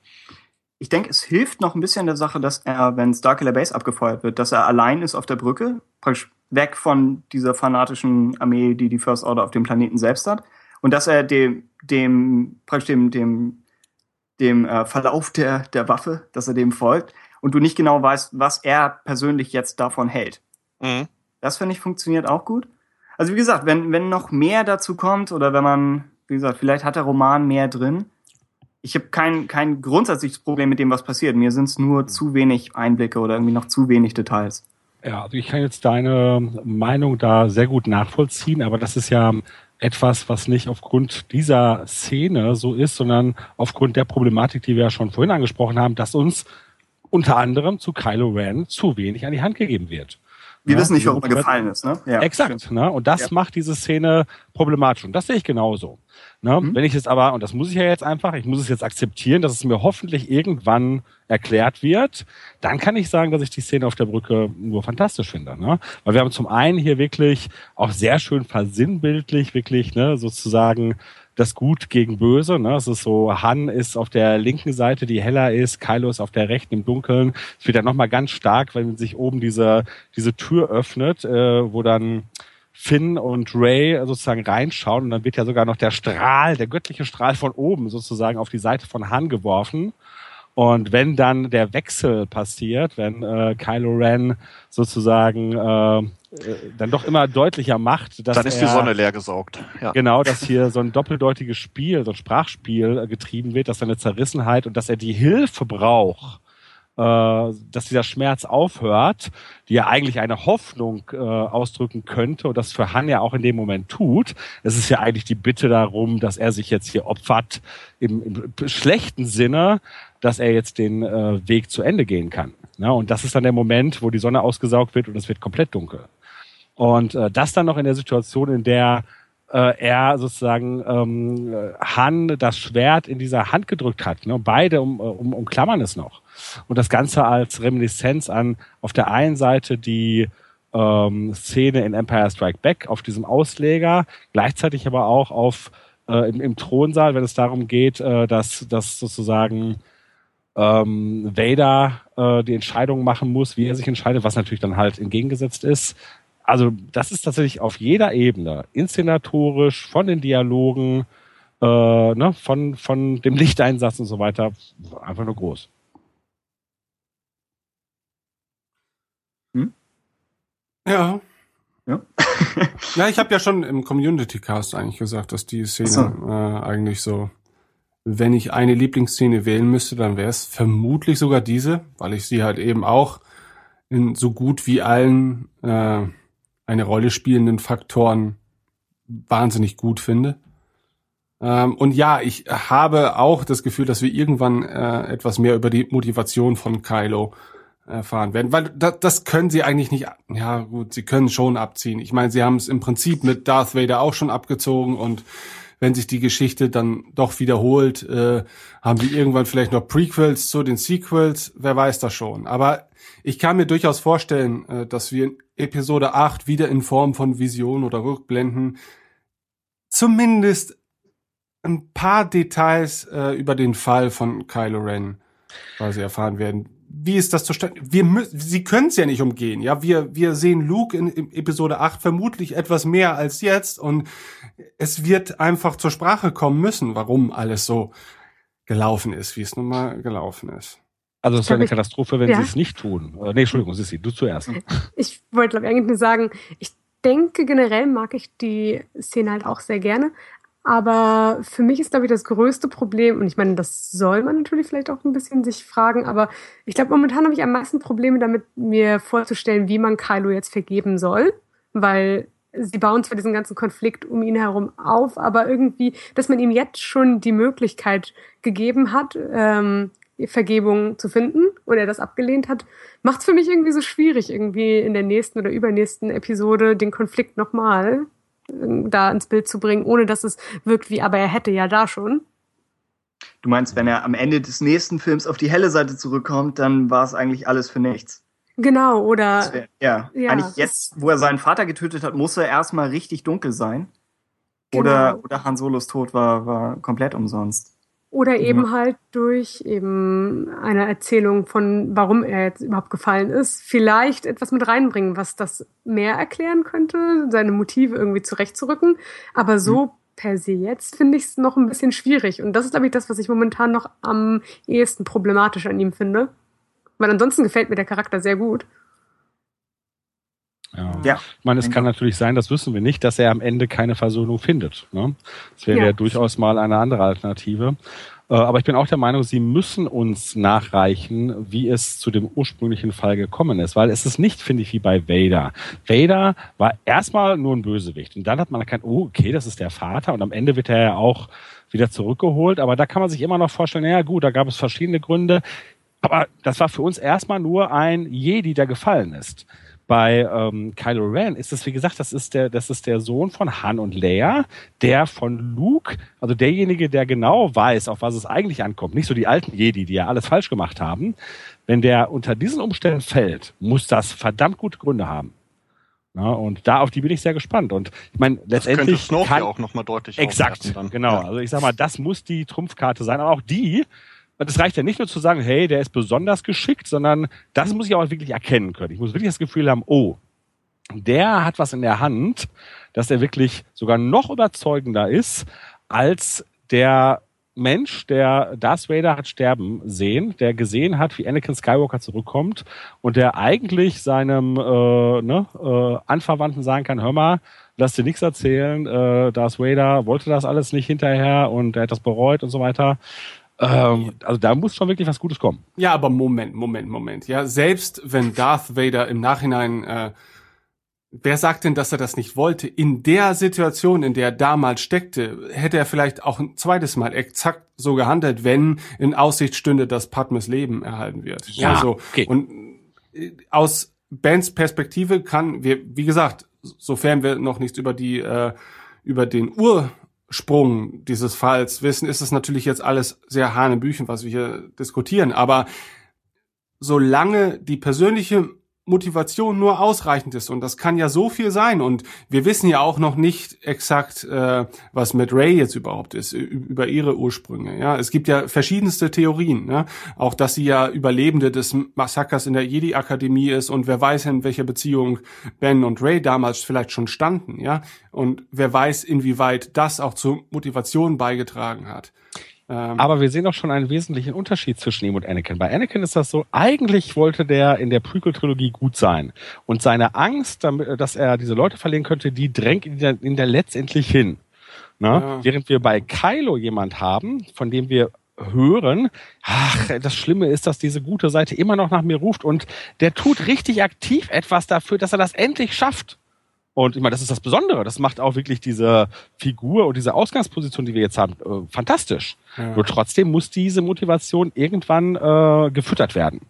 Ich denke, es hilft noch ein bisschen der Sache, dass er, wenn Starkiller Base abgefeuert wird, dass er allein ist auf der Brücke, praktisch weg von dieser fanatischen Armee, die die First Order auf dem Planeten selbst hat, und dass er dem, dem praktisch dem, dem, dem äh, Verlauf der, der Waffe, dass er dem folgt, und du nicht genau weißt, was er persönlich jetzt davon hält. Mhm. Das finde ich funktioniert auch gut. Also wie gesagt, wenn, wenn noch mehr dazu kommt oder wenn man, wie gesagt, vielleicht hat der Roman mehr drin, ich habe kein, kein grundsätzliches Problem mit dem, was passiert. Mir sind es nur zu wenig Einblicke oder irgendwie noch zu wenig Details. Ja, also ich kann jetzt deine Meinung da sehr gut nachvollziehen, aber das ist ja etwas, was nicht aufgrund dieser Szene so ist, sondern aufgrund der Problematik, die wir ja schon vorhin angesprochen haben, dass uns unter anderem zu Kylo Ren zu wenig an die Hand gegeben wird. Wir Ja, wissen nicht, warum er gefallen ist, ne? Ja, Exakt, stimmt. ne? Und das Ja. macht diese Szene problematisch. Und das sehe ich genauso. Ne? Mhm. Wenn ich jetzt aber, und das muss ich ja jetzt einfach, ich muss es jetzt akzeptieren, dass es mir hoffentlich irgendwann erklärt wird, dann kann ich sagen, dass ich die Szene auf der Brücke nur fantastisch finde. Ne? Weil wir haben zum einen hier wirklich auch sehr schön versinnbildlich, wirklich, ne, sozusagen das Gut gegen Böse. Ne? Es ist so, Han ist auf der linken Seite, die heller ist, Kylo ist auf der rechten im Dunkeln. Es wird dann nochmal ganz stark, wenn sich oben diese, diese Tür öffnet, äh, wo dann Finn und Ray sozusagen reinschauen und dann wird ja sogar noch der Strahl, der göttliche Strahl von oben sozusagen auf die Seite von Han geworfen. Und wenn dann der Wechsel passiert, wenn äh, Kylo Ren sozusagen äh, dann doch immer deutlicher macht, dass Dann ist die er, Sonne leer gesaugt. Ja. Genau, dass hier so ein doppeldeutiges Spiel, so ein Sprachspiel äh, getrieben wird, dass seine Zerrissenheit und dass er die Hilfe braucht, äh, dass dieser Schmerz aufhört, die ja eigentlich eine Hoffnung äh, ausdrücken könnte und das für Han ja auch in dem Moment tut. Es ist ja eigentlich die Bitte darum, dass er sich jetzt hier opfert im, im schlechten Sinne, dass er jetzt den äh, Weg zu Ende gehen kann. Ja, und das ist dann der Moment, wo die Sonne ausgesaugt wird und es wird komplett dunkel. Und äh, das dann noch in der Situation, in der äh, er sozusagen ähm, äh, Han das Schwert in dieser Hand gedrückt hat. Ne? Beide um, äh, um, umklammern es noch. Und das Ganze als Reminiszenz an auf der einen Seite die ähm, Szene in Empire Strike Back auf diesem Ausleger, gleichzeitig aber auch auf äh, im, im Thronsaal, wenn es darum geht, äh, dass, dass sozusagen ähm, Vader äh, die Entscheidung machen muss, wie er sich entscheidet, was natürlich dann halt entgegengesetzt ist. Also das ist tatsächlich auf jeder Ebene, inszenatorisch, von den Dialogen, äh, ne, von, von dem Lichteinsatz und so weiter, einfach nur groß. Ja. Ja. ja, ich habe ja schon im Community Cast eigentlich gesagt, dass die Szene Ach äh, eigentlich so, wenn ich eine Lieblingsszene wählen müsste, dann wäre es vermutlich sogar diese, weil ich sie halt eben auch in so gut wie allen äh, eine Rolle spielenden Faktoren wahnsinnig gut finde. Ähm, und ja, ich habe auch das Gefühl, dass wir irgendwann äh, etwas mehr über die Motivation von Kylo erfahren werden, weil das, das können sie eigentlich nicht, ja gut, sie können schon abziehen. Ich meine, sie haben es im Prinzip mit Darth Vader auch schon abgezogen und wenn sich die Geschichte dann doch wiederholt, äh, haben wir irgendwann vielleicht noch Prequels zu den Sequels, wer weiß das schon. Aber ich kann mir durchaus vorstellen, äh, dass wir Episode 8 wieder in Form von Visionen oder Rückblenden zumindest ein paar Details äh, über den Fall von Kylo Ren quasi erfahren werden. Wie ist das zustande? Wir müssen, sie können es ja nicht umgehen, ja. Wir, wir sehen Luke in, in Episode 8 vermutlich etwas mehr als jetzt und es wird einfach zur Sprache kommen müssen, warum alles so gelaufen ist, wie es nun mal gelaufen ist. Also es wäre eine Darf ich- Katastrophe, wenn Ja. sie es nicht tun. Äh, nee, Entschuldigung, Sissi, du zuerst. Ich wollte, glaube ich, eigentlich nur sagen, ich denke, generell mag ich die Szene halt auch sehr gerne. Aber für mich ist, glaube ich, das größte Problem, und ich meine, das soll man natürlich vielleicht auch ein bisschen sich fragen, aber ich glaube, momentan habe ich am meisten Probleme damit, mir vorzustellen, wie man Kylo jetzt vergeben soll, weil sie bauen zwar diesen ganzen Konflikt um ihn herum auf, aber irgendwie, dass man ihm jetzt schon die Möglichkeit gegeben hat, ähm, Vergebung zu finden und er das abgelehnt hat, macht es für mich irgendwie so schwierig, irgendwie in der nächsten oder übernächsten Episode den Konflikt nochmal ähm, da ins Bild zu bringen, ohne dass es wirkt wie, aber er hätte ja da schon. Du meinst, wenn er am Ende des nächsten Films auf die helle Seite zurückkommt, dann war es eigentlich alles für nichts. Genau, oder wär, ja, ja, eigentlich jetzt, wo er seinen Vater getötet hat, muss er erstmal richtig dunkel sein. Genau. Oder, oder Han Solos Tod war, war komplett umsonst. Oder Ja. eben halt durch eben eine Erzählung von, warum er jetzt überhaupt gefallen ist, vielleicht etwas mit reinbringen, was das mehr erklären könnte, seine Motive irgendwie zurechtzurücken. Aber so per se jetzt finde ich es noch ein bisschen schwierig. Und das ist, glaube ich, das, was ich momentan noch am ehesten problematisch an ihm finde. Weil ansonsten gefällt mir der Charakter sehr gut. Ja. Ja. Ich meine, es kann natürlich sein, das wissen wir nicht, dass er am Ende keine Versöhnung findet. Ne? Das wäre ja. Ja. durchaus mal eine andere Alternative. Äh, aber ich bin auch der Meinung, sie müssen uns nachreichen, wie es zu dem ursprünglichen Fall gekommen ist, weil es ist nicht, finde ich, wie bei Vader. Vader war erstmal nur ein Bösewicht und dann hat man erkannt, oh, okay, das ist der Vater und am Ende wird er ja auch wieder zurückgeholt, aber da kann man sich immer noch vorstellen, naja gut, da gab es verschiedene Gründe, aber das war für uns erstmal nur ein Jedi, der gefallen ist. Bei ähm, Kylo Ren ist es, wie gesagt, das ist der, das ist der Sohn von Han und Leia, der von Luke, also derjenige, der genau weiß, auf was es eigentlich ankommt, nicht so die alten Jedi, die ja alles falsch gemacht haben. Wenn der unter diesen Umständen fällt, muss das verdammt gute Gründe haben. Ja, und da auf die bin ich sehr gespannt. Und ich meine, letztendlich. Das könnte kann, ja auch nochmal deutlich Exakt, dann. genau. Ja. Also ich sag mal, das muss die Trumpfkarte sein. Aber auch die, und es reicht ja nicht nur zu sagen, hey, der ist besonders geschickt, sondern das muss ich auch wirklich erkennen können. Ich muss wirklich das Gefühl haben, oh, der hat was in der Hand, dass er wirklich sogar noch überzeugender ist als der Mensch, der Darth Vader hat sterben sehen, der gesehen hat, wie Anakin Skywalker zurückkommt und der eigentlich seinem äh, ne, äh, Anverwandten sagen kann, hör mal, lass dir nichts erzählen, äh, Darth Vader wollte das alles nicht hinterher und er hat das bereut und so weiter. Ähm, also da muss schon wirklich was Gutes kommen. Ja, aber Moment, Moment, Moment. Ja, selbst wenn Darth Vader im Nachhinein, äh, wer sagt denn, dass er das nicht wollte? In der Situation, in der er damals steckte, hätte er vielleicht auch ein zweites Mal exakt so gehandelt, wenn in Aussicht stünde, dass Padmes Leben erhalten wird. Ja, so. okay. Und äh, aus Bens Perspektive kann, wir, wie gesagt, sofern wir noch nichts über die, äh, über den Ursprung dieses Falls wissen, ist es natürlich jetzt alles sehr hanebüchen, was wir hier diskutieren. Aber solange die persönliche Motivation nur ausreichend ist und das kann ja so viel sein und wir wissen ja auch noch nicht exakt, äh, was mit Ray jetzt überhaupt ist über ihre Ursprünge. Ja, es gibt ja verschiedenste Theorien, ne? auch dass sie ja Überlebende des Massakers in der Jedi Akademie ist und wer weiß in welcher Beziehung Ben und Ray damals vielleicht schon standen, ja und wer weiß inwieweit das auch zur Motivation beigetragen hat. Ähm, Aber wir sehen auch schon einen wesentlichen Unterschied zwischen ihm und Anakin. Bei Anakin ist das so, eigentlich wollte der in der Prequel-Trilogie gut sein. Und seine Angst, damit, dass er diese Leute verlieren könnte, die drängt ihn da- ihn da letztendlich hin. Ne? Ja. Während wir bei Kylo jemand haben, von dem wir hören, ach, das Schlimme ist, dass diese gute Seite immer noch nach mir ruft und der tut richtig aktiv etwas dafür, dass er das endlich schafft. Und ich meine, das ist das Besondere. Das macht auch wirklich diese Figur und diese Ausgangsposition, die wir jetzt haben, äh, fantastisch. Ja. Nur trotzdem muss diese Motivation irgendwann äh, gefüttert werden.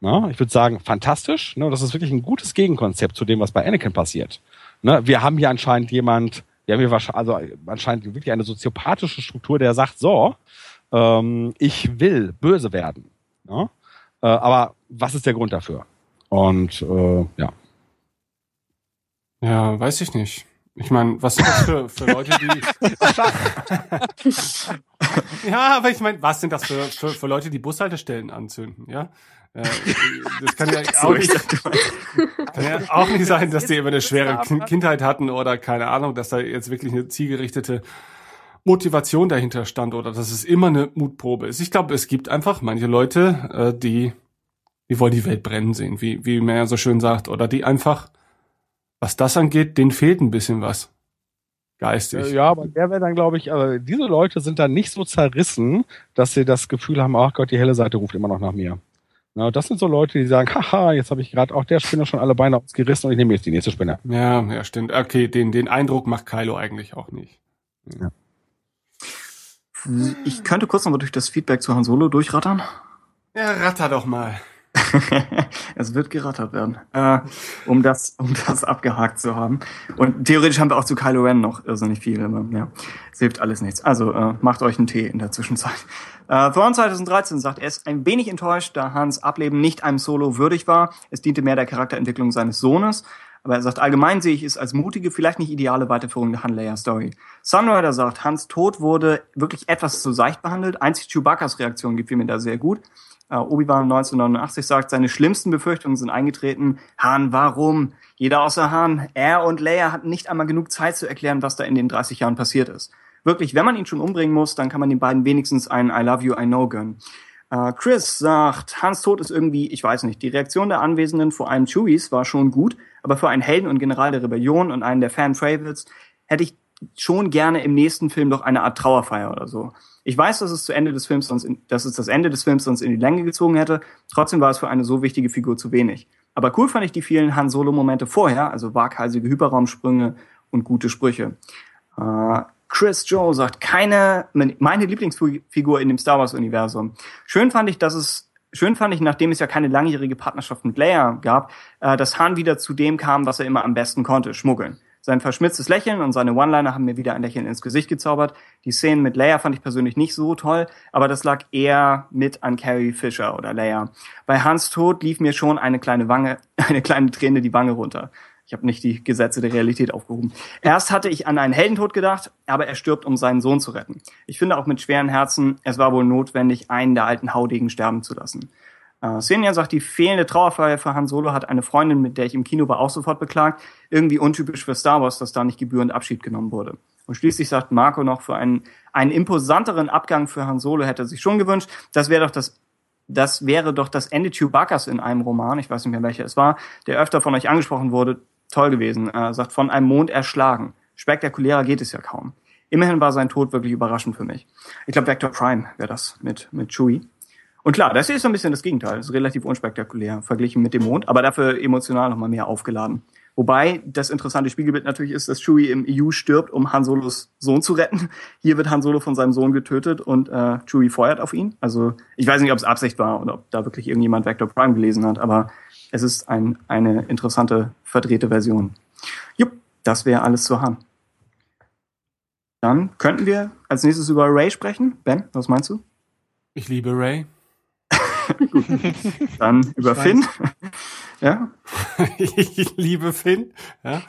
Na, ich würde sagen, fantastisch. Ne? Das ist wirklich ein gutes Gegenkonzept zu dem, was bei Anakin passiert. Ne? Wir haben hier anscheinend jemand, wir haben hier wahrscheinlich, also anscheinend wirklich eine soziopathische Struktur, der sagt, so, ähm, ich will böse werden. Ne? Äh, aber was ist der Grund dafür? Und äh, ja. Ja, weiß ich nicht. Ich meine, was sind das für, für Leute, die. ja, aber ich meine, was sind das für, für, für Leute, die Bushaltestellen anzünden, ja? Äh, das kann ja auch nicht, kann ja auch nicht sein, dass die immer eine schwere Kin- Kindheit hatten oder keine Ahnung, dass da jetzt wirklich eine zielgerichtete Motivation dahinter stand oder dass es immer eine Mutprobe ist. Ich glaube, es gibt einfach manche Leute, äh, die, die wollen die Welt brennen sehen, wie, wie man ja so schön sagt, oder die einfach was das angeht, denen fehlt ein bisschen was. Geistig. Äh, Ja, aber der wäre dann, glaube ich, aber diese Leute sind dann nicht so zerrissen, dass sie das Gefühl haben, ach Gott, die helle Seite ruft immer noch nach mir. Na, das sind so Leute, die sagen, haha, jetzt habe ich gerade auch der Spinner schon alle Beine ausgerissen und ich nehme jetzt die nächste Spinne. Ja, ja, stimmt. Okay, den, den Eindruck macht Kylo eigentlich auch nicht. Ich könnte kurz noch mal durch das Feedback zu Han Solo durchrattern. Ja, ratter doch mal. Es wird gerattert werden, äh, um das, um das abgehakt zu haben. Und theoretisch haben wir auch zu Kylo Ren noch irrsinnig viel, aber ja, es hilft alles nichts. Also äh, macht euch einen Tee in der Zwischenzeit. Äh, Thrawn 2013 sagt, er ist ein wenig enttäuscht, da Hans Ableben nicht einem Solo würdig war. Es diente mehr der Charakterentwicklung seines Sohnes. Aber er sagt, allgemein sehe ich es als mutige, vielleicht nicht ideale Weiterführung der Han-Leia-Story. Sunrider sagt, Hans Tod wurde wirklich etwas zu seicht behandelt. Einzig Chewbacca's Reaktion gefiel mir da sehr gut. Uh, Obi-Wan 1989 sagt, seine schlimmsten Befürchtungen sind eingetreten. Han, warum? Jeder außer Han, er und Leia hatten nicht einmal genug Zeit zu erklären, was da in den 30 Jahren passiert ist. Wirklich, wenn man ihn schon umbringen muss, dann kann man den beiden wenigstens einen I love you, I know gönnen. Uh, Chris sagt, Hans Tod ist irgendwie, ich weiß nicht, die Reaktion der Anwesenden, vor allem Chewies, war schon gut, aber für einen Helden und General der Rebellion und einen der Fan-Favorites hätte ich schon gerne im nächsten Film doch eine Art Trauerfeier oder so. Ich weiß, dass es zu Ende des Films sonst, in, dass es das Ende des Films sonst in die Länge gezogen hätte. Trotzdem war es für eine so wichtige Figur zu wenig. Aber cool fand ich die vielen Han Solo Momente vorher, also waghalsige Hyperraumsprünge und gute Sprüche. Äh, Chris Joe sagt, keine, meine Lieblingsfigur in dem Star Wars Universum. Schön fand ich, dass es Schön fand ich, nachdem es ja keine langjährige Partnerschaft mit Leia gab, äh, dass Han wieder zu dem kam, was er immer am besten konnte, schmuggeln. Sein verschmitztes Lächeln und seine One-Liner haben mir wieder ein Lächeln ins Gesicht gezaubert. Die Szenen mit Leia fand ich persönlich nicht so toll, aber das lag eher mit an Carrie Fisher oder Leia. Bei Hans Tod lief mir schon eine kleine Wange, eine kleine Träne die Wange runter. Ich habe nicht die Gesetze der Realität aufgehoben. Erst hatte ich an einen Heldentod gedacht, aber er stirbt, um seinen Sohn zu retten. Ich finde auch mit schweren Herzen, es war wohl notwendig, einen der alten Haudegen sterben zu lassen. Äh, Senja sagt, die fehlende Trauerfeier für Han Solo hat eine Freundin, mit der ich im Kino war, auch sofort beklagt. Irgendwie untypisch für Star Wars, dass da nicht gebührend Abschied genommen wurde. Und schließlich sagt Marco noch, für einen, einen imposanteren Abgang für Han Solo hätte er sich schon gewünscht. Das wäre doch das das wäre doch das Ende Chewbacca's in einem Roman, ich weiß nicht mehr welcher es war, der öfter von euch angesprochen wurde, toll gewesen. Er sagt, von einem Mond erschlagen. Spektakulärer geht es ja kaum. Immerhin war sein Tod wirklich überraschend für mich. Ich glaube, Vector Prime wäre das mit, mit Chewie. Und klar, das ist so ein bisschen das Gegenteil. Das ist relativ unspektakulär verglichen mit dem Mond, aber dafür emotional nochmal mehr aufgeladen. Wobei das interessante Spiegelbild natürlich ist, dass Chewie im EU stirbt, um Han Solos Sohn zu retten. Hier wird Han Solo von seinem Sohn getötet und äh, Chewie feuert auf ihn. Also ich weiß nicht, ob es Absicht war oder ob da wirklich irgendjemand Vector Prime gelesen hat, aber es ist ein, eine interessante verdrehte Version. Jupp, das wäre alles zu Han. Dann könnten wir als nächstes über Ray sprechen. Ben, was meinst du? Ich liebe Ray. Gut. Dann über Finn. ja. ich liebe Finn. Ja.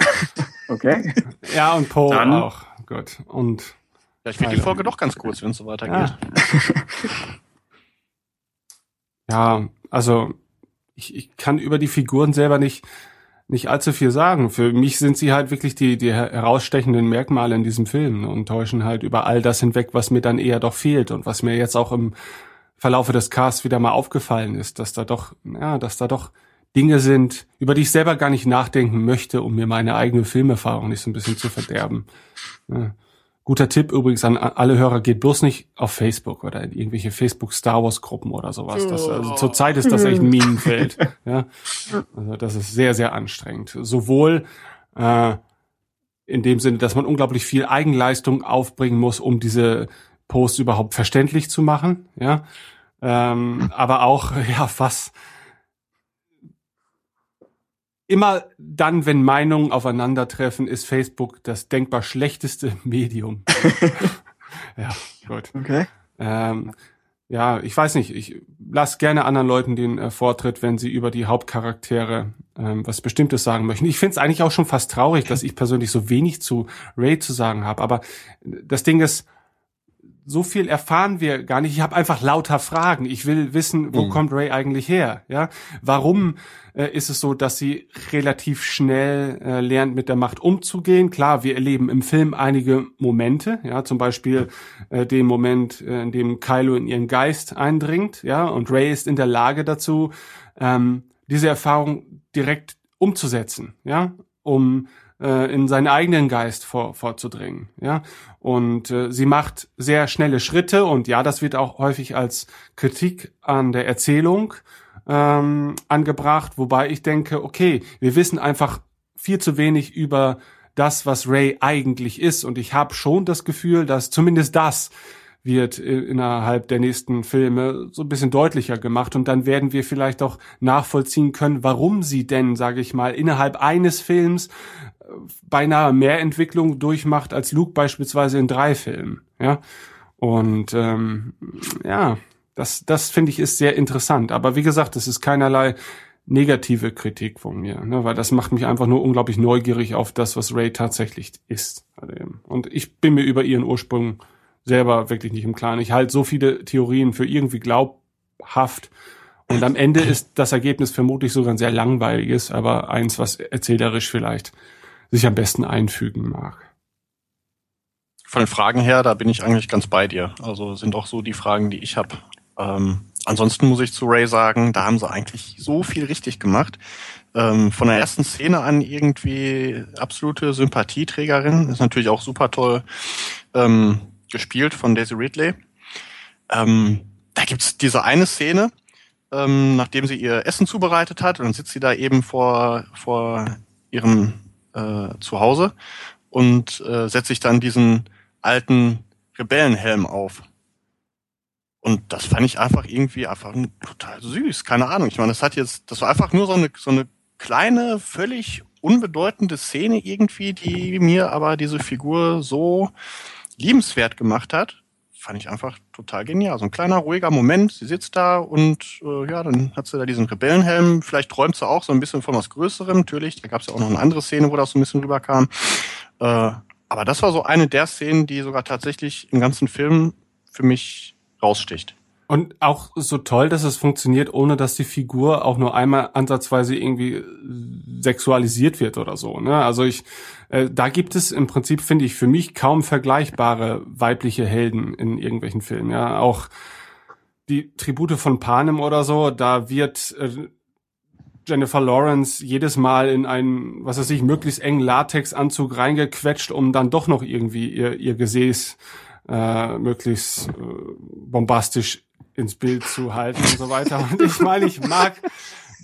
Okay. Ja, und Poe auch. Gut. Und ja, ich finde die Folge doch ganz kurz, wenn es so weitergeht. Ja. ja, also ich, ich kann über die Figuren selber nicht nicht allzu viel sagen. Für mich sind sie halt wirklich die, die herausstechenden Merkmale in diesem Film und täuschen halt über all das hinweg, was mir dann eher doch fehlt und was mir jetzt auch im Verlaufe des Casts wieder mal aufgefallen ist, dass da doch, ja, dass da doch Dinge sind, über die ich selber gar nicht nachdenken möchte, um mir meine eigene Filmerfahrung nicht so ein bisschen zu verderben. Ja. Guter Tipp übrigens an alle Hörer, geht bloß nicht auf Facebook oder in irgendwelche Facebook Star Wars Gruppen oder sowas. Das, also zur Zeit ist das echt ein Minenfeld. ja. Also das ist sehr, sehr anstrengend. Sowohl äh, in dem Sinne, dass man unglaublich viel Eigenleistung aufbringen muss, um diese Posts überhaupt verständlich zu machen, ja. Ähm, aber auch, ja, was immer dann, wenn Meinungen aufeinandertreffen, ist Facebook das denkbar schlechteste Medium. ja, gut. Okay. Ähm, ja, ich weiß nicht, ich lasse gerne anderen Leuten den äh, Vortritt, wenn sie über die Hauptcharaktere ähm, was Bestimmtes sagen möchten. Ich finde es eigentlich auch schon fast traurig, dass ich persönlich so wenig zu Ray zu sagen habe. Aber das Ding ist, so viel erfahren wir gar nicht. Ich habe einfach lauter Fragen. Ich will wissen, wo mhm. kommt Ray eigentlich her? Ja, warum äh, ist es so, dass sie relativ schnell äh, lernt, mit der Macht umzugehen? Klar, wir erleben im Film einige Momente. Ja, zum Beispiel äh, den Moment, äh, in dem Kylo in ihren Geist eindringt. Ja, und Ray ist in der Lage dazu, ähm, diese Erfahrung direkt umzusetzen. Ja, um äh, in seinen eigenen Geist vor, vorzudringen. Ja, und äh, sie macht sehr schnelle Schritte und ja, das wird auch häufig als Kritik an der Erzählung ähm, angebracht, wobei ich denke, okay, wir wissen einfach viel zu wenig über das, was Ray eigentlich ist und ich habe schon das Gefühl, dass zumindest das wird innerhalb der nächsten Filme so ein bisschen deutlicher gemacht und dann werden wir vielleicht auch nachvollziehen können, warum sie denn, sage ich mal, innerhalb eines Films beinahe mehr Entwicklung durchmacht als Luke beispielsweise in drei Filmen. Ja. Und ähm, ja, das, das finde ich ist sehr interessant. Aber wie gesagt, das ist keinerlei negative Kritik von mir, ne, weil das macht mich einfach nur unglaublich neugierig auf das, was Ray tatsächlich ist. Und ich bin mir über ihren Ursprung selber wirklich nicht im Klaren. Ich halte so viele Theorien für irgendwie glaubhaft. Und am Ende ist das Ergebnis vermutlich sogar ein sehr langweiliges, aber eins, was erzählerisch vielleicht sich am besten einfügen mag. Von den Fragen her, da bin ich eigentlich ganz bei dir. Also sind auch so die Fragen, die ich habe. Ähm, ansonsten muss ich zu Ray sagen, da haben sie eigentlich so viel richtig gemacht. Ähm, von der ersten Szene an irgendwie absolute Sympathieträgerin. Ist natürlich auch super toll ähm, gespielt von Daisy Ridley. Ähm, da gibt's diese eine Szene, ähm, nachdem sie ihr Essen zubereitet hat, und dann sitzt sie da eben vor, vor ihrem äh, Zuhause und äh, setzt sich dann diesen alten Rebellenhelm auf. Und das fand ich einfach irgendwie einfach total süß. Keine Ahnung. Ich meine, das hat jetzt, das war einfach nur so eine, so eine kleine, völlig unbedeutende Szene irgendwie, die mir aber diese Figur so liebenswert gemacht hat. Fand ich einfach total genial. So ein kleiner, ruhiger Moment. Sie sitzt da und äh, ja, dann hat sie da diesen Rebellenhelm. Vielleicht träumt sie auch so ein bisschen von was Größerem. Natürlich, da gab es ja auch noch eine andere Szene, wo das so ein bisschen rüberkam. Äh, aber das war so eine der Szenen, die sogar tatsächlich im ganzen Film für mich raussticht. Und auch so toll, dass es funktioniert, ohne dass die Figur auch nur einmal ansatzweise irgendwie sexualisiert wird oder so. Ne? Also ich, äh, da gibt es im Prinzip, finde ich, für mich kaum vergleichbare weibliche Helden in irgendwelchen Filmen. Ja, auch die Tribute von Panem oder so, da wird äh, Jennifer Lawrence jedes Mal in einen, was weiß ich, möglichst engen Latexanzug reingequetscht, um dann doch noch irgendwie ihr, ihr Gesäß äh, möglichst äh, bombastisch ins Bild zu halten und so weiter. Und ich meine, ich mag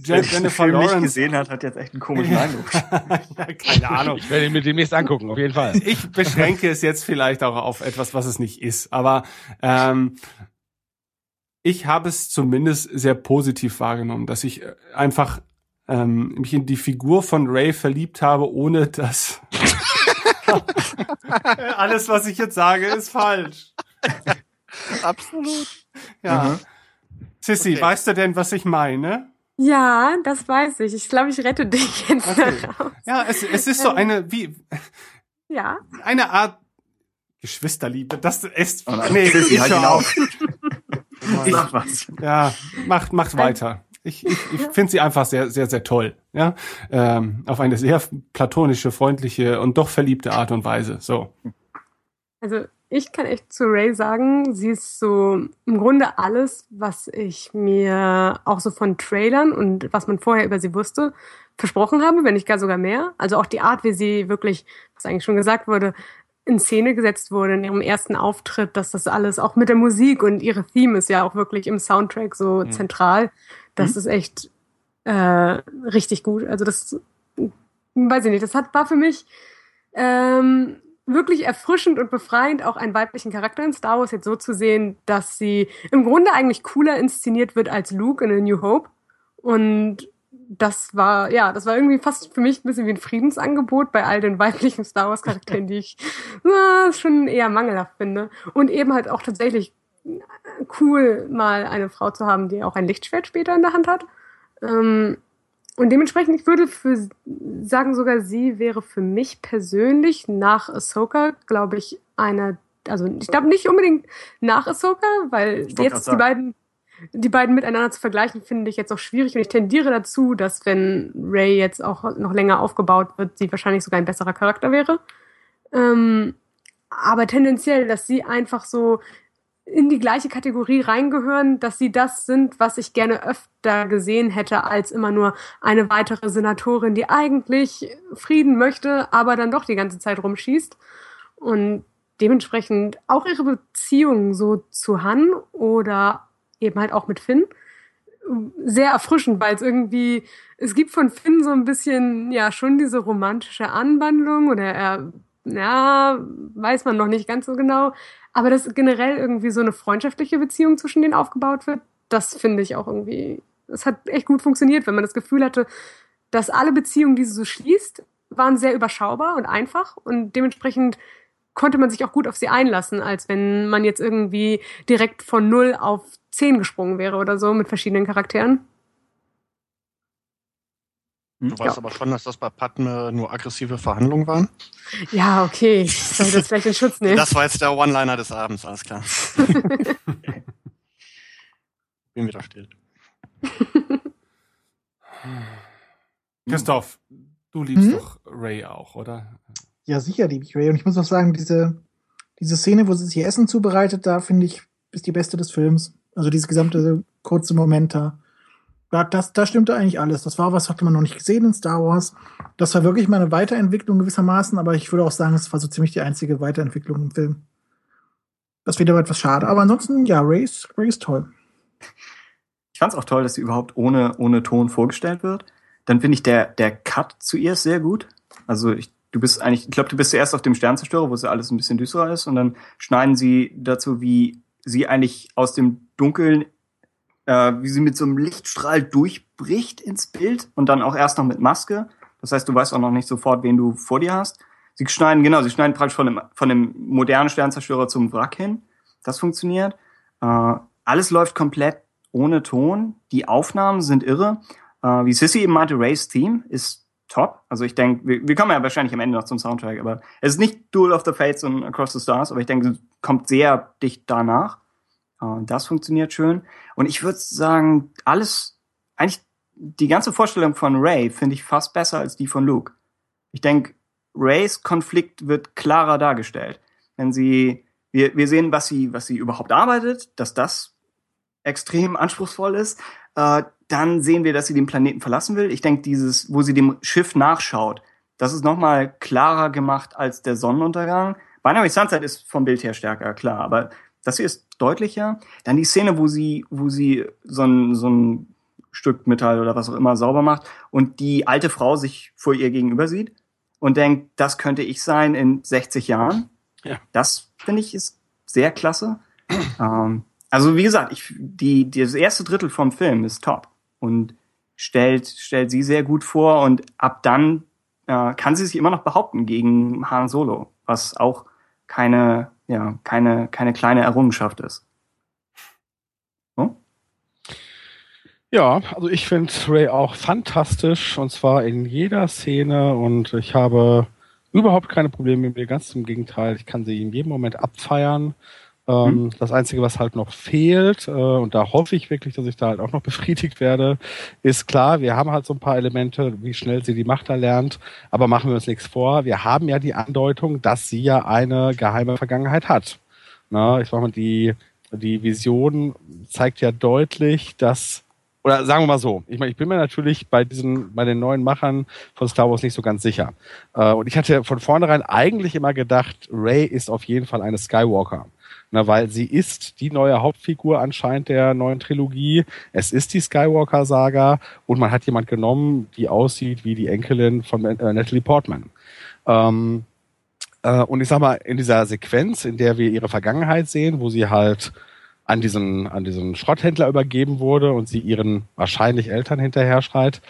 Jen Jennifer Film Lawrence. nicht gesehen hat, hat jetzt echt einen komischen Eindruck. ja, keine Ahnung. Ich werde ihn mir demnächst angucken, auf jeden Fall. Ich beschränke es jetzt vielleicht auch auf etwas, was es nicht ist. Aber ähm, ich habe es zumindest sehr positiv wahrgenommen, dass ich äh, einfach ähm, mich in die Figur von Ray verliebt habe, ohne dass alles, was ich jetzt sage, ist falsch. Absolut. Ja. Mhm. Sissy, Okay. weißt du denn, was ich meine? Ja, das weiß ich. Ich glaube, ich rette dich jetzt Okay. raus. Ja, es, es ist so eine, wie, Ja. eine Art Geschwisterliebe. Das ist, Oh nein, nee, Sissy, ich halt hör ihn auf. Sag was. Ja, macht, macht weiter. Ich, ich, ich finde sie einfach sehr, sehr, sehr toll. Ja, ähm, auf eine sehr platonische, freundliche und doch verliebte Art und Weise. So. Also ich kann echt zu Ray sagen, sie ist so im Grunde alles, was ich mir auch so von Trailern und was man vorher über sie wusste, versprochen habe, wenn nicht gar sogar mehr. Also auch die Art, wie sie wirklich, was eigentlich schon gesagt wurde, in Szene gesetzt wurde in ihrem ersten Auftritt, dass das alles auch mit der Musik und ihre Theme ist ja auch wirklich im Soundtrack so zentral. Das ist echt äh, richtig gut. Also das weiß ich nicht, das hat war für mich ähm, wirklich erfrischend und befreiend, auch einen weiblichen Charakter in Star Wars jetzt so zu sehen, dass sie im Grunde eigentlich cooler inszeniert wird als Luke in A New Hope. Und das war, ja, das war irgendwie fast für mich ein bisschen wie ein Friedensangebot bei all den weiblichen Star Wars Charakteren, die ich na, schon eher mangelhaft finde. Und eben halt auch tatsächlich cool, mal eine Frau zu haben, die auch ein Lichtschwert später in der Hand hat. Ähm, und dementsprechend, ich würde für sagen, sogar sie wäre für mich persönlich nach Ahsoka, glaube ich, eine, also ich glaube nicht unbedingt nach Ahsoka, weil jetzt die beiden, die beiden miteinander zu vergleichen, finde ich jetzt auch schwierig und ich tendiere dazu, dass wenn Ray jetzt auch noch länger aufgebaut wird, sie wahrscheinlich sogar ein besserer Charakter wäre. Ähm, aber tendenziell, dass sie einfach so in die gleiche Kategorie reingehören, dass sie das sind, was ich gerne öfter gesehen hätte, als immer nur eine weitere Senatorin, die eigentlich Frieden möchte, aber dann doch die ganze Zeit rumschießt. Und dementsprechend auch ihre Beziehung so zu Han oder eben halt auch mit Finn sehr erfrischend, weil es irgendwie, es gibt von Finn so ein bisschen, ja, schon diese romantische Anwandlung oder er, ja, weiß man noch nicht ganz so genau, aber dass generell irgendwie so eine freundschaftliche Beziehung zwischen denen aufgebaut wird, das finde ich auch irgendwie, es hat echt gut funktioniert, wenn man das Gefühl hatte, dass alle Beziehungen, die sie so schließt, waren sehr überschaubar und einfach und dementsprechend konnte man sich auch gut auf sie einlassen, als wenn man jetzt irgendwie direkt von null auf zehn gesprungen wäre oder so mit verschiedenen Charakteren. Du weißt aber schon, dass das bei Padme nur aggressive Verhandlungen waren. Ja, okay, ich soll das vielleicht in Schutz nehmen. Das war jetzt der One-Liner des Abends, alles klar. Bin wieder still. Christoph, du liebst Hm? doch Ray auch, oder? Ja, sicher liebe ich Ray. Und ich muss auch sagen, diese, diese Szene, wo sie sich ihr Essen zubereitet, da finde ich, ist die beste des Films. Also diese gesamte kurze Moment da. Das, da stimmte eigentlich alles. Das war was, hatte man noch nicht gesehen in Star Wars. Das war wirklich mal eine Weiterentwicklung gewissermaßen, aber ich würde auch sagen, es war so ziemlich die einzige Weiterentwicklung im Film. Das wäre aber etwas schade. Aber ansonsten, ja, Ray ist, Ray ist toll. Ich fand es auch toll, dass sie überhaupt ohne, ohne Ton vorgestellt wird. Dann finde ich der, der Cut zu ihr sehr gut. Also ich, du bist eigentlich, ich glaube, du bist zuerst auf dem Sternzerstörer, wo es ja alles ein bisschen düsterer ist, und dann schneiden sie dazu, wie sie eigentlich aus dem Dunkeln, äh, wie sie mit so einem Lichtstrahl durchbricht ins Bild und dann auch erst noch mit Maske. Das heißt, du weißt auch noch nicht sofort, wen du vor dir hast. Sie schneiden, genau, sie schneiden praktisch von dem, von dem modernen Sternzerstörer zum Wrack hin. Das funktioniert. Äh, alles läuft komplett ohne Ton. Die Aufnahmen sind irre. Äh, wie Sissy eben meinte, Rays Theme ist top. Also ich denke, wir, wir kommen ja wahrscheinlich am Ende noch zum Soundtrack, aber es ist nicht Duel of the Fates und Across the Stars, aber ich denke, es kommt sehr dicht danach. Äh, das funktioniert schön. Und ich würde sagen, alles, eigentlich die ganze Vorstellung von Ray finde ich fast besser als die von Luke. Ich denke, Rays Konflikt wird klarer dargestellt. Wenn sie, wir, wir sehen, was sie, was sie überhaupt arbeitet, dass das extrem anspruchsvoll ist. Äh, dann sehen wir, dass sie den Planeten verlassen will. Ich denke, dieses, wo sie dem Schiff nachschaut, das ist nochmal klarer gemacht als der Sonnenuntergang. Binary Sunset ist vom Bild her stärker, klar, aber das hier ist deutlicher. Dann die Szene, wo sie, wo sie so ein, so ein Stück Metall oder was auch immer sauber macht und die alte Frau sich vor ihr gegenüber sieht und denkt, das könnte ich sein in 60 Jahren. Ja. Das finde ich ist sehr klasse. ähm, also wie gesagt, ich, die, das erste Drittel vom Film ist top und stellt, stellt sie sehr gut vor und ab dann äh, kann sie sich immer noch behaupten gegen Han Solo, was auch keine, ja, keine, keine kleine Errungenschaft ist. So? Ja, also ich finde Ray auch fantastisch und zwar in jeder Szene und ich habe überhaupt keine Probleme mit ihr, ganz im Gegenteil. Ich kann sie in jedem Moment abfeiern. Ähm, Das Einzige, was halt noch fehlt, äh, und da hoffe ich wirklich, dass ich da halt auch noch befriedigt werde, ist klar, wir haben halt so ein paar Elemente, wie schnell sie die Macht erlernt, aber machen wir uns nichts vor. Wir haben ja die Andeutung, dass sie ja eine geheime Vergangenheit hat. Na, ich sag mal, die, die Vision zeigt ja deutlich, dass oder sagen wir mal so, ich meine, ich bin mir natürlich bei diesen, bei den neuen Machern von Star Wars nicht so ganz sicher. Äh, und ich hatte von vornherein eigentlich immer gedacht, Ray ist auf jeden Fall eine Skywalker. Na, weil sie ist die neue Hauptfigur anscheinend der neuen Trilogie. Es ist die Skywalker-Saga und man hat jemand genommen, die aussieht wie die Enkelin von äh, Natalie Portman. Ähm, äh, und ich sag mal, in dieser Sequenz, in der wir ihre Vergangenheit sehen, wo sie halt an diesen, an diesen Schrotthändler übergeben wurde und sie ihren wahrscheinlich Eltern hinterher schreit,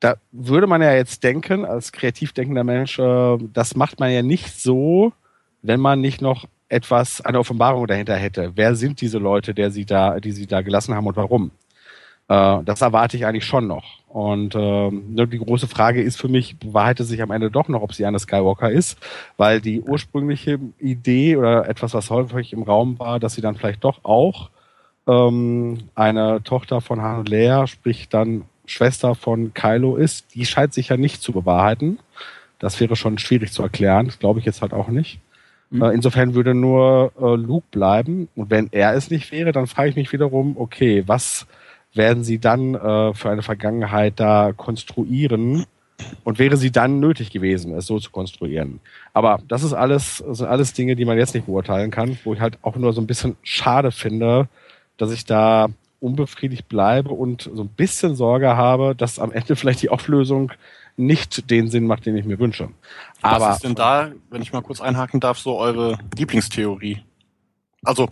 da würde man ja jetzt denken, als kreativ denkender Mensch, äh, das macht man ja nicht so, wenn man nicht noch etwas, eine Offenbarung dahinter hätte. Wer sind diese Leute, der sie da, die sie da gelassen haben und warum? Äh, das erwarte ich eigentlich schon noch. Und nur die große Frage ist für mich, bewahrheitet sich am Ende doch noch, ob sie eine Skywalker ist, weil die ursprüngliche Idee oder etwas, was häufig im Raum war, dass sie dann vielleicht doch auch ähm, eine Tochter von Han und Leia, sprich dann Schwester von Kylo ist, die scheint sich ja nicht zu bewahrheiten. Das wäre schon schwierig zu erklären, das glaube ich jetzt halt auch nicht. Mhm. Äh, insofern würde nur äh, Luke bleiben. Und wenn er es nicht wäre, dann frage ich mich wiederum, okay, was werden sie dann äh, für eine Vergangenheit da konstruieren? Und wäre sie dann nötig gewesen, es so zu konstruieren? Aber das ist alles, das sind alles Dinge, die man jetzt nicht beurteilen kann, wo ich halt auch nur so ein bisschen schade finde, dass ich da unbefriedigt bleibe und so ein bisschen Sorge habe, dass am Ende vielleicht die Auflösung nicht den Sinn macht, den ich mir wünsche. Aber Was ist denn da, wenn ich mal kurz einhaken darf, so eure Lieblingstheorie? Also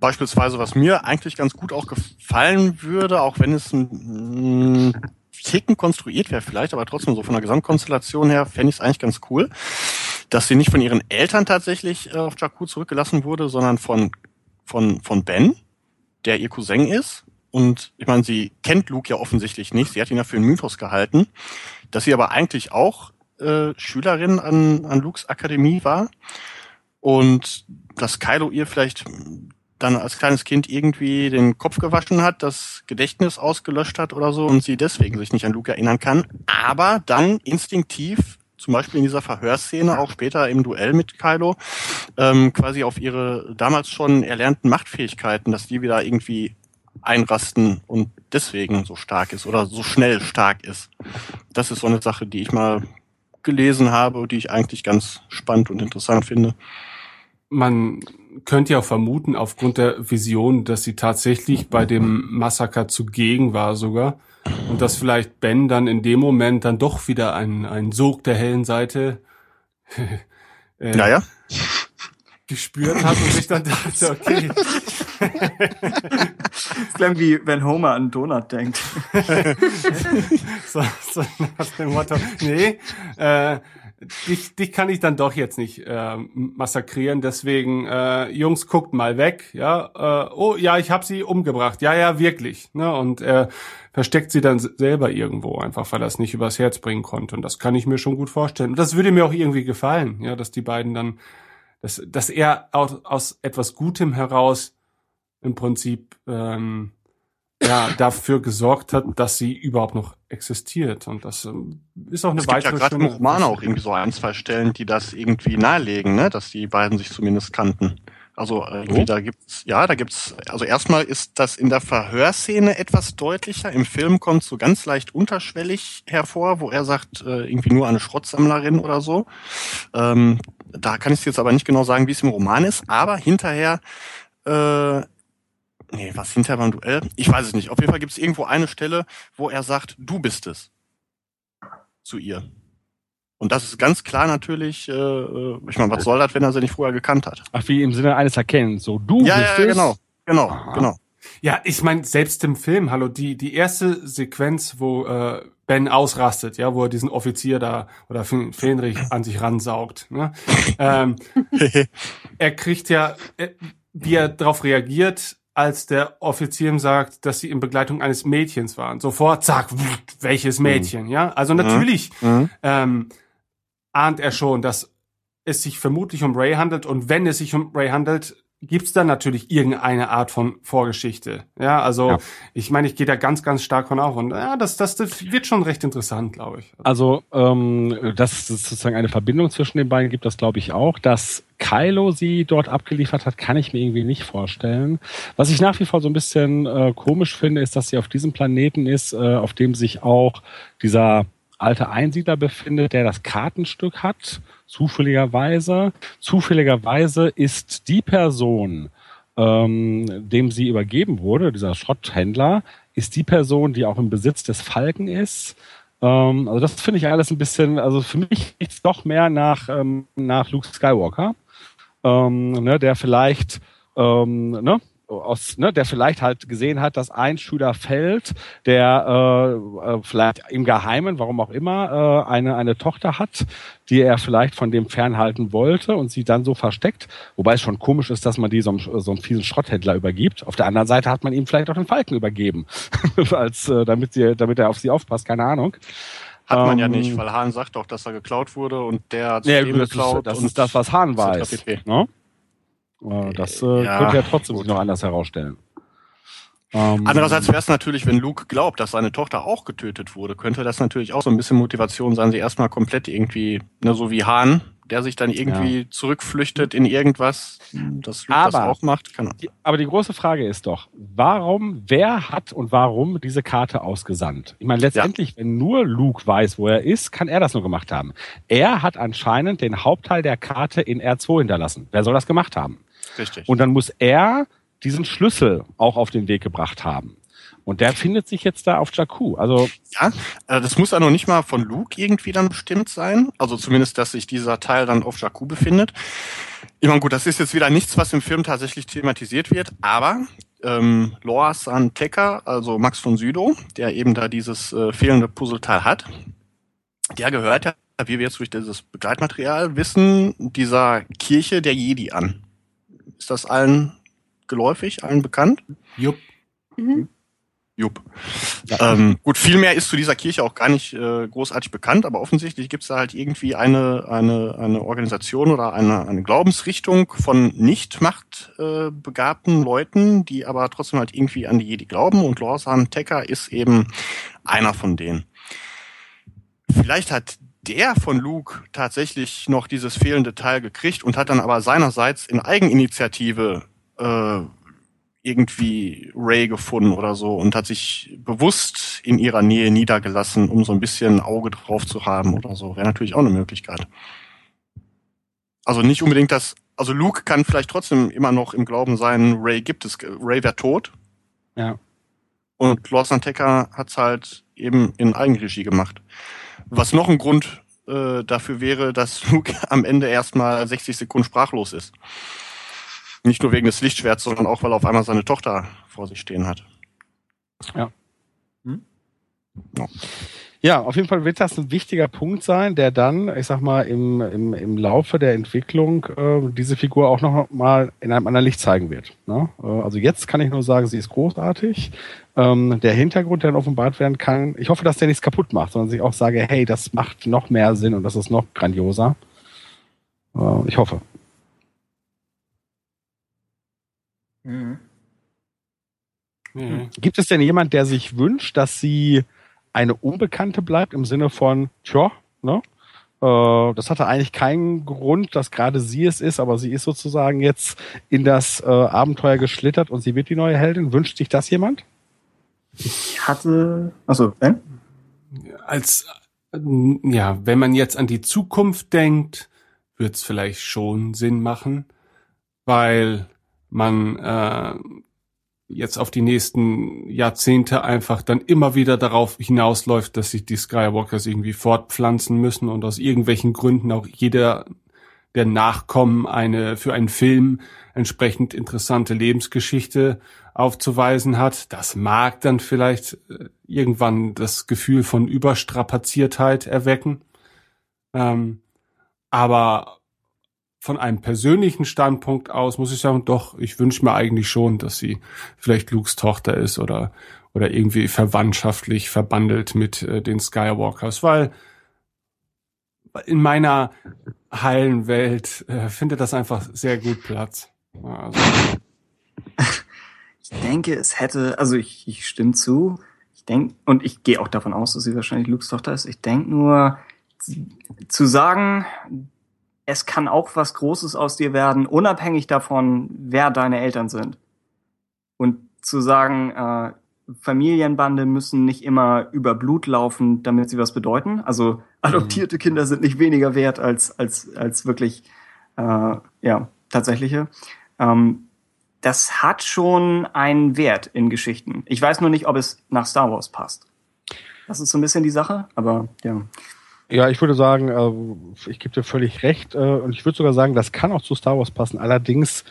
beispielsweise, was mir eigentlich ganz gut auch gefallen würde, auch wenn es ein, Ticken konstruiert wäre vielleicht, aber trotzdem so von der Gesamtkonstellation her fände ich es eigentlich ganz cool, dass sie nicht von ihren Eltern tatsächlich äh, auf Jakku zurückgelassen wurde, sondern von, von, von Ben, der ihr Cousin ist. Und ich meine, sie kennt Luke ja offensichtlich nicht. Sie hat ihn ja für einen Mythos gehalten. Dass sie aber eigentlich auch äh, Schülerin an, an Lukes Akademie war. Und dass Kylo ihr vielleicht dann als kleines Kind irgendwie den Kopf gewaschen hat, das Gedächtnis ausgelöscht hat oder so und sie deswegen sich nicht an Luke erinnern kann, aber dann instinktiv zum Beispiel in dieser Verhörszene, auch später im Duell mit Kylo, ähm, quasi auf ihre damals schon erlernten Machtfähigkeiten, dass die wieder irgendwie einrasten und deswegen so stark ist oder so schnell stark ist. Das ist so eine Sache, die ich mal gelesen habe, die ich eigentlich ganz spannend und interessant finde. Man könnte ja auch vermuten, aufgrund der Vision, dass sie tatsächlich bei dem Massaker zugegen war sogar. Und dass vielleicht Ben dann in dem Moment dann doch wieder ein, ein Sog der hellen Seite äh, Naja, gespürt hat und sich dann dachte, okay, Das klingt wie wenn Homer an Donut denkt. so, so nach dem Motto, nee, äh, dich, dich kann ich dann doch jetzt nicht äh, massakrieren, deswegen, äh, Jungs, guckt mal weg, ja, äh, oh, ja, ich habe sie umgebracht, ja, ja, wirklich, ne, und er versteckt sie dann selber irgendwo, einfach weil er es nicht übers Herz bringen konnte, und das kann ich mir schon gut vorstellen. Und das würde mir auch irgendwie gefallen, ja, dass die beiden dann, dass, dass er aus, aus etwas Gutem heraus im Prinzip ähm, ja, dafür gesorgt hat, dass sie überhaupt noch existiert. Und das ähm, ist auch eine es gibt ja weitere gerade im Roman auch irgendwie so ein, zwei Stellen, die das irgendwie nahelegen, ne? dass die beiden sich zumindest kannten. Also äh, irgendwie Oh. da gibt's, ja, da gibt's, also erstmal ist das in der Verhörszene etwas deutlicher. Im Film kommt so ganz leicht unterschwellig hervor, wo er sagt, äh, irgendwie nur eine Schrottsammlerin oder so. Ähm, da kann ich jetzt aber nicht genau sagen, wie es im Roman ist, aber hinterher, äh, nee, was hinterher beim Duell? Ich weiß es nicht. Auf jeden Fall gibt es irgendwo eine Stelle, wo er sagt, du bist es. Zu ihr. Und das ist ganz klar natürlich, äh, äh, ich meine, was soll das, wenn er sie nicht vorher gekannt hat? Ach, wie im Sinne eines Erkennens. So, du ja, bist ja, es. genau. Genau, Aha. genau. Ja, ich meine, selbst im Film, hallo, die, die erste Sequenz, wo äh, Ben ausrastet, ja, wo er diesen Offizier da oder Fe- Fähnrich an sich ransaugt. Ne? ähm, er kriegt ja, äh, wie er darauf reagiert, als der Offizier ihm sagt, dass sie in Begleitung eines Mädchens waren. Sofort, zack, welches Mädchen, ja? Also natürlich Mhm. ähm, ahnt er schon, dass es sich vermutlich um Ray handelt und wenn es sich um Ray handelt, gibt's dann natürlich irgendeine Art von Vorgeschichte. Ja, also Ja. ich meine, ich gehe da ganz, ganz stark von auf und ja, das, das, das wird schon recht interessant, glaube ich. Also, ähm, dass es sozusagen eine Verbindung zwischen den beiden gibt, das glaube ich auch. Dass Kylo sie dort abgeliefert hat, kann ich mir irgendwie nicht vorstellen. Was ich nach wie vor so ein bisschen äh, komisch finde, ist, dass sie auf diesem Planeten ist, äh, auf dem sich auch dieser alte Einsiedler befindet, der das Kartenstück hat, zufälligerweise. Zufälligerweise ist die Person, ähm, dem sie übergeben wurde, dieser Schrotthändler, ist die Person, die auch im Besitz des Falken ist. Ähm, also das finde ich alles ein bisschen, also für mich riecht's doch mehr nach, ähm, nach Luke Skywalker, ähm, ne, der vielleicht, ähm, ne, aus, ne, der vielleicht halt gesehen hat, dass ein Schüler fällt, der äh, äh, vielleicht im Geheimen, warum auch immer, äh, eine, eine Tochter hat, die er vielleicht von dem fernhalten wollte und sie dann so versteckt. Wobei es schon komisch ist, dass man die so einem, so einem fiesen Schrotthändler übergibt. Auf der anderen Seite hat man ihm vielleicht auch den Falken übergeben, als äh, damit, sie, damit er auf sie aufpasst, keine Ahnung. Hat man ja Ähm, nicht, weil Hahn sagt doch, dass er geklaut wurde und der hat Ja, das, geklaut. ist, das ist das, was Hahn weiß. Ne? Äh, Das äh, Ja, könnte ja trotzdem gut. sich noch anders herausstellen. Ähm, Andererseits wäre es natürlich, wenn Luke glaubt, dass seine Tochter auch getötet wurde, könnte das natürlich auch so ein bisschen Motivation sein, sie erstmal komplett irgendwie, ne, so wie Hahn, der sich dann irgendwie zurückflüchtet in irgendwas, dass Luke das Aber- auch macht. Kann, Die, aber die große Frage ist doch, warum, wer hat und warum diese Karte ausgesandt? Ich meine, letztendlich, wenn nur Luke weiß, wo er ist, kann er das nur gemacht haben. Er hat anscheinend den Hauptteil der Karte in R2 hinterlassen. Wer soll das gemacht haben? Richtig. Und dann muss er diesen Schlüssel auch auf den Weg gebracht haben. Und der findet sich jetzt da auf Jakku. Also, Ja, äh, das muss ja noch nicht mal von Luke irgendwie dann bestimmt sein. Also zumindest, dass sich dieser Teil dann auf Jakku befindet. Ich meine, gut, das ist jetzt wieder nichts, was im Film tatsächlich thematisiert wird, aber ähm, Loasan Tecker, also Max von Südow, der eben da dieses äh, fehlende Puzzleteil hat, der gehört ja, wie wir jetzt durch dieses Begleitmaterial wissen, dieser Kirche der Jedi an. Ist das allen geläufig, allen bekannt? Jupp. Mhm. Jupp. Ähm, gut, viel mehr ist zu dieser Kirche auch gar nicht äh, großartig bekannt, aber offensichtlich gibt es da halt irgendwie eine, eine, eine Organisation oder eine, eine Glaubensrichtung von nicht machtbegabten äh, begabten Leuten, die aber trotzdem halt irgendwie an die Jedi glauben und Lorsan Tecker ist eben einer von denen. Vielleicht hat der von Luke tatsächlich noch dieses fehlende Teil gekriegt und hat dann aber seinerseits in Eigeninitiative äh, irgendwie Ray gefunden oder so und hat sich bewusst in ihrer Nähe niedergelassen, um so ein bisschen ein Auge drauf zu haben oder so. Wäre natürlich auch eine Möglichkeit. Also nicht unbedingt das, also Luke kann vielleicht trotzdem immer noch im Glauben sein, Ray gibt es, Ray wäre tot. Ja. Und Lawson Tecker hat's halt eben in Eigenregie gemacht. Was noch ein Grund äh, dafür wäre, dass Luke am Ende erstmal 60 Sekunden sprachlos ist. Nicht nur wegen des Lichtschwerts, sondern auch, weil er auf einmal seine Tochter vor sich stehen hat. Ja, auf jeden Fall wird das ein wichtiger Punkt sein, der dann, ich sag mal, im, im, im Laufe der Entwicklung äh, diese Figur auch noch mal in einem anderen Licht zeigen wird. Ne? Äh, also jetzt kann ich nur sagen, sie ist großartig. Ähm, der Hintergrund, der dann offenbart werden kann, ich hoffe, dass der nichts kaputt macht, sondern ich auch sage, hey, das macht noch mehr Sinn und das ist noch grandioser. Äh, ich hoffe. Mhm. Nee. Gibt es denn jemand, der sich wünscht, dass sie eine Unbekannte bleibt im Sinne von, tja, ne? Äh, das hatte eigentlich keinen Grund, dass gerade sie es ist, aber sie ist sozusagen jetzt in das äh, Abenteuer geschlittert und sie wird die neue Heldin. Wünscht sich das jemand? Ich hatte. Achso, Ben? als ähm, ja, wenn man jetzt an die Zukunft denkt, wird es vielleicht schon Sinn machen, weil man äh, jetzt auf die nächsten Jahrzehnte einfach dann immer wieder darauf hinausläuft, dass sich die Skywalkers irgendwie fortpflanzen müssen und aus irgendwelchen Gründen auch jeder der Nachkommen eine für einen Film entsprechend interessante Lebensgeschichte aufzuweisen hat. Das mag dann vielleicht äh, irgendwann das Gefühl von Überstrapaziertheit erwecken. Ähm, aber von einem persönlichen Standpunkt aus muss ich sagen, doch, ich wünsche mir eigentlich schon, dass sie vielleicht Lukes Tochter ist oder, oder irgendwie verwandtschaftlich verbandelt mit äh, den Skywalkers, weil in meiner heilen Welt äh, findet das einfach sehr gut Platz. Also, Ich denke, es hätte, also ich, ich stimme zu. Ich denke, und ich gehe auch davon aus, dass sie wahrscheinlich Lukes Tochter ist. Ich denke nur, zu sagen, es kann auch was Großes aus dir werden, unabhängig davon, wer deine Eltern sind. Und zu sagen, äh, Familienbande müssen nicht immer über Blut laufen, damit sie was bedeuten. Also adoptierte Kinder sind nicht weniger wert als als als wirklich äh, ja tatsächliche. Ähm, das hat schon einen Wert in Geschichten. Ich weiß nur nicht, ob es nach Star Wars passt. Das ist so ein bisschen die Sache, aber ja. Ja, ich würde sagen, äh, ich gebe dir völlig recht äh, und ich würde sogar sagen, das kann auch zu Star Wars passen, allerdings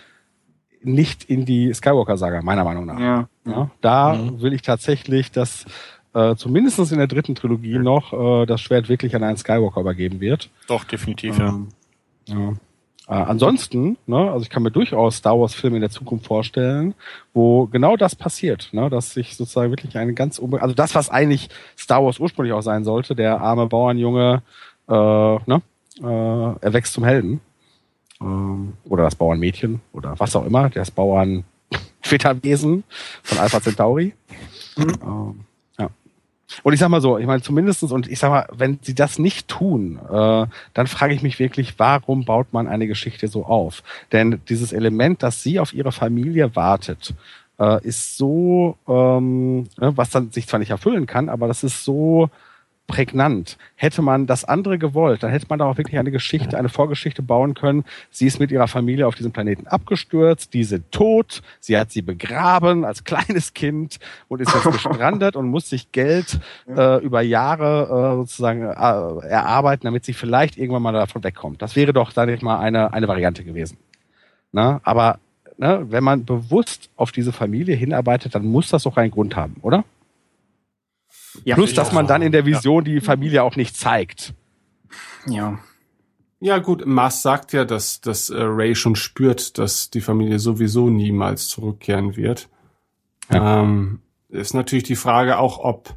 nicht in die Skywalker-Saga, meiner Meinung nach. Ja. Ja, da will ich tatsächlich, dass äh, zumindest in der dritten Trilogie noch äh, das Schwert wirklich an einen Skywalker übergeben wird. Doch, definitiv, ja. Ähm, ja. Äh, ansonsten, ne, also ich kann mir durchaus Star Wars Filme in der Zukunft vorstellen, wo genau das passiert, ne, dass sich sozusagen wirklich eine ganz also das, was eigentlich Star Wars ursprünglich auch sein sollte, der arme Bauernjunge, äh, ne, äh, er wächst zum Helden. Ähm, oder das Bauernmädchen oder was auch immer, das Bauern Wesen von Alpha Centauri. Ähm, ja. Und ich sag mal so, ich meine zumindestens und ich sag mal, wenn sie das nicht tun, äh, dann frage ich mich wirklich, warum baut man eine Geschichte so auf? Denn dieses Element, dass sie auf ihre Familie wartet, äh, ist so, ähm, ne, was dann sich zwar nicht erfüllen kann, aber das ist so prägnant. Hätte man das andere gewollt, dann hätte man da auch wirklich eine Geschichte, eine Vorgeschichte bauen können. Sie ist mit ihrer Familie auf diesem Planeten abgestürzt, die sind tot, sie hat sie begraben als kleines Kind und ist jetzt gestrandet und muss sich Geld äh, über Jahre äh, sozusagen äh, erarbeiten, damit sie vielleicht irgendwann mal davon wegkommt. Das wäre doch, sage ich mal, eine, eine Variante gewesen. Na, aber ne, wenn man bewusst auf diese Familie hinarbeitet, dann muss das doch einen Grund haben, oder? Ja, Plus, dass man dann in der Vision die Familie auch nicht zeigt. ja. ja gut, Mars sagt ja, dass, dass äh, Ray schon spürt, dass die Familie sowieso niemals zurückkehren wird. Ähm, ist natürlich die Frage auch, ob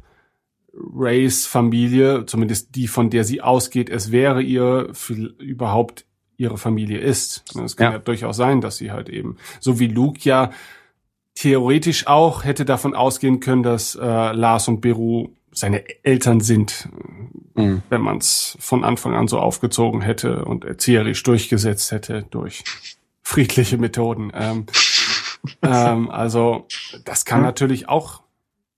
Rays Familie, zumindest die, von der sie ausgeht, es wäre ihr überhaupt ihre Familie ist. Es kann ja. Ja. durchaus sein, dass sie halt eben, so wie Luke ja theoretisch auch hätte davon ausgehen können, dass äh, Lars und Beru seine Eltern sind, Mhm. wenn man es von Anfang an so aufgezogen hätte und erzieherisch durchgesetzt hätte durch friedliche Methoden. Ähm, ähm, also das kann natürlich auch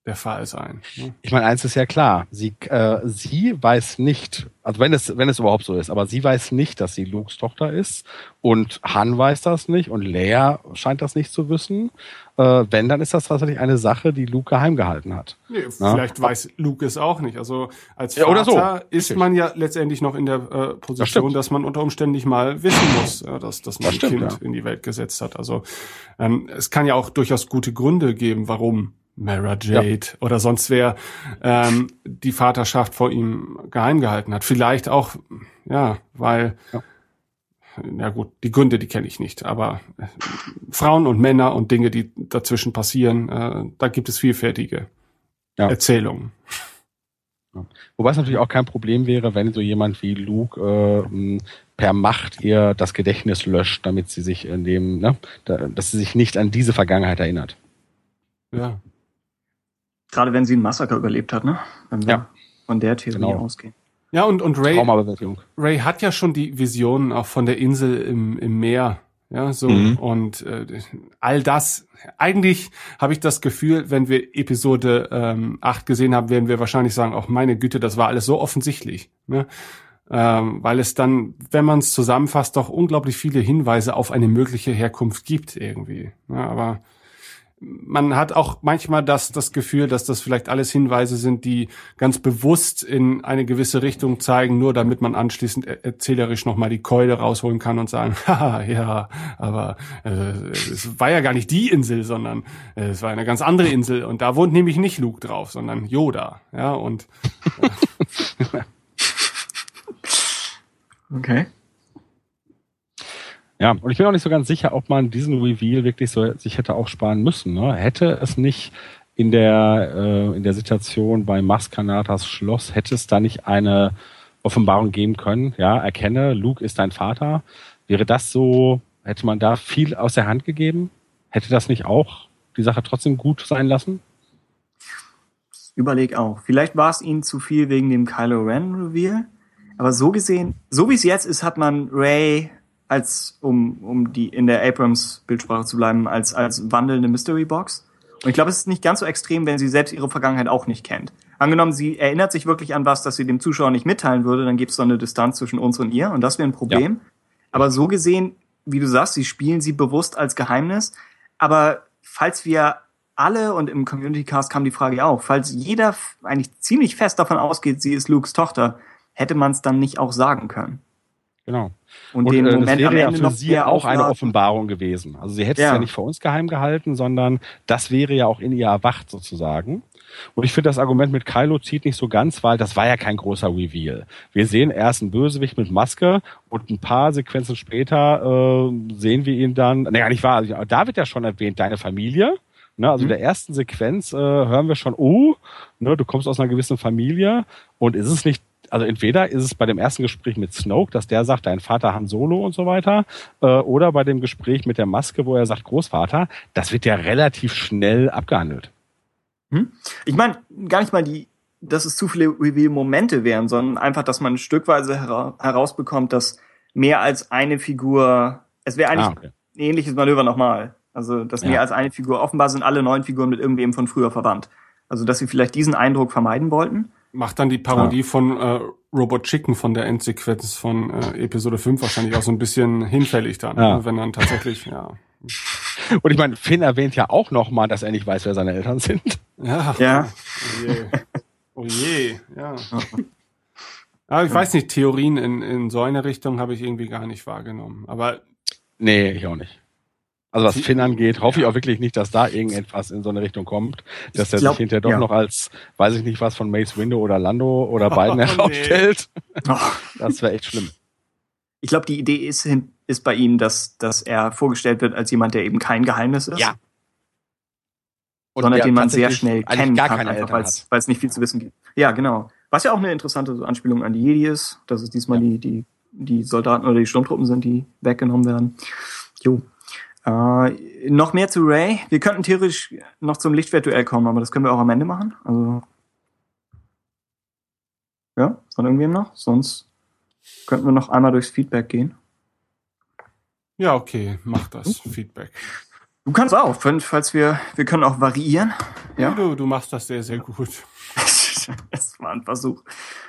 der Fall sein. Ne? Ich meine, eins ist ja klar. Sie, äh, sie weiß nicht, also wenn es, wenn es überhaupt so ist, aber sie weiß nicht, dass sie Lukes Tochter ist und Han weiß das nicht und Leia scheint das nicht zu wissen. Äh, wenn, dann ist das tatsächlich eine Sache, die Luke geheim gehalten hat. Nee, Ja. vielleicht weiß Luke es auch nicht. Also als Ja, Vater oder so. ist Richtig. man ja letztendlich noch in der äh, Position, stimmt. dass man unter Umständen nicht mal wissen muss, ja, dass, dass man Das ein stimmt, Kind ja. in die Welt gesetzt hat. Also ähm, es kann ja auch durchaus gute Gründe geben, warum Mara Jade oder sonst wer ähm, die Vaterschaft vor ihm geheim gehalten hat. Vielleicht auch, ja, weil Ja. ja gut, die Gründe, die kenne ich nicht, aber äh, Frauen und Männer und Dinge, die dazwischen passieren, äh, da gibt es vielfältige Ja. Erzählungen. Wobei es natürlich auch kein Problem wäre, wenn so jemand wie Luke äh, per Macht ihr das Gedächtnis löscht, damit sie sich in dem, ne, da, dass sie sich nicht an diese Vergangenheit erinnert. Ja. Gerade wenn sie ein Massaker überlebt hat, ne? Wenn wir Ja. von der Theorie Genau. ausgehen. Ja, und, und Ray. Ray hat ja schon die Visionen auch von der Insel im, im Meer. Ja, so Mhm. und äh, all das. Eigentlich habe ich das Gefühl, wenn wir Episode ähm, 8 gesehen haben, werden wir wahrscheinlich sagen, auch meine Güte, das war alles so offensichtlich. Ne? Ähm, weil es dann, wenn man es zusammenfasst, doch unglaublich viele Hinweise auf eine mögliche Herkunft gibt irgendwie. Ja, aber man hat auch manchmal das, das Gefühl, dass das vielleicht alles Hinweise sind, die ganz bewusst in eine gewisse Richtung zeigen, nur damit man anschließend er- erzählerisch nochmal die Keule rausholen kann und sagen, haha, ja, aber äh, es war ja gar nicht die Insel, sondern äh, es war eine ganz andere Insel und da wohnt nämlich nicht Luke drauf, sondern Yoda. Ja, und Okay. Ja, und ich bin auch nicht so ganz sicher, ob man diesen Reveal wirklich so sich hätte aufsparen müssen. Ne? Hätte es nicht in der, äh, in der Situation bei Maskanatas Schloss, hätte es da nicht eine Offenbarung geben können? Ja, erkenne, Luke ist dein Vater. Wäre das so, hätte man da viel aus der Hand gegeben? Hätte das nicht auch die Sache trotzdem gut sein lassen? Überleg auch. Vielleicht war es ihnen zu viel wegen dem Kylo Ren Reveal. Aber so gesehen, so wie es jetzt ist, hat man Ray als, um, um die in der Abrams Bildsprache zu bleiben, als, als wandelnde Mystery Box. Und ich glaube, es ist nicht ganz so extrem, wenn sie selbst ihre Vergangenheit auch nicht kennt. Angenommen, sie erinnert sich wirklich an was, das sie dem Zuschauer nicht mitteilen würde, dann gibt es so eine Distanz zwischen uns und ihr und das wäre ein Problem. Aber so gesehen, wie du sagst, sie spielen sie bewusst als Geheimnis. Aber falls wir alle, und im Community Cast kam die Frage ja auch, falls jeder eigentlich ziemlich fest davon ausgeht, sie ist Lukes Tochter, hätte man es dann nicht auch sagen können. Genau. Und, Und den äh, das Moment am wäre ja für sie mehr auch eine. Offenbarung gewesen. Also sie hätte es Ja. ja nicht vor uns geheim gehalten, sondern das wäre ja auch in ihr erwacht sozusagen. Und ich finde, das Argument mit Kylo zieht nicht so ganz, weil das war ja kein großer Reveal. Wir sehen erst einen Bösewicht mit Maske und ein paar Sequenzen später äh, sehen wir ihn dann, naja, nicht wahr, also, da wird ja schon erwähnt, deine Familie. Ne, also in der ersten Sequenz äh, hören wir schon, oh, ne, du kommst aus einer gewissen Familie und ist es nicht also entweder ist es bei dem ersten Gespräch mit Snoke, dass der sagt, dein Vater Han Solo und so weiter, äh, oder bei dem Gespräch mit der Maske, wo er sagt Großvater, das wird ja relativ schnell abgehandelt. Ich meine, gar nicht mal die, dass es zu viele Reveal-Momente wären, sondern einfach, dass man stückweise hera herausbekommt, dass mehr als eine Figur, es wäre eigentlich Ah, okay. ein ähnliches Manöver nochmal. Also, dass Ja. mehr als eine Figur, offenbar sind alle neun Figuren mit irgendwem von früher verwandt. Also, dass sie vielleicht diesen Eindruck vermeiden wollten. Macht dann die Parodie von äh, Robot Chicken von der Endsequenz von äh, Episode 5 wahrscheinlich auch so ein bisschen hinfällig dann, Ja. ne, wenn dann tatsächlich, ja. Und ich meine, Finn erwähnt ja auch nochmal, dass er nicht weiß, wer seine Eltern sind. Ja. Ja. Oh je. Oh je, ja. Aber ich weiß nicht, Theorien in, in so eine Richtung habe ich irgendwie gar nicht wahrgenommen. Aber Nee, ich auch nicht. Also was Finn angeht, hoffe ich auch wirklich nicht, dass da irgendetwas in so eine Richtung kommt, dass er glaub, sich hinterher doch ja. noch als, weiß ich nicht was, von Mace Window oder Lando oder beiden Oh, nee. herausstellt. Oh. Das wäre echt schlimm. Ich glaube, die Idee ist, ist bei ihnen, dass, dass er vorgestellt wird als jemand, der eben kein Geheimnis ist. Ja. Und sondern der den man sehr schnell kennen gar kann, einfach weil es nicht viel zu wissen gibt. Ja, genau. Was ja auch eine interessante Anspielung an die Jedi ist, dass es diesmal die, die, die Soldaten oder die Sturmtruppen sind, die weggenommen werden. Jo. Äh, noch mehr zu Ray. Wir könnten theoretisch noch zum Lichtwertduell kommen, aber das können wir auch am Ende machen. Also Ja, von irgendwem noch? Sonst könnten wir noch einmal durchs Feedback gehen. Ja, okay, mach das. Feedback. Du kannst auch, falls wir, wir können auch variieren. Ja. Du, du machst das sehr, sehr gut. das war ein Versuch.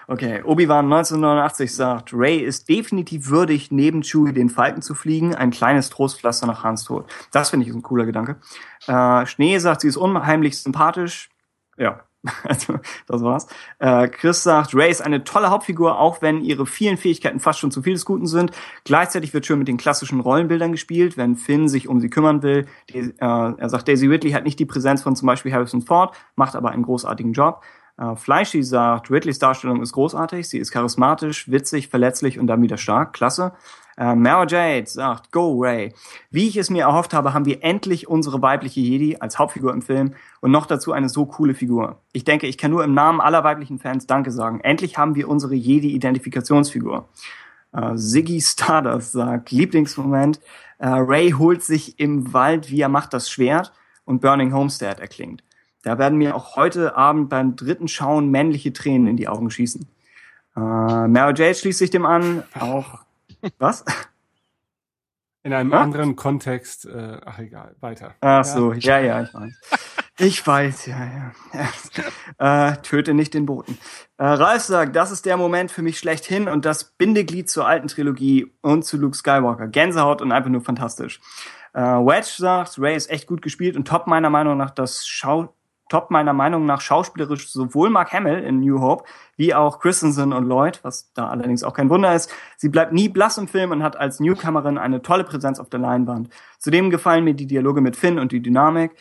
Okay, Obi-Wan 1989 sagt, Ray ist definitiv würdig, neben Chewie den Falken zu fliegen, ein kleines Trostpflaster nach Hans Tod. Das finde ich ein cooler Gedanke. Äh, Schnee sagt, sie ist unheimlich sympathisch. Ja, also das war's. Äh, Chris sagt, Ray ist eine tolle Hauptfigur, auch wenn ihre vielen Fähigkeiten fast schon zu viel des Guten sind. Gleichzeitig wird schön mit den klassischen Rollenbildern gespielt, wenn Finn sich um sie kümmern will. Die, äh, er sagt, Daisy Ridley hat nicht die Präsenz von zum Beispiel Harrison Ford, macht aber einen großartigen Job. Äh, Fleischi sagt, Ridleys Darstellung ist großartig, sie ist charismatisch, witzig, verletzlich und dann wieder stark. Klasse. Äh, Mara Jade sagt, Go Ray. Wie ich es mir erhofft habe, haben wir endlich unsere weibliche Jedi als Hauptfigur im Film und noch dazu eine so coole Figur. Ich denke, ich kann nur im Namen aller weiblichen Fans Danke sagen. Endlich haben wir unsere Jedi-Identifikationsfigur. Äh, Siggy Stardust sagt, Lieblingsmoment, äh, Ray holt sich im Wald, wie er macht das Schwert und Burning Homestead erklingt. Da werden mir auch heute Abend beim dritten Schauen männliche Tränen in die Augen schießen. Äh, Mara Jade schließt sich dem an. Auch was? In einem ja? anderen Kontext. Äh, ach egal, weiter. Ach so, ja, ja, ich weiß. Ich weiß, ja, ja. äh, töte nicht den Boten. Äh, Ralf sagt, das ist der Moment für mich schlechthin und das Bindeglied zur alten Trilogie und zu Luke Skywalker. Gänsehaut und einfach nur fantastisch. Äh, Wedge sagt, Ray ist echt gut gespielt und top meiner Meinung nach das Schau top meiner Meinung nach schauspielerisch sowohl Mark Hamill in New Hope wie auch Christensen und Lloyd, was da allerdings auch kein Wunder ist. Sie bleibt nie blass im Film und hat als Newcomerin eine tolle Präsenz auf der Leinwand. Zudem gefallen mir die Dialoge mit Finn und die Dynamik,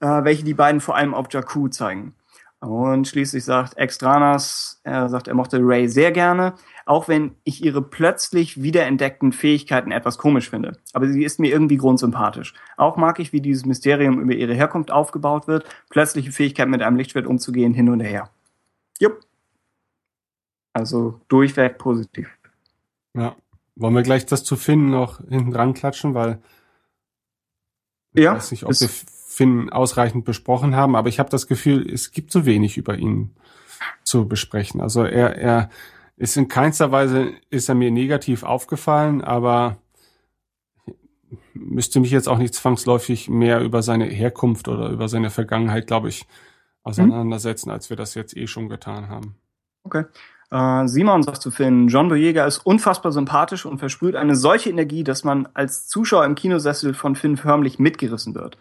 äh, welche die beiden vor allem auf Jakku zeigen. Und schließlich sagt Extranas, er sagt, er mochte Ray sehr gerne, auch wenn ich ihre plötzlich wiederentdeckten Fähigkeiten etwas komisch finde. Aber sie ist mir irgendwie grundsympathisch. Auch mag ich, wie dieses Mysterium über ihre Herkunft aufgebaut wird, plötzliche Fähigkeit mit einem Lichtschwert umzugehen, hin und her. Jupp. Also durchweg positiv. Ja. Wollen wir gleich das zu Finn noch hinten dran klatschen, weil ich ja, weiß nicht, ob wir Finn ausreichend besprochen haben, aber ich habe das Gefühl, es gibt so wenig über ihn zu besprechen. Also er, er ist in keinster Weise ist er mir negativ aufgefallen, aber müsste mich jetzt auch nicht zwangsläufig mehr über seine Herkunft oder über seine Vergangenheit, glaube ich, auseinandersetzen, als wir das jetzt eh schon getan haben. Okay. Äh, Simon sagt zu Finn, John Boyega ist unfassbar sympathisch und versprüht eine solche Energie, dass man als Zuschauer im Kinosessel von Finn förmlich mitgerissen wird.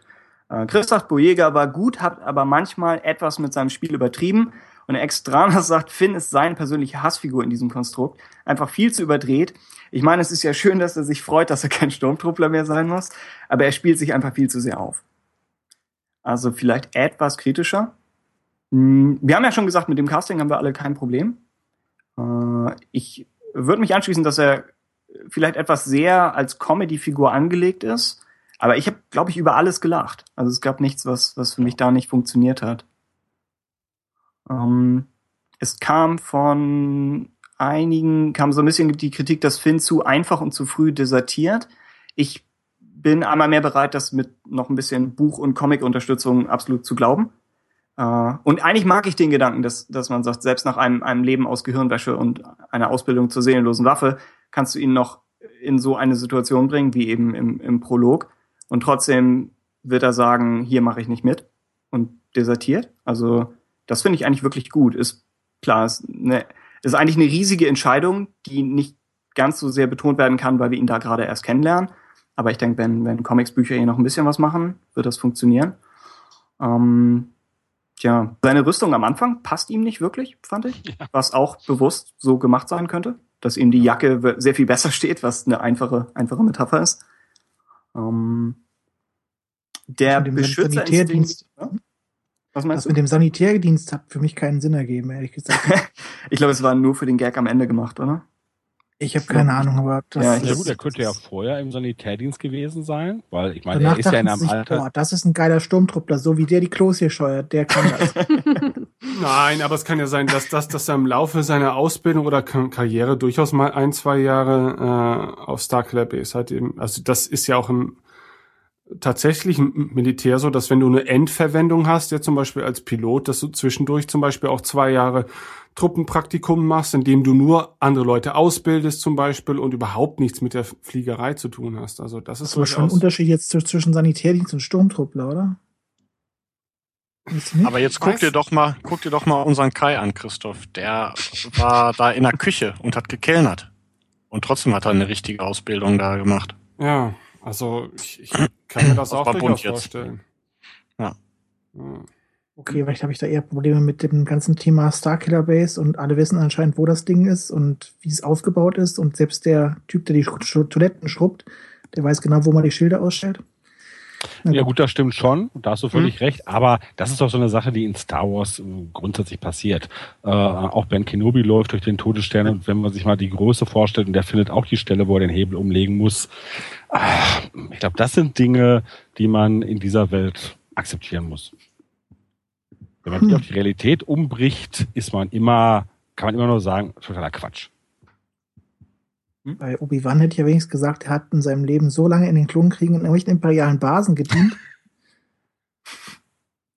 Äh, Christoph Bojega war gut, hat aber manchmal etwas mit seinem Spiel übertrieben. Und Extraner sagt, Finn ist seine persönliche Hassfigur in diesem Konstrukt. Einfach viel zu überdreht. Ich meine, es ist ja schön, dass er sich freut, dass er kein Sturmtruppler mehr sein muss, aber er spielt sich einfach viel zu sehr auf. Also vielleicht etwas kritischer. Hm, wir haben ja schon gesagt, mit dem Casting haben wir alle kein Problem. Äh, ich würde mich anschließen, dass er vielleicht etwas sehr als Comedy-Figur angelegt ist aber ich habe, glaube ich, über alles gelacht. Also es gab nichts, was, was für mich da nicht funktioniert hat. Ähm, es kam von einigen, kam so ein bisschen die Kritik, dass Finn zu einfach und zu früh desertiert. Ich bin einmal mehr bereit, das mit noch ein bisschen Buch- und Comic-Unterstützung absolut zu glauben. Äh, und eigentlich mag ich den Gedanken, dass, dass man sagt, selbst nach einem, einem Leben aus Gehirnwäsche und einer Ausbildung zur seelenlosen Waffe kannst du ihn noch in so eine Situation bringen, wie eben im, im Prolog. Und trotzdem wird er sagen, hier mache ich nicht mit und desertiert. Also das finde ich eigentlich wirklich gut. Ist klar, ist, eine, ist eigentlich eine riesige Entscheidung, die nicht ganz so sehr betont werden kann, weil wir ihn da gerade erst kennenlernen. Aber ich denke, wenn, wenn Comics-Bücher hier noch ein bisschen was machen, wird das funktionieren. Ähm, tja, seine Rüstung am Anfang passt ihm nicht wirklich, fand ich. Ja. Was auch bewusst so gemacht sein könnte. Dass ihm die Jacke sehr viel besser steht, was eine einfache, einfache Metapher ist. Ähm, der Beschützerinstinkt. Was meinst das du? mit dem Sanitärdienst hat für mich keinen Sinn ergeben, ehrlich gesagt. ich glaube, es war nur für den Gag am Ende gemacht, oder? Ich habe keine Ahnung, aber das ja, ja gut, er könnte ja vorher im Sanitärdienst gewesen sein, weil ich meine, er ist ja in einem sich, Alter. Boah, das ist ein geiler Sturmtruppler, so wie der die Klos hier scheuert, der kann das. Nein, aber es kann ja sein, dass das, dass er im Laufe seiner Ausbildung oder Karriere durchaus mal ein, zwei Jahre äh, auf Star Club ist. Halt eben, also das ist ja auch im tatsächlich im Militär so, dass wenn du eine Endverwendung hast, ja zum Beispiel als Pilot, dass du zwischendurch zum Beispiel auch zwei Jahre Truppenpraktikum machst, in dem du nur andere Leute ausbildest zum Beispiel und überhaupt nichts mit der Fliegerei zu tun hast. Also das ist Das ist schon ein Unterschied jetzt zwischen Sanitärdienst und Sturmtruppler, oder? Aber jetzt guck dir doch mal, guck dir doch mal unseren Kai an, Christoph. Der war da in der Küche und hat gekellnert. Und trotzdem hat er eine richtige Ausbildung da gemacht. Ja, also ich, ich kann mir das auch durchaus bunt jetzt. vorstellen. Ja. Ja. Okay, vielleicht habe ich da eher Probleme mit dem ganzen Thema Starkiller Base und alle wissen anscheinend, wo das Ding ist und wie es aufgebaut ist und selbst der Typ, der die Toiletten schrubbt, der weiß genau, wo man die Schilder ausstellt. Ja gut, das stimmt schon, da hast du völlig recht, aber das ist doch so eine Sache, die in Star Wars äh, grundsätzlich passiert. Äh, auch Ben Kenobi läuft durch den Todesstern und wenn man sich mal die Größe vorstellt und der findet auch die Stelle, wo er den Hebel umlegen muss, ah, ich glaube, das sind Dinge, die man in dieser Welt akzeptieren muss. Wenn man Hm. auf die Realität umbricht, ist man immer, kann man immer nur sagen, totaler Quatsch. Bei Obi-Wan hätte ich ja wenigstens gesagt, er hat in seinem Leben so lange in den Klonkriegen in irgendwelchen imperialen Basen gedient.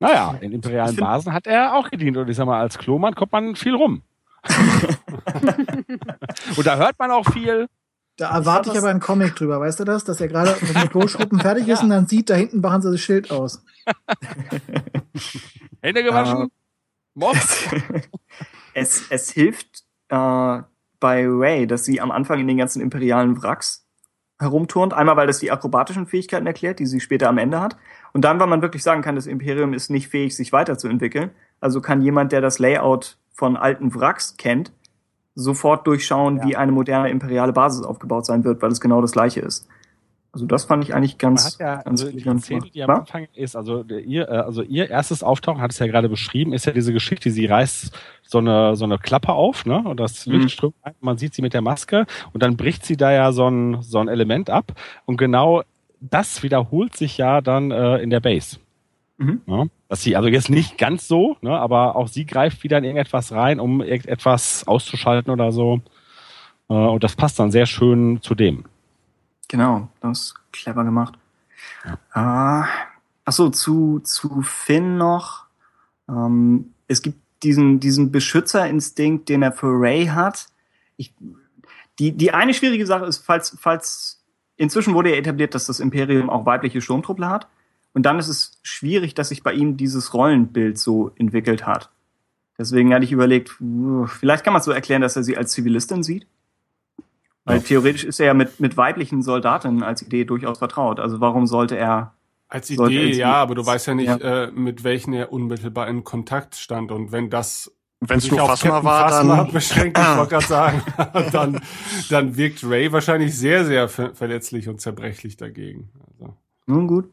Naja, in imperialen find- Basen hat er auch gedient und ich sag mal, als Kloman kommt man viel rum. und da hört man auch viel. Da erwarte ich aber einen Comic drüber, weißt du das? Dass er gerade mit dem Kloschruppen fertig ist und dann sieht, da hinten machen sie das Schild aus. Hände gewaschen. Mops. es, es hilft äh, bei Ray, dass sie am Anfang in den ganzen imperialen Wracks herumturnt. Einmal, weil das die akrobatischen Fähigkeiten erklärt, die sie später am Ende hat. Und dann, weil man wirklich sagen kann, das Imperium ist nicht fähig, sich weiterzuentwickeln. Also kann jemand, der das Layout von alten Wracks kennt, sofort durchschauen, wie eine moderne imperiale Basis aufgebaut sein wird, weil es genau das gleiche ist. Also das fand ich eigentlich ganz, ja, ganz also die Szene, die am? Anfang ist, also ihr, äh, also ihr erstes Auftauchen, hat es ja gerade beschrieben, ist ja diese Geschichte, sie reißt so eine, so eine Klappe auf, ne, und das Mhm. Licht strömt ein, man sieht sie mit der Maske und dann bricht sie da ja so ein, so ein Element ab und genau das wiederholt sich ja dann äh, in der Base. Mhm. Ja, dass sie, also jetzt nicht ganz so, ne, aber auch sie greift wieder in irgendetwas rein, um irgendetwas auszuschalten oder so. Äh, und das passt dann sehr schön zu dem. Genau, das ist clever gemacht. Ah, ach so, zu, zu Finn noch. Ähm, es gibt diesen, diesen Beschützerinstinkt, den er für Ray hat. Ich, die, die eine schwierige Sache ist, falls, falls, inzwischen wurde ja etabliert, dass das Imperium auch weibliche Sturmtruppler hat. Und dann ist es schwierig, dass sich bei ihm dieses Rollenbild so entwickelt hat. Deswegen hatte ich überlegt, vielleicht kann man es so erklären, dass er sie als Zivilistin sieht. Weil Ja. theoretisch ist er ja mit, mit weiblichen Soldatinnen als Idee durchaus vertraut. Also warum sollte er. Als Sollte Idee, als- ja, aber du weißt ja nicht, Ja. Äh, mit welchen er unmittelbar in Kontakt stand. Und wenn das Wenn es sich nur Captain war, Phasma dann beschränkt, ich wollte gerade sagen, dann, dann wirkt Ray wahrscheinlich sehr, sehr ver verletzlich und zerbrechlich dagegen. Also. Nun gut.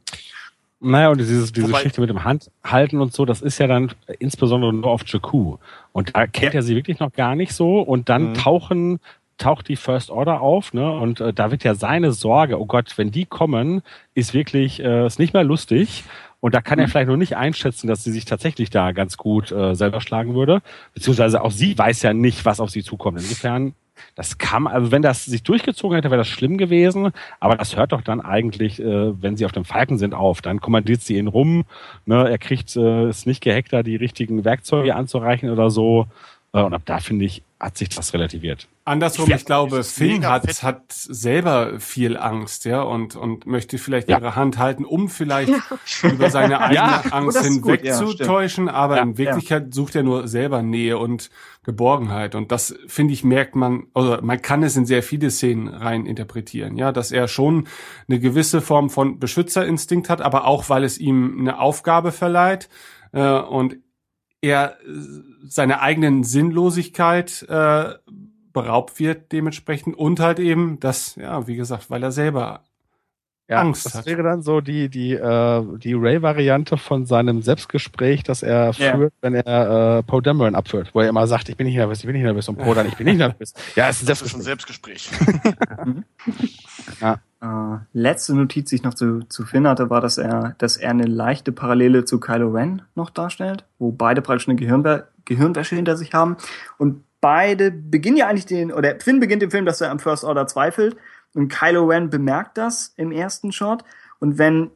Naja, und dieses, diese Wobei- Geschichte mit dem Handhalten und so, das ist ja dann insbesondere nur auf Jakku. Und da kennt er sie wirklich noch gar nicht so. Und dann Mhm. tauchen, taucht die First Order auf, ne? Und äh, da wird ja seine Sorge, oh Gott, wenn die kommen, ist wirklich, äh, ist nicht mehr lustig. Und da kann er vielleicht noch nicht einschätzen, dass sie sich tatsächlich da ganz gut äh, selber schlagen würde. Beziehungsweise auch sie weiß ja nicht, was auf sie zukommt. Insofern, das kann, also wenn das sich durchgezogen hätte, wäre das schlimm gewesen. Aber das hört doch dann eigentlich, äh, wenn sie auf dem Falken sind, auf. Dann kommandiert sie ihn rum. Ne? Er kriegt äh, es nicht gehackt, da die richtigen Werkzeuge anzureichen oder so. Äh, und ab da finde ich, hat sich das relativiert. Andersrum, Ja, ich glaube, Finn hat, hat selber viel Angst, ja, und, und möchte vielleicht Ja. ihre Hand halten, um vielleicht über seine eigene Ja, Angst ja, hinwegzutäuschen, aber Ja, in Wirklichkeit sucht er nur selber Nähe und Geborgenheit. Und das, finde ich, merkt man, oder man kann es in sehr viele Szenen rein interpretieren, ja, dass er schon eine gewisse Form von Beschützerinstinkt hat, aber auch, weil es ihm eine Aufgabe verleiht, äh, und er seiner eigenen Sinnlosigkeit äh, beraubt wird dementsprechend und halt eben das, ja, wie gesagt, weil er selber Angst das hat. wäre dann so die, die, äh, die Ray-Variante von seinem Selbstgespräch, das er Ja. führt, wenn er äh, Poe Dameron abführt, wo er immer sagt, ich bin nicht nervös, ich bin nicht nervös und Poe dann, ich bin nicht nervös. Ja, es ist ein das ist ein Selbstgespräch. Selbstgespräch. Äh, letzte Notiz, die ich noch zu, zu Finn hatte, war, dass er, dass er eine leichte Parallele zu Kylo Ren noch darstellt, wo beide praktisch eine Gehirnwä Gehirnwäsche hinter sich haben. Und beide beginnen ja eigentlich den, oder Finn beginnt den Film, dass er am First Order zweifelt. Und Kylo Ren bemerkt das im ersten Shot. Und wenn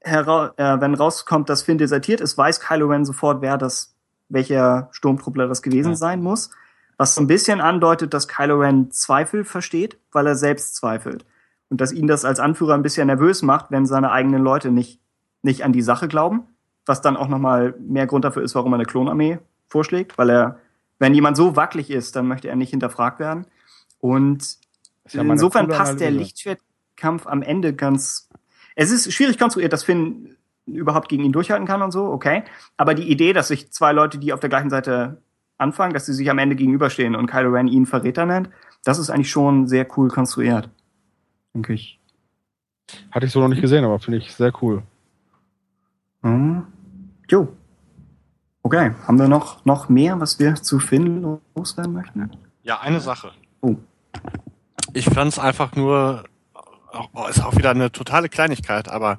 hera äh, wenn rauskommt, dass Finn desertiert ist, weiß Kylo Ren sofort, wer das, welcher Sturmtruppler das gewesen Ja. sein muss. Was so ein bisschen andeutet, dass Kylo Ren Zweifel versteht, weil er selbst zweifelt. Und dass ihn das als Anführer ein bisschen nervös macht, wenn seine eigenen Leute nicht, nicht an die Sache glauben. Was dann auch nochmal mehr Grund dafür ist, warum er eine Klonarmee vorschlägt, weil er, wenn jemand so wackelig ist, dann möchte er nicht hinterfragt werden. Und ja insofern passt der. Lichtschwertkampf am Ende ganz. Es ist schwierig konstruiert, dass Finn überhaupt gegen ihn durchhalten kann und so, okay. Aber die Idee, dass sich zwei Leute, die auf der gleichen Seite anfangen, dass sie sich am Ende gegenüberstehen und Kylo Ren ihn Verräter nennt, das ist eigentlich schon sehr cool konstruiert. Denke ich. Hatte ich so noch nicht gesehen, aber finde ich sehr cool. Hm. Jo. Okay, haben wir noch, noch mehr, was wir zu Finn loswerden möchten? Ja, eine Sache. Oh. Ich fand es einfach nur, oh, ist auch wieder eine totale Kleinigkeit, aber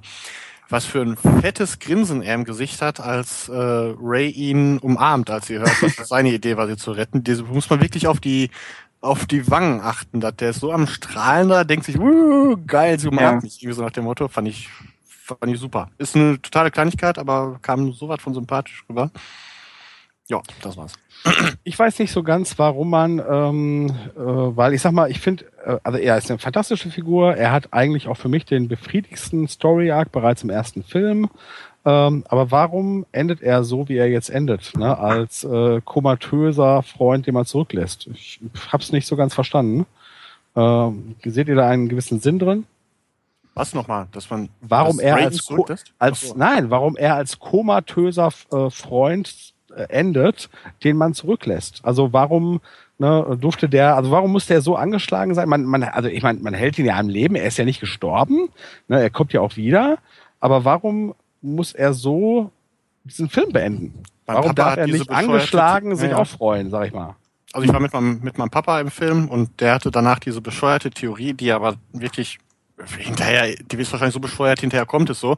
was für ein fettes Grinsen er im Gesicht hat, als äh, Ray ihn umarmt, als sie hört, dass das seine Idee war, sie zu retten. Diese muss man wirklich auf die auf die Wangen achten. Dass der ist so am Strahlen da, denkt sich, geil, sie umarmt Ja. mich. Irgendwie so nach dem Motto, fand ich, fand ich super. Ist eine totale Kleinigkeit, aber kam so was von sympathisch rüber. Ja, das war's. Ich weiß nicht so ganz, warum man, ähm, äh, weil ich sag mal, ich finde, äh, also er ist eine fantastische Figur. Er hat eigentlich auch für mich den befriedigsten Story Arc bereits im ersten Film. Ähm, aber warum endet er so, wie er jetzt endet, ne? als äh, komatöser Freund, den man zurücklässt? Ich hab's nicht so ganz verstanden. Ähm, seht ihr da einen gewissen Sinn drin? Was nochmal? Dass man Warum dass er als, als so. nein, warum er als komatöser äh, Freund äh, endet, den man zurücklässt. Also warum ne, durfte der, also warum muss der so angeschlagen sein? Man, man, also ich meine, man hält ihn ja am Leben, er ist ja nicht gestorben, ne, er kommt ja auch wieder, aber warum muss er so diesen Film beenden? Mein warum Papa darf er nicht angeschlagen sich ja. auch freuen, sag ich mal? Also ich war mit meinem, mit meinem Papa im Film und der hatte danach diese bescheuerte Theorie, die aber wirklich hinterher, die ist wahrscheinlich so bescheuert, hinterher kommt es so.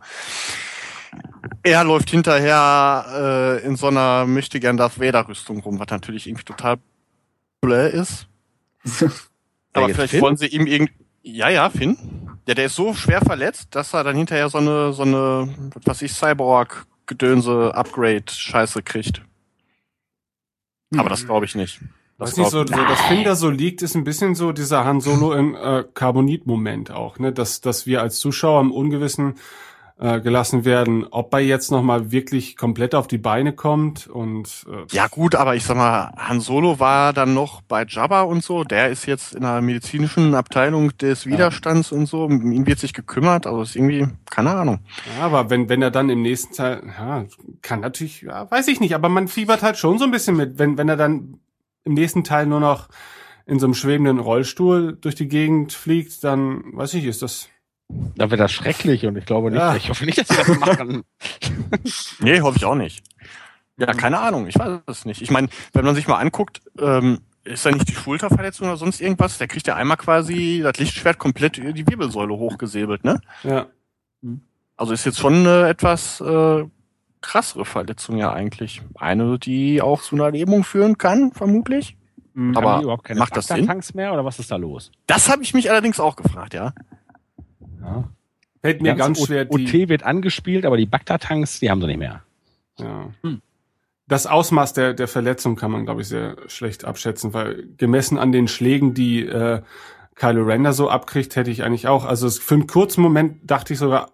Er läuft hinterher äh, in so einer möchte gern Darth Vader Rüstung rum, was natürlich irgendwie total blöd ist. Aber vielleicht Finn? wollen sie ihm irgendwie, ja, ja, Finn. Ja, der ist so schwer verletzt, dass er dann hinterher so eine, so eine, was weiß ich, Cyborg-Gedönse, Upgrade-Scheiße kriegt. Aber das glaube ich nicht. Das Weiß nicht, so, so das da so liegt, ist ein bisschen so dieser Han Solo im äh, Carbonit-Moment auch, ne? Dass, dass wir als Zuschauer im Ungewissen äh, gelassen werden, ob er jetzt nochmal wirklich komplett auf die Beine kommt und äh, Ja gut, aber ich sag mal, Han Solo war dann noch bei Jabba und so. Der ist jetzt in der medizinischen Abteilung des Widerstands und so. Um ihn wird sich gekümmert. Also ist irgendwie, keine Ahnung. ja, aber wenn, wenn er dann im nächsten Teil, ja, kann natürlich, ja, weiß ich nicht, aber man fiebert halt schon so ein bisschen mit, wenn, wenn er dann im nächsten Teil nur noch in so einem schwebenden Rollstuhl durch die Gegend fliegt, dann weiß ich, ist das Dann wäre das schrecklich und ich glaube nicht, Ja. ich hoffe nicht, dass sie das machen. Nee, hoffe ich auch nicht. Ja, keine Ahnung. Ich weiß es nicht. Ich meine, wenn man sich mal anguckt, ähm, ist da nicht die Schulterverletzung oder sonst irgendwas? Der kriegt ja einmal quasi das Lichtschwert komplett über die Wirbelsäule hochgesäbelt, ne? ja. Also ist jetzt schon eine etwas äh, krassere Verletzung ja eigentlich. Eine, die auch zu einer Lähmung führen kann, vermutlich. Mhm. Aber überhaupt keine macht das Sinn? Tanks mehr oder was ist da los? Das habe ich mich allerdings auch gefragt, ja. Ja. Fällt mir ganz schwer, die, OT wird angespielt, aber die Bagdad-Tanks, die haben sie nicht mehr. Ja. Hm. Das Ausmaß der, der Verletzung kann man, glaube ich, sehr schlecht abschätzen, weil gemessen an den Schlägen, die äh, Kylo Ren da so abkriegt, hätte ich eigentlich auch. Also es- für einen kurzen Moment dachte ich sogar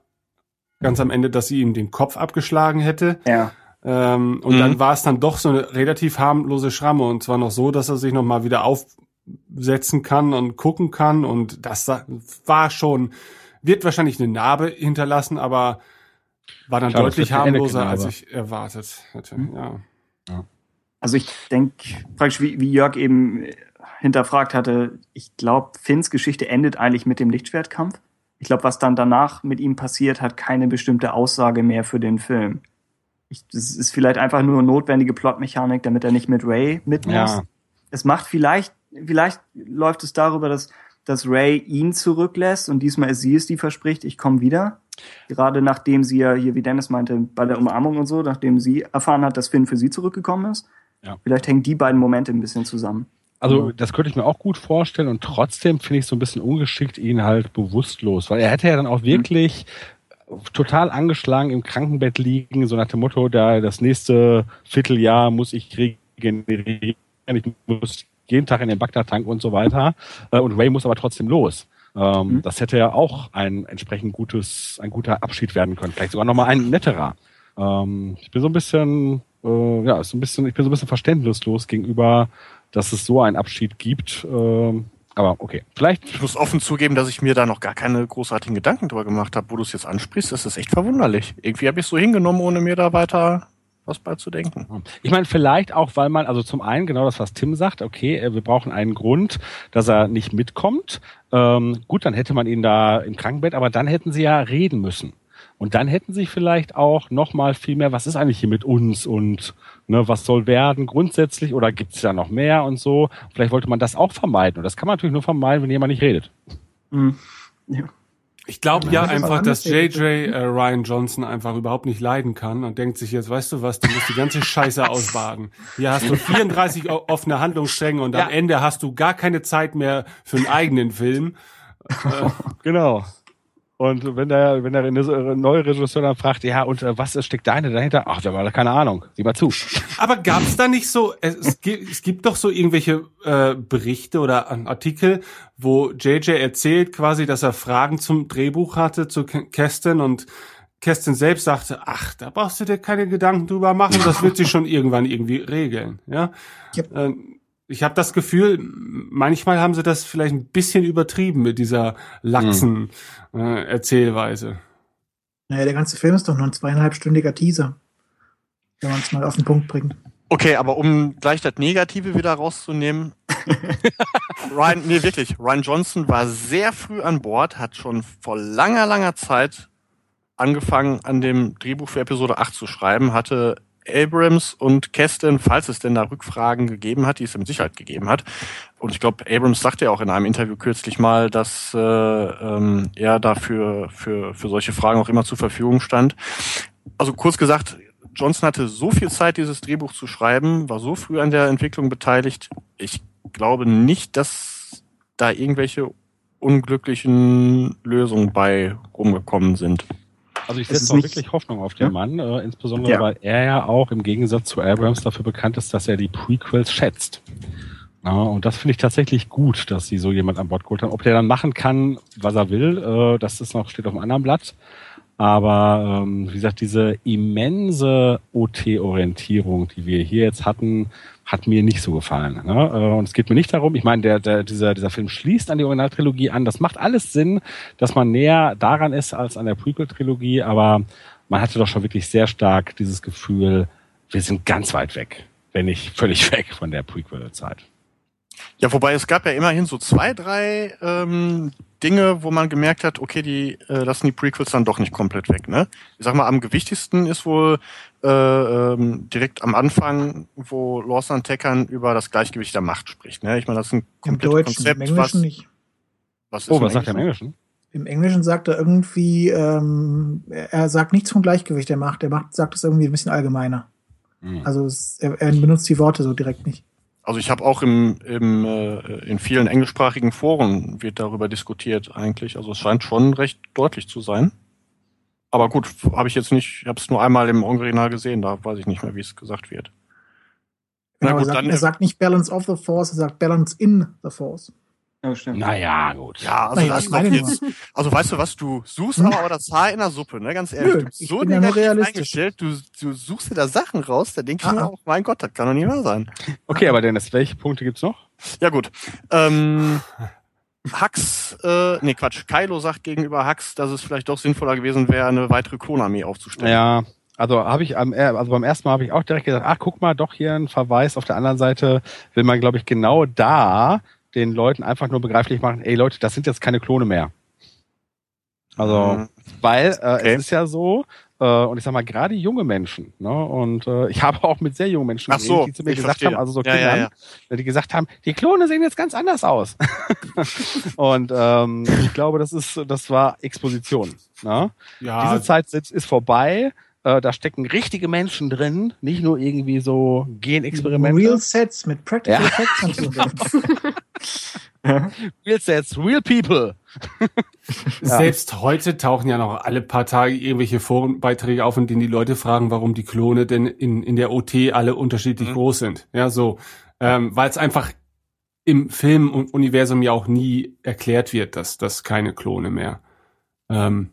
ganz am Ende, dass sie ihm den Kopf abgeschlagen hätte. Ja. Ähm, und Mhm. dann war es dann doch so eine relativ harmlose Schramme und zwar noch so, dass er sich noch mal wieder aufsetzen kann und gucken kann und das war schon, wird wahrscheinlich eine Narbe hinterlassen, aber war dann Klar, deutlich harmloser, als ich erwartet hätte. Mhm. Ja. Also ich denke, praktisch wie, wie Jörg eben hinterfragt hatte, ich glaube, Finns Geschichte endet eigentlich mit dem Lichtschwertkampf. Ich glaube, was dann danach mit ihm passiert, hat keine bestimmte Aussage mehr für den Film. Ich, das ist vielleicht einfach nur notwendige Plotmechanik, damit er nicht mit Ray mit muss. Ja. Es macht vielleicht, vielleicht läuft es darüber, dass, dass Ray ihn zurücklässt und diesmal ist sie es, die verspricht, ich komme wieder. Gerade nachdem sie ja hier, wie Dennis meinte, bei der Umarmung und so, nachdem sie erfahren hat, dass Finn für sie zurückgekommen ist. Ja. Vielleicht hängen die beiden Momente ein bisschen zusammen. Also das könnte ich mir auch gut vorstellen und trotzdem finde ich so ein bisschen ungeschickt ihn halt bewusstlos, weil er hätte ja dann auch wirklich total angeschlagen im Krankenbett liegen, so nach dem Motto, da das nächste Vierteljahr muss ich regenerieren, ich muss jeden Tag in den Bagdad-Tank und so weiter. Äh, und Ray muss aber trotzdem los. Ähm, Mhm. Das hätte ja auch ein entsprechend gutes, ein guter Abschied werden können. Vielleicht sogar nochmal ein netterer. Ähm, ich bin so ein bisschen, äh, ja, so ein bisschen, ich bin so ein bisschen verständnislos gegenüber, dass es so einen Abschied gibt. Ähm, aber okay, vielleicht Ich muss offen zugeben, dass ich mir da noch gar keine großartigen Gedanken drüber gemacht habe, wo du es jetzt ansprichst. Das ist echt verwunderlich. Irgendwie habe ich es so hingenommen, ohne mir da weiter was beizudenken. Ich meine, vielleicht auch, weil man, also zum einen genau das, was Tim sagt, okay, äh, wir brauchen einen Grund, dass er nicht mitkommt. Ähm, gut, dann hätte man ihn da im Krankenbett, aber dann hätten sie ja reden müssen. Und dann hätten sie vielleicht auch noch mal viel mehr, was ist eigentlich hier mit uns und ne, was soll werden grundsätzlich oder gibt es da noch mehr und so. Vielleicht wollte man das auch vermeiden. Und das kann man natürlich nur vermeiden, wenn jemand nicht redet. Mhm. Ja. Ich glaube Ja, ja einfach, dass. JJ äh, Ryan Johnson einfach überhaupt nicht leiden kann und denkt sich jetzt, weißt du was, du musst die ganze Scheiße ausbaden. Hier hast du 34 o- offene Handlungsstränge und am Ende hast du gar keine Zeit mehr für einen eigenen Film. Genau. Und wenn der, wenn der neue Regisseur dann fragt, ja, und äh, was steckt deine dahinter? Ach, wir haben alle keine Ahnung. Sieh mal zu. Aber gab's da nicht so, es, es, gibt, es gibt doch so irgendwelche äh, Berichte oder äh, Artikel, wo JJ erzählt quasi, dass er Fragen zum Drehbuch hatte, zu K- Kesten und Kesten selbst sagte, ach, da brauchst du dir keine Gedanken drüber machen, das wird sich schon irgendwann irgendwie regeln. Ja. Yep. Ähm, ich habe das Gefühl, manchmal haben sie das vielleicht ein bisschen übertrieben mit dieser laxen äh, Erzählweise. Naja, der ganze Film ist doch nur ein zweieinhalbstündiger Teaser. Wenn man es mal auf den Punkt bringt. Okay, aber um gleich das Negative wieder rauszunehmen. Ryan, nee, wirklich. Ryan Johnson war sehr früh an Bord, hat schon vor langer, langer Zeit angefangen, an dem Drehbuch für Episode 8 zu schreiben, hatte Abrams und Kesten, falls es denn da Rückfragen gegeben hat, die es mit Sicherheit gegeben hat. Und ich glaube, Abrams sagte ja auch in einem Interview kürzlich mal, dass äh, ähm, er dafür für, für solche Fragen auch immer zur Verfügung stand. Also kurz gesagt, Johnson hatte so viel Zeit, dieses Drehbuch zu schreiben, war so früh an der Entwicklung beteiligt. Ich glaube nicht, dass da irgendwelche unglücklichen Lösungen bei rumgekommen sind. Also ich setze auch wirklich Hoffnung auf den Ja? Mann, äh, insbesondere Ja. weil er ja auch im Gegensatz zu Abrams dafür bekannt ist, dass er die Prequels schätzt. Ja, und das finde ich tatsächlich gut, dass sie so jemand an Bord geholt haben. Ob der dann machen kann, was er will, äh, das ist noch, steht auf einem anderen Blatt. Aber ähm, wie gesagt, diese immense OT-Orientierung, die wir hier jetzt hatten, hat mir nicht so gefallen. Ne? Äh, Und es geht mir nicht darum, ich meine, der, der, dieser, dieser Film schließt an die Originaltrilogie an. Das macht alles Sinn, dass man näher daran ist als an der Prequel-Trilogie, aber man hatte doch schon wirklich sehr stark dieses Gefühl, wir sind ganz weit weg, wenn nicht völlig weg von der Prequel-Zeit. Ja, wobei es gab ja immerhin so zwei, drei ähm, Dinge, wo man gemerkt hat, okay, die äh, lassen die Prequels dann doch nicht komplett weg. Ne? Ich sag mal, am gewichtigsten ist wohl äh, ähm, direkt am Anfang, wo Lawson Teckern über das Gleichgewicht der Macht spricht. Ne? Ich meine, das ist ein Im komplettes Deutschen, Konzept, im Englischen was, nicht. was ist Oh, im was sagt er im Englischen? Im Englischen sagt er irgendwie, ähm, er er sagt nichts vom Gleichgewicht der Macht. Er macht, sagt es irgendwie ein bisschen allgemeiner. Hm. Also es, er, er benutzt die Worte so direkt nicht. Also ich habe auch im, im äh, in vielen englischsprachigen Foren wird darüber diskutiert eigentlich. Also es scheint schon recht deutlich zu sein. Aber gut, habe ich jetzt nicht, ich habe es nur einmal im Original gesehen, da weiß ich nicht mehr, wie es gesagt wird. Na Genau, gut, er, sagt, dann- er sagt nicht Balance of the Force, er sagt Balance in the Force. Ja, stimmt. Naja, gut. Ja, also Naja, das meine jetzt, also weißt du was, du suchst Hm? aber auch das Haar in der Suppe, ne, ganz ehrlich. Nö, du bist ich so ja negativ realistisch. eingestellt, du, du suchst dir da Sachen raus, da denke ich Ah, mir ah. auch, mein Gott, das kann doch nicht wahr sein. Okay, aber Dennis, welche Punkte gibt's noch? Ja gut. Ähm, Hux, äh, nee Quatsch, Kylo sagt gegenüber Hux, dass es vielleicht doch sinnvoller gewesen wäre, eine weitere Klonarmee aufzustellen. Ja, also habe ich am, äh, also beim ersten Mal habe ich auch direkt gesagt, ach guck mal, doch hier ein Verweis. Auf der anderen Seite will man, glaube ich, genau da den Leuten einfach nur begreiflich machen, ey Leute, das sind jetzt keine Klone mehr. Also, Mhm. weil äh, Okay. es ist ja so, äh, und ich sag mal, gerade junge Menschen, ne, und äh, ich habe auch mit sehr jungen Menschen Ach so, die zu mir gesagt verstehe. haben, also so Ja, ja, Kindern, die gesagt haben, die Klone sehen jetzt ganz anders aus. und ähm, ich glaube, das ist, das war Exposition. Ne? Ja, Diese Zeit ist, ist vorbei. Äh, da stecken richtige Menschen drin, nicht nur irgendwie so Genexperimente. Real Sets mit Practical Ja. Effects und so. Real sets, real people. Selbst heute tauchen ja noch alle paar Tage irgendwelche Forenbeiträge auf, in denen die Leute fragen, warum die Klone denn in, in der OT alle unterschiedlich Mhm. groß sind. Ja, so. Ähm, Weil es einfach im Filmuniversum ja auch nie erklärt wird, dass, dass keine Klone mehr ähm,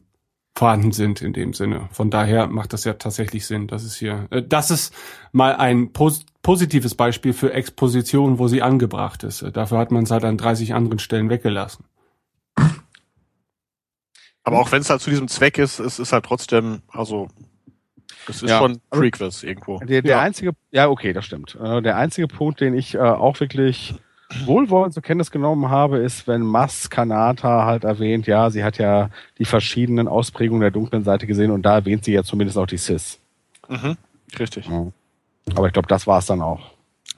vorhanden sind in dem Sinne. Von daher macht das ja tatsächlich Sinn. Das ist hier, äh, das ist mal ein pos positives Beispiel für Exposition, wo sie angebracht ist. Dafür hat man es halt an 30 anderen Stellen weggelassen. Aber auch wenn es halt zu diesem Zweck ist, es ist halt trotzdem, also es ist Ja. schon Prequels irgendwo. Der, der Ja. einzige, ja, okay, das stimmt. Äh, der einzige Punkt, den ich äh, auch wirklich wohlwollend zur Kenntnis genommen habe, ist, wenn Mas Kanata halt erwähnt, ja, sie hat ja die verschiedenen Ausprägungen der dunklen Seite gesehen und da erwähnt sie ja zumindest auch die Sis. Mhm. Richtig. Ja. Aber ich glaube, das war es dann auch.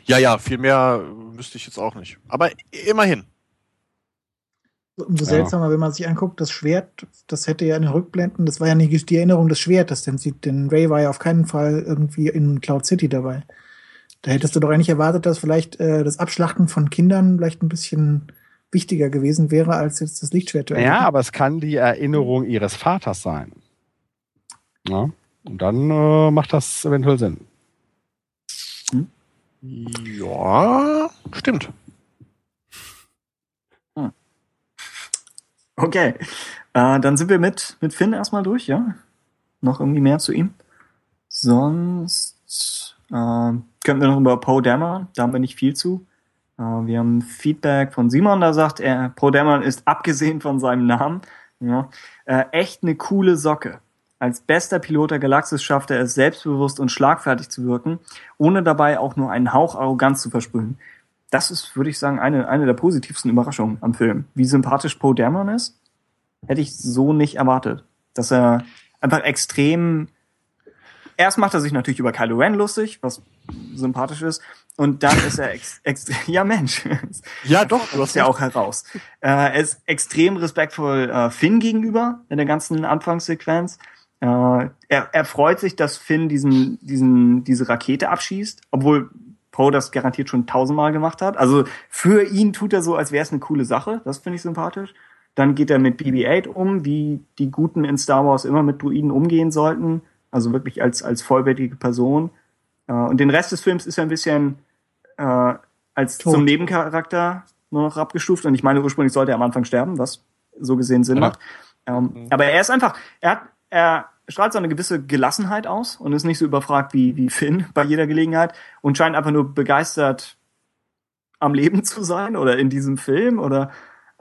Ja, ja, viel mehr äh, wüsste ich jetzt auch nicht. Aber immerhin. Umso Ja. seltsamer, wenn man sich anguckt, das Schwert, das hätte ja in den Rückblenden, das war ja nicht die Erinnerung des Schwertes, denn sie, denn Ray war ja auf keinen Fall irgendwie in Cloud City dabei. Da hättest du doch eigentlich erwartet, dass vielleicht äh, das Abschlachten von Kindern vielleicht ein bisschen wichtiger gewesen wäre, als jetzt das Lichtschwert. zu Ja, aber es kann die Erinnerung ihres Vaters sein. Ja, und dann äh, macht das eventuell Sinn. Ja, stimmt. Okay. Äh, dann sind wir mit, mit Finn erstmal durch, ja? Noch irgendwie mehr zu ihm? Sonst äh, könnten wir noch über Poe Dameron, da haben wir nicht viel zu. Äh, wir haben Feedback von Simon, da sagt er, Poe Dameron ist abgesehen von seinem Namen ja, äh, echt eine coole Socke. Als bester Pilot der Galaxis schafft er es, selbstbewusst und schlagfertig zu wirken, ohne dabei auch nur einen Hauch Arroganz zu versprühen. Das ist, würde ich sagen, eine, eine der positivsten Überraschungen am Film. Wie sympathisch Poe Dameron ist, hätte ich so nicht erwartet. Dass er einfach extrem. Erst macht er sich natürlich über Kylo Ren lustig, was sympathisch ist, und dann ist er ex, ex ja Mensch, Ja, doch, du hast ja auch heraus. Äh, er ist extrem respektvoll äh, Finn gegenüber in der ganzen Anfangssequenz. Äh, er, er freut sich, dass Finn diesen, diesen, diese Rakete abschießt, obwohl Poe das garantiert schon tausendmal gemacht hat. Also für ihn tut er so, als wäre es eine coole Sache. Das finde ich sympathisch. Dann geht er mit BB-8 um, wie die Guten in Star Wars immer mit Druiden umgehen sollten. Also wirklich als, als vollwertige Person. Äh, und den Rest des Films ist er ein bisschen äh, als Tot. zum Nebencharakter nur noch abgestuft. Und ich meine, ursprünglich sollte er am Anfang sterben, was so gesehen Sinn Ja. macht. Ähm, Aber er ist einfach, er hat, er strahlt so eine gewisse Gelassenheit aus und ist nicht so überfragt wie, wie Finn bei jeder Gelegenheit und scheint einfach nur begeistert am Leben zu sein oder in diesem Film oder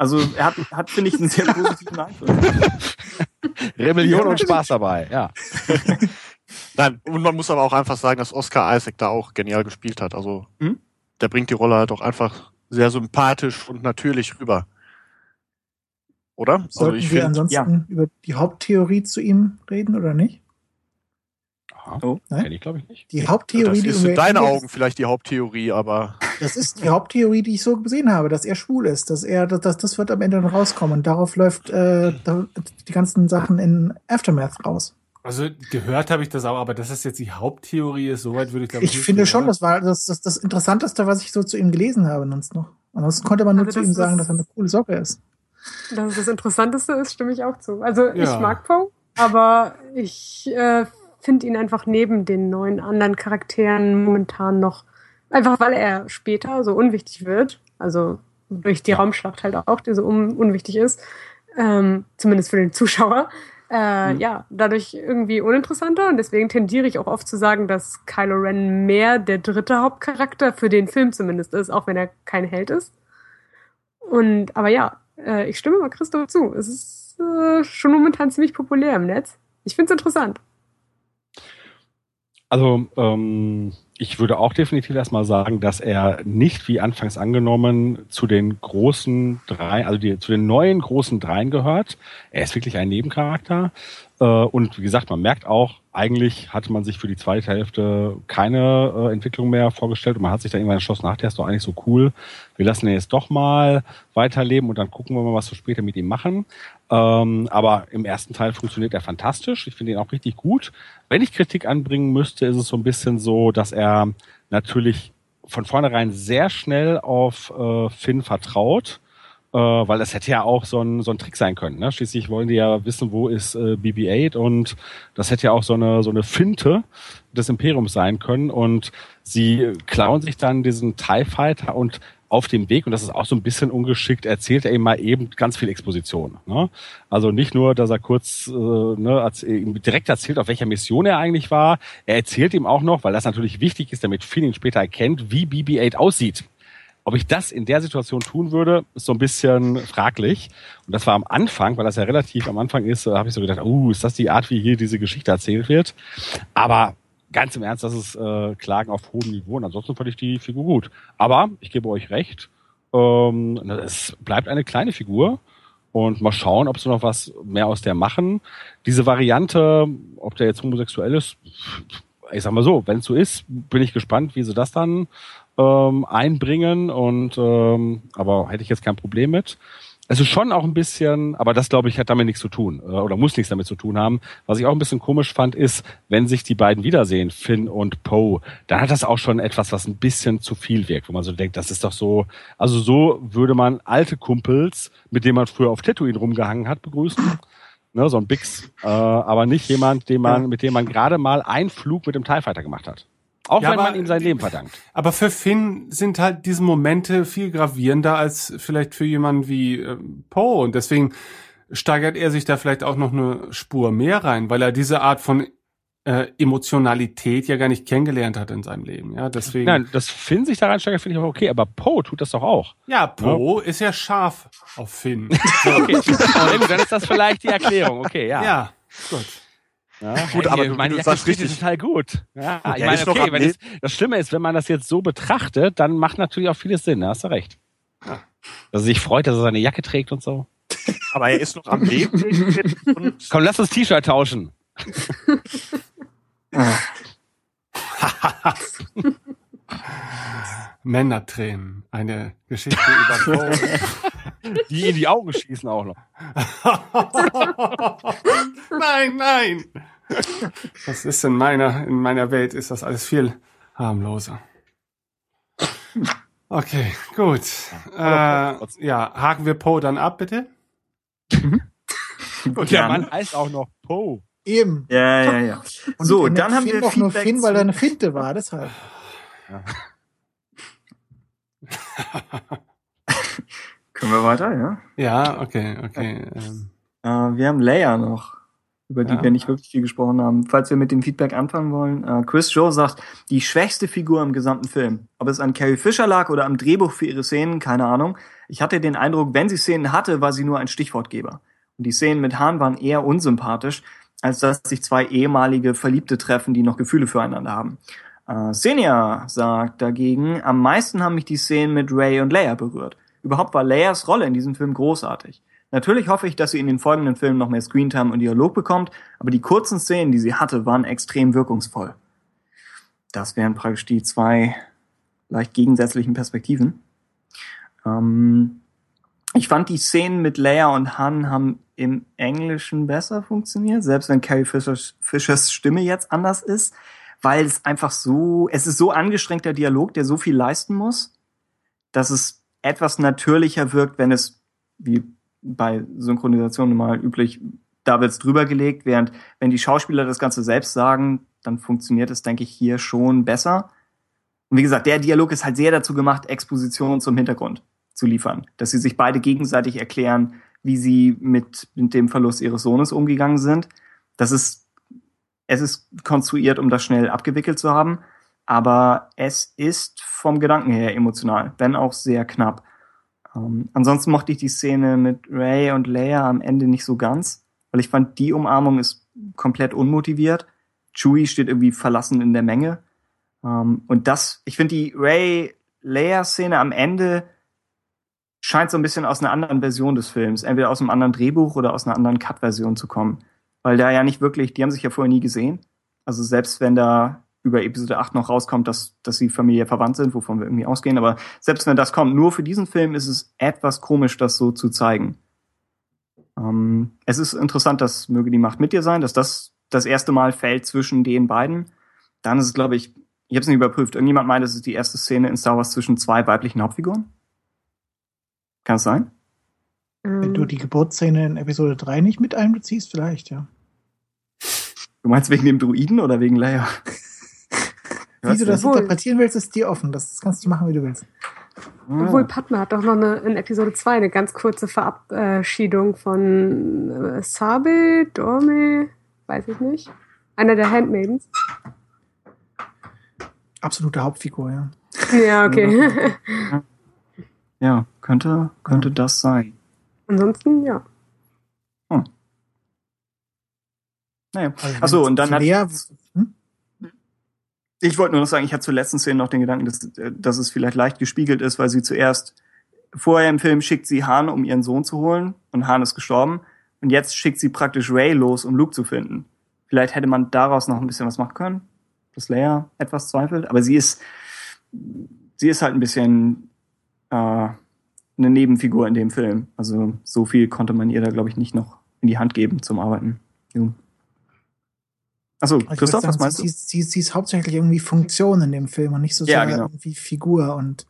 also er hat, hat finde ich, einen sehr positiven Einfluss. Rebellion Ja. und Spaß dabei, ja. Nein, und man muss aber auch einfach sagen, dass Oscar Isaac da auch genial gespielt hat. Also Hm? der bringt die Rolle halt auch einfach sehr sympathisch und natürlich rüber. Oder? Also Sollten ich wir finde, ansonsten über die Haupttheorie zu ihm reden oder nicht? Aha. Oh. Nein? Kenn ich, glaube ich, nicht. Die Haupttheorie, das die ist in deinen Augen vielleicht die Haupttheorie, aber Das ist die Haupttheorie, die ich so gesehen habe, dass er schwul ist, dass er, dass, dass das wird am Ende noch rauskommen und darauf läuft äh, die ganzen Sachen in Aftermath raus. Also gehört habe ich das auch, aber dass das jetzt die Haupttheorie ist, soweit würde ich glaube Ich finde schon, das war das, das, das Interessanteste, was ich so zu ihm gelesen habe, sonst noch. Ansonsten konnte man nur Also zu ihm sagen, dass er eine coole Socke ist. Dass es das Interessanteste ist, stimme ich auch zu. Also Ja. ich mag Poe, aber ich äh, finde ihn einfach neben den neuen anderen Charakteren momentan noch, einfach weil er später so unwichtig wird, also durch die Raumschlacht halt auch, die so un unwichtig ist, ähm, zumindest für den Zuschauer, äh, ja, dadurch irgendwie uninteressanter und deswegen tendiere ich auch oft zu sagen, dass Kylo Ren mehr der dritte Hauptcharakter für den Film zumindest ist, auch wenn er kein Held ist. Und, aber ja, äh, ich stimme mal Christoph zu. Es ist äh, schon momentan ziemlich populär im Netz. Ich finde es interessant. Also, ähm, ich würde auch definitiv erstmal sagen, dass er nicht, wie anfangs angenommen, zu den großen drei, also die, zu den neuen großen dreien gehört. Er ist wirklich ein Nebencharakter. Äh, und wie gesagt, man merkt auch, eigentlich hatte man sich für die zweite Hälfte keine äh, Entwicklung mehr vorgestellt und man hat sich dann irgendwann entschlossen, ach, der ist doch eigentlich so cool. Wir lassen ihn jetzt doch mal weiterleben und dann gucken wir mal, was wir später mit ihm machen. Ähm, aber im ersten Teil funktioniert er fantastisch. Ich finde ihn auch richtig gut. Wenn ich Kritik anbringen müsste, ist es so ein bisschen so, dass er natürlich von vornherein sehr schnell auf äh, Finn vertraut äh, weil das hätte ja auch so ein, so ein Trick sein können. Ne? Schließlich wollen die ja wissen, wo ist äh, BB-8 und das hätte ja auch so eine, so eine Finte des Imperiums sein können und sie klauen sich dann diesen TIE Fighter und auf dem Weg, und das ist auch so ein bisschen ungeschickt, erzählt er ihm mal eben ganz viel Exposition. Ne? Also nicht nur, dass er kurz äh, ne, direkt erzählt, auf welcher Mission er eigentlich war, er erzählt ihm auch noch, weil das natürlich wichtig ist, damit Finn ihn später erkennt, wie BB-8 aussieht. Ob ich das in der Situation tun würde, ist so ein bisschen fraglich. Und das war am Anfang, weil das ja relativ am Anfang ist, habe ich so gedacht, uh, ist das die Art, wie hier diese Geschichte erzählt wird? Aber ganz im Ernst, das ist äh, Klagen auf hohem Niveau. Und ansonsten fand ich die Figur gut. Aber ich gebe euch recht, ähm, es bleibt eine kleine Figur. Und mal schauen, ob sie noch was mehr aus der machen. Diese Variante, ob der jetzt homosexuell ist, ich sag mal so, wenn es so ist, bin ich gespannt, wie sie das dann ähm, einbringen und ähm, aber hätte ich jetzt kein Problem mit. Es ist schon auch ein bisschen, aber das glaube ich hat damit nichts zu tun äh, oder muss nichts damit zu tun haben. Was ich auch ein bisschen komisch fand, ist, wenn sich die beiden wiedersehen, Finn und Poe, dann hat das auch schon etwas, was ein bisschen zu viel wirkt, wo man so denkt, das ist doch so, also so würde man alte Kumpels, mit denen man früher auf Tatooine rumgehangen hat, begrüßen. Ne, so ein Bix, äh, aber nicht jemand, den man, mit dem man gerade mal einen Flug mit dem TIE Fighter gemacht hat. Auch ja, wenn man ihm sein Leben verdankt. Aber für Finn sind halt diese Momente viel gravierender als vielleicht für jemanden wie äh, Poe. Und deswegen steigert er sich da vielleicht auch noch eine Spur mehr rein, weil er diese Art von äh, Emotionalität ja gar nicht kennengelernt hat in seinem Leben. Ja, deswegen. Nein, das Finn sich da reinsteigert, finde ich aber okay, aber Poe tut das doch auch. Ja, Poe ja. ist ja scharf auf Finn. okay, dann ist das vielleicht die Erklärung. Okay, ja. Ja, gut. Ja, gut, aber du, meine, du sagst richtig total gut. Ja, ich meine, okay, wenn es, das Schlimme ist, wenn man das jetzt so betrachtet, dann macht natürlich auch vieles Sinn. Da hast du recht. Ja. Dass er sich freut, dass er seine Jacke trägt und so. Aber er ist noch am Leben. Komm, lass uns T-Shirt tauschen. Männertränen. Eine Geschichte über Poe. Die in die Augen schießen auch noch. nein, nein. Das ist in meiner, in meiner Welt ist das alles viel harmloser. Okay, gut. Äh, ja, haken wir Poe dann ab, bitte. Und der Mann heißt auch noch Poe. Eben. Ja, ja, ja. Und so, dann haben wir doch nur Finn, weil er eine Finte war, deshalb. Ja. Können wir weiter, ja? Ja, okay, okay. Ähm. Äh, wir haben Leia noch, über die ja. wir nicht wirklich viel gesprochen haben. Falls wir mit dem Feedback anfangen wollen. Äh, Chris Joe sagt, die schwächste Figur im gesamten Film. Ob es an Carrie Fisher lag oder am Drehbuch für ihre Szenen, keine Ahnung. Ich hatte den Eindruck, wenn sie Szenen hatte, war sie nur ein Stichwortgeber. Und die Szenen mit Hahn waren eher unsympathisch, als dass sich zwei ehemalige Verliebte treffen, die noch Gefühle füreinander haben. Äh, Senia sagt dagegen, am meisten haben mich die Szenen mit Ray und Leia berührt. Überhaupt war Leias Rolle in diesem Film großartig. Natürlich hoffe ich, dass sie in den folgenden Filmen noch mehr Screentime und Dialog bekommt, aber die kurzen Szenen, die sie hatte, waren extrem wirkungsvoll. Das wären praktisch die zwei leicht gegensätzlichen Perspektiven. Ähm, ich fand die Szenen mit Leia und Han haben im Englischen besser funktioniert, selbst wenn Carrie Fishers, Fishers Stimme jetzt anders ist, weil es einfach so, es ist so angestrengter Dialog, der so viel leisten muss, dass es etwas natürlicher wirkt, wenn es, wie bei Synchronisation mal üblich, da wird's drüber gelegt, während wenn die Schauspieler das Ganze selbst sagen, dann funktioniert es, denke ich, hier schon besser. Und wie gesagt, der Dialog ist halt sehr dazu gemacht, Expositionen zum Hintergrund zu liefern, dass sie sich beide gegenseitig erklären, wie sie mit, mit dem Verlust ihres Sohnes umgegangen sind. Das ist, es ist konstruiert, um das schnell abgewickelt zu haben aber es ist vom Gedanken her emotional, wenn auch sehr knapp. Ähm, ansonsten mochte ich die Szene mit Ray und Leia am Ende nicht so ganz, weil ich fand, die Umarmung ist komplett unmotiviert. Chewie steht irgendwie verlassen in der Menge. Ähm, und das, ich finde die Ray-Leia-Szene am Ende scheint so ein bisschen aus einer anderen Version des Films, entweder aus einem anderen Drehbuch oder aus einer anderen Cut-Version zu kommen. Weil da ja nicht wirklich, die haben sich ja vorher nie gesehen. Also selbst wenn da über Episode 8 noch rauskommt, dass, dass sie familiär verwandt sind, wovon wir irgendwie ausgehen. Aber selbst wenn das kommt, nur für diesen Film ist es etwas komisch, das so zu zeigen. Ähm, es ist interessant, dass möge die Macht mit dir sein, dass das das erste Mal fällt zwischen den beiden. Dann ist es, glaube ich, ich habe es nicht überprüft. Irgendjemand meint, es ist die erste Szene in Star Wars zwischen zwei weiblichen Hauptfiguren. Kann es sein? Wenn Ähm, du die Geburtsszene in Episode 3 nicht mit einbeziehst, vielleicht, ja. Du meinst wegen dem Druiden oder wegen Leia? Wie du das Wohl. interpretieren willst, ist dir offen. Das kannst du machen, wie du willst. Obwohl Padma hat doch noch eine, in Episode 2 eine ganz kurze Verabschiedung von äh, Sabe, Dorme, weiß ich nicht. Einer der Handmaidens. Absolute Hauptfigur, ja. Ja, okay. Ja, könnte, könnte das sein. Ansonsten, ja. Naja. Also, Achso, und dann hat, Lea, hm? Ich wollte nur noch sagen, ich hatte zur letzten Szene noch den Gedanken, dass, äh, dass es vielleicht leicht gespiegelt ist, weil sie zuerst, vorher im Film schickt sie Han, um ihren Sohn zu holen und Han ist gestorben und jetzt schickt sie praktisch Ray los, um Luke zu finden. Vielleicht hätte man daraus noch ein bisschen was machen können, dass Leia etwas zweifelt, aber sie ist, sie ist halt ein bisschen äh, eine Nebenfigur in dem Film. Also so viel konnte man ihr da, glaube ich, nicht noch in die Hand geben zum Arbeiten. Jo. Achso, Also Christoph, würd was sagen, meinst sie, du? Sie, sie ist hauptsächlich irgendwie Funktion in dem Film und nicht so Ja, sehr genau. irgendwie Figur. Und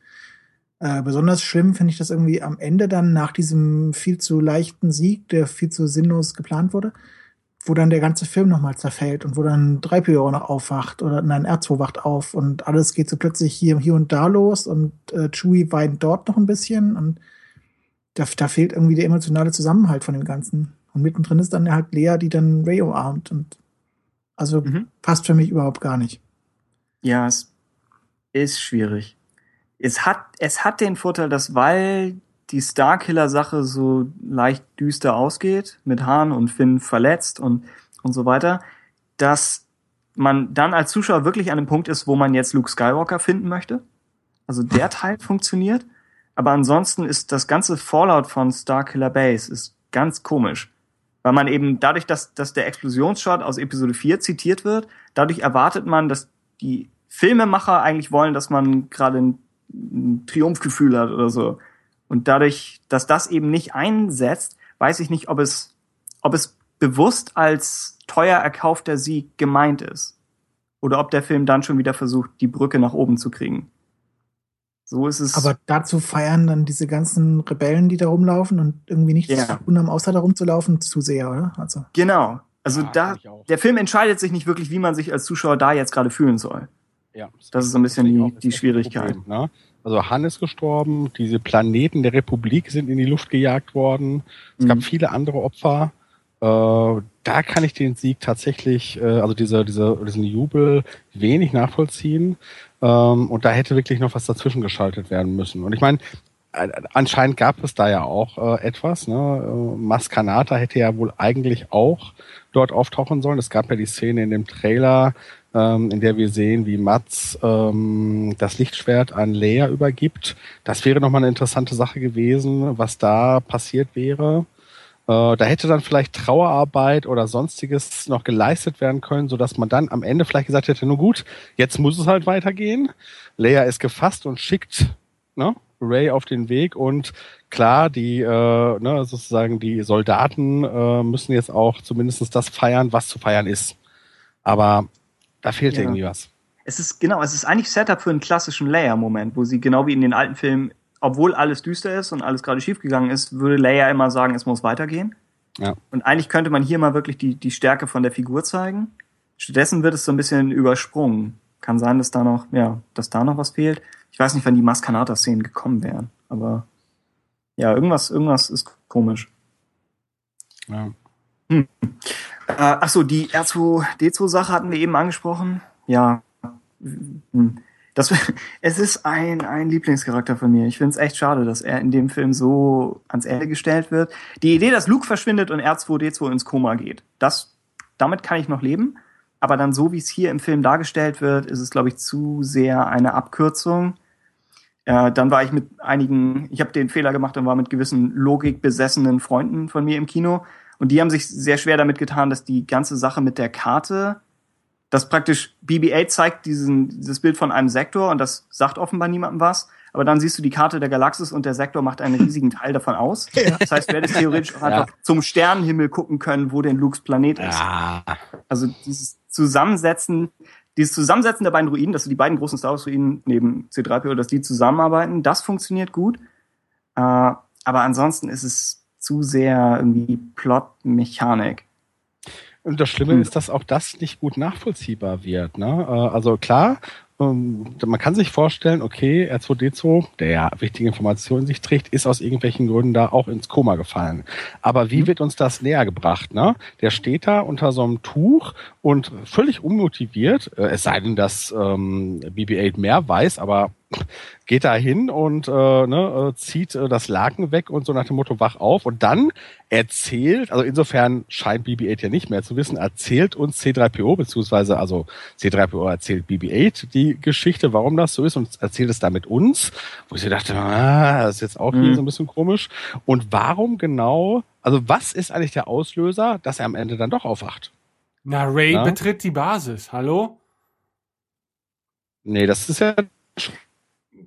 äh, besonders schlimm finde ich das irgendwie am Ende dann nach diesem viel zu leichten Sieg, der viel zu sinnlos geplant wurde, wo dann der ganze Film nochmal zerfällt und wo dann 3PO noch aufwacht oder nein, R2 wacht auf und alles geht so plötzlich hier, hier und da los und äh, Chewie weint dort noch ein bisschen und da, da fehlt irgendwie der emotionale Zusammenhalt von dem Ganzen. Und mittendrin ist dann halt Lea, die dann Ray umarmt und also Mhm. passt für mich überhaupt gar nicht. Ja, es ist schwierig. Es hat, es hat den Vorteil, dass weil die Starkiller-Sache so leicht düster ausgeht, mit Hahn und Finn verletzt und, und so weiter, dass man dann als Zuschauer wirklich an dem Punkt ist, wo man jetzt Luke Skywalker finden möchte. Also der Teil funktioniert. Aber ansonsten ist das ganze Fallout von Starkiller Base ist ganz komisch. Weil man eben dadurch, dass, dass der Explosionsshot aus Episode 4 zitiert wird, dadurch erwartet man, dass die Filmemacher eigentlich wollen, dass man gerade ein, ein Triumphgefühl hat oder so. Und dadurch, dass das eben nicht einsetzt, weiß ich nicht, ob es, ob es bewusst als teuer erkaufter Sieg gemeint ist. Oder ob der Film dann schon wieder versucht, die Brücke nach oben zu kriegen. So ist es. Aber dazu feiern dann diese ganzen Rebellen, die da rumlaufen und irgendwie nichts Ja. zu tun haben, außer da rumzulaufen, zu sehr, oder? Also, genau. Also Ja, da, der Film entscheidet sich nicht wirklich, wie man sich als Zuschauer da jetzt gerade fühlen soll. Ja, Das ist so ein bisschen die- die Schwierigkeit. Problem, ne? Also Han ist gestorben, diese Planeten der Republik sind in die Luft gejagt worden. Es Mhm. gab viele andere Opfer. Äh, da kann ich den Sieg tatsächlich, äh, also diese, diese, diesen Jubel wenig nachvollziehen. Ähm, und da hätte wirklich noch was dazwischen geschaltet werden müssen. Und ich meine, äh, anscheinend gab es da ja auch äh, etwas. Ne? Äh, Maskanata hätte ja wohl eigentlich auch dort auftauchen sollen. Es gab ja die Szene in dem Trailer, ähm, in der wir sehen, wie Mats ähm, das Lichtschwert an Leia übergibt. Das wäre nochmal eine interessante Sache gewesen, was da passiert wäre. Äh, da hätte dann vielleicht Trauerarbeit oder sonstiges noch geleistet werden können, sodass man dann am Ende vielleicht gesagt hätte, nun gut, jetzt muss es halt weitergehen. Leia ist gefasst und schickt ne, Ray auf den Weg und klar, die äh, ne, sozusagen die Soldaten äh, müssen jetzt auch zumindest das feiern, was zu feiern ist. Aber da fehlt Ja. irgendwie was. Es ist genau, es ist eigentlich Setup für einen klassischen Leia-Moment, wo sie genau wie in den alten Filmen, obwohl alles düster ist und alles gerade schiefgegangen ist, würde Leia immer sagen, es muss weitergehen. Ja. Und eigentlich könnte man hier mal wirklich die, die Stärke von der Figur zeigen. Stattdessen wird es so ein bisschen übersprungen. Kann sein, dass da noch, ja, dass da noch was fehlt. Ich weiß nicht, wann die Maskanata-Szenen gekommen wären, aber ja, irgendwas, irgendwas ist komisch. Ja. Äh, ach so, die R2D2-Sache hatten wir eben angesprochen. Ja, hm. Das, es ist ein, ein Lieblingscharakter von mir. Ich finde es echt schade, dass er in dem Film so ans Ende gestellt wird. Die Idee, dass Luke verschwindet und R2D2 ins Koma geht, das, damit kann ich noch leben. Aber dann so, wie es hier im Film dargestellt wird, ist es, glaube ich, zu sehr eine Abkürzung. Äh, dann war ich mit einigen, ich habe den Fehler gemacht und war mit gewissen logikbesessenen Freunden von mir im Kino. Und die haben sich sehr schwer damit getan, dass die ganze Sache mit der Karte, dass praktisch BB-8 zeigt diesen, dieses Bild von einem Sektor und das sagt offenbar niemandem was. Aber dann siehst du die Karte der Galaxis und der Sektor macht einen riesigen Teil davon aus. Das heißt, du hättest theoretisch auch einfach zum Sternenhimmel gucken können, wo denn Lukes Planet ist. Ja. Also dieses Zusammensetzen, dieses Zusammensetzen der beiden Ruinen, dass die beiden großen Star Wars Ruinen neben C3PO, dass die zusammenarbeiten, das funktioniert gut. Äh, aber ansonsten ist es zu sehr irgendwie Plot-Mechanik. Und das Schlimme Hm. ist, dass auch das nicht gut nachvollziehbar wird. Ne? Äh, Also klar, ähm, man kann sich vorstellen, okay, R2D2, der ja wichtige Informationen in sich trägt, ist aus irgendwelchen Gründen da auch ins Koma gefallen. Aber wie wird uns das näher gebracht? Ne? Der steht da unter so einem Tuch und völlig unmotiviert, äh, es sei denn, dass ähm, BB-8 mehr weiß, aber geht da hin und äh, ne, äh, zieht äh, das Laken weg und so nach dem Motto wach auf und dann erzählt, also insofern scheint BB-8 ja nicht mehr zu wissen, erzählt uns C3PO, beziehungsweise also C3PO erzählt BB-8 die Geschichte, warum das so ist und erzählt es damit uns, wo ich so dachte, ah, das ist jetzt auch hier Mhm. so ein bisschen komisch. Und warum genau, also was ist eigentlich der Auslöser, dass er am Ende dann doch aufwacht? Na, Ray Ja. betritt die Basis. Hallo? Nee, das ist ja,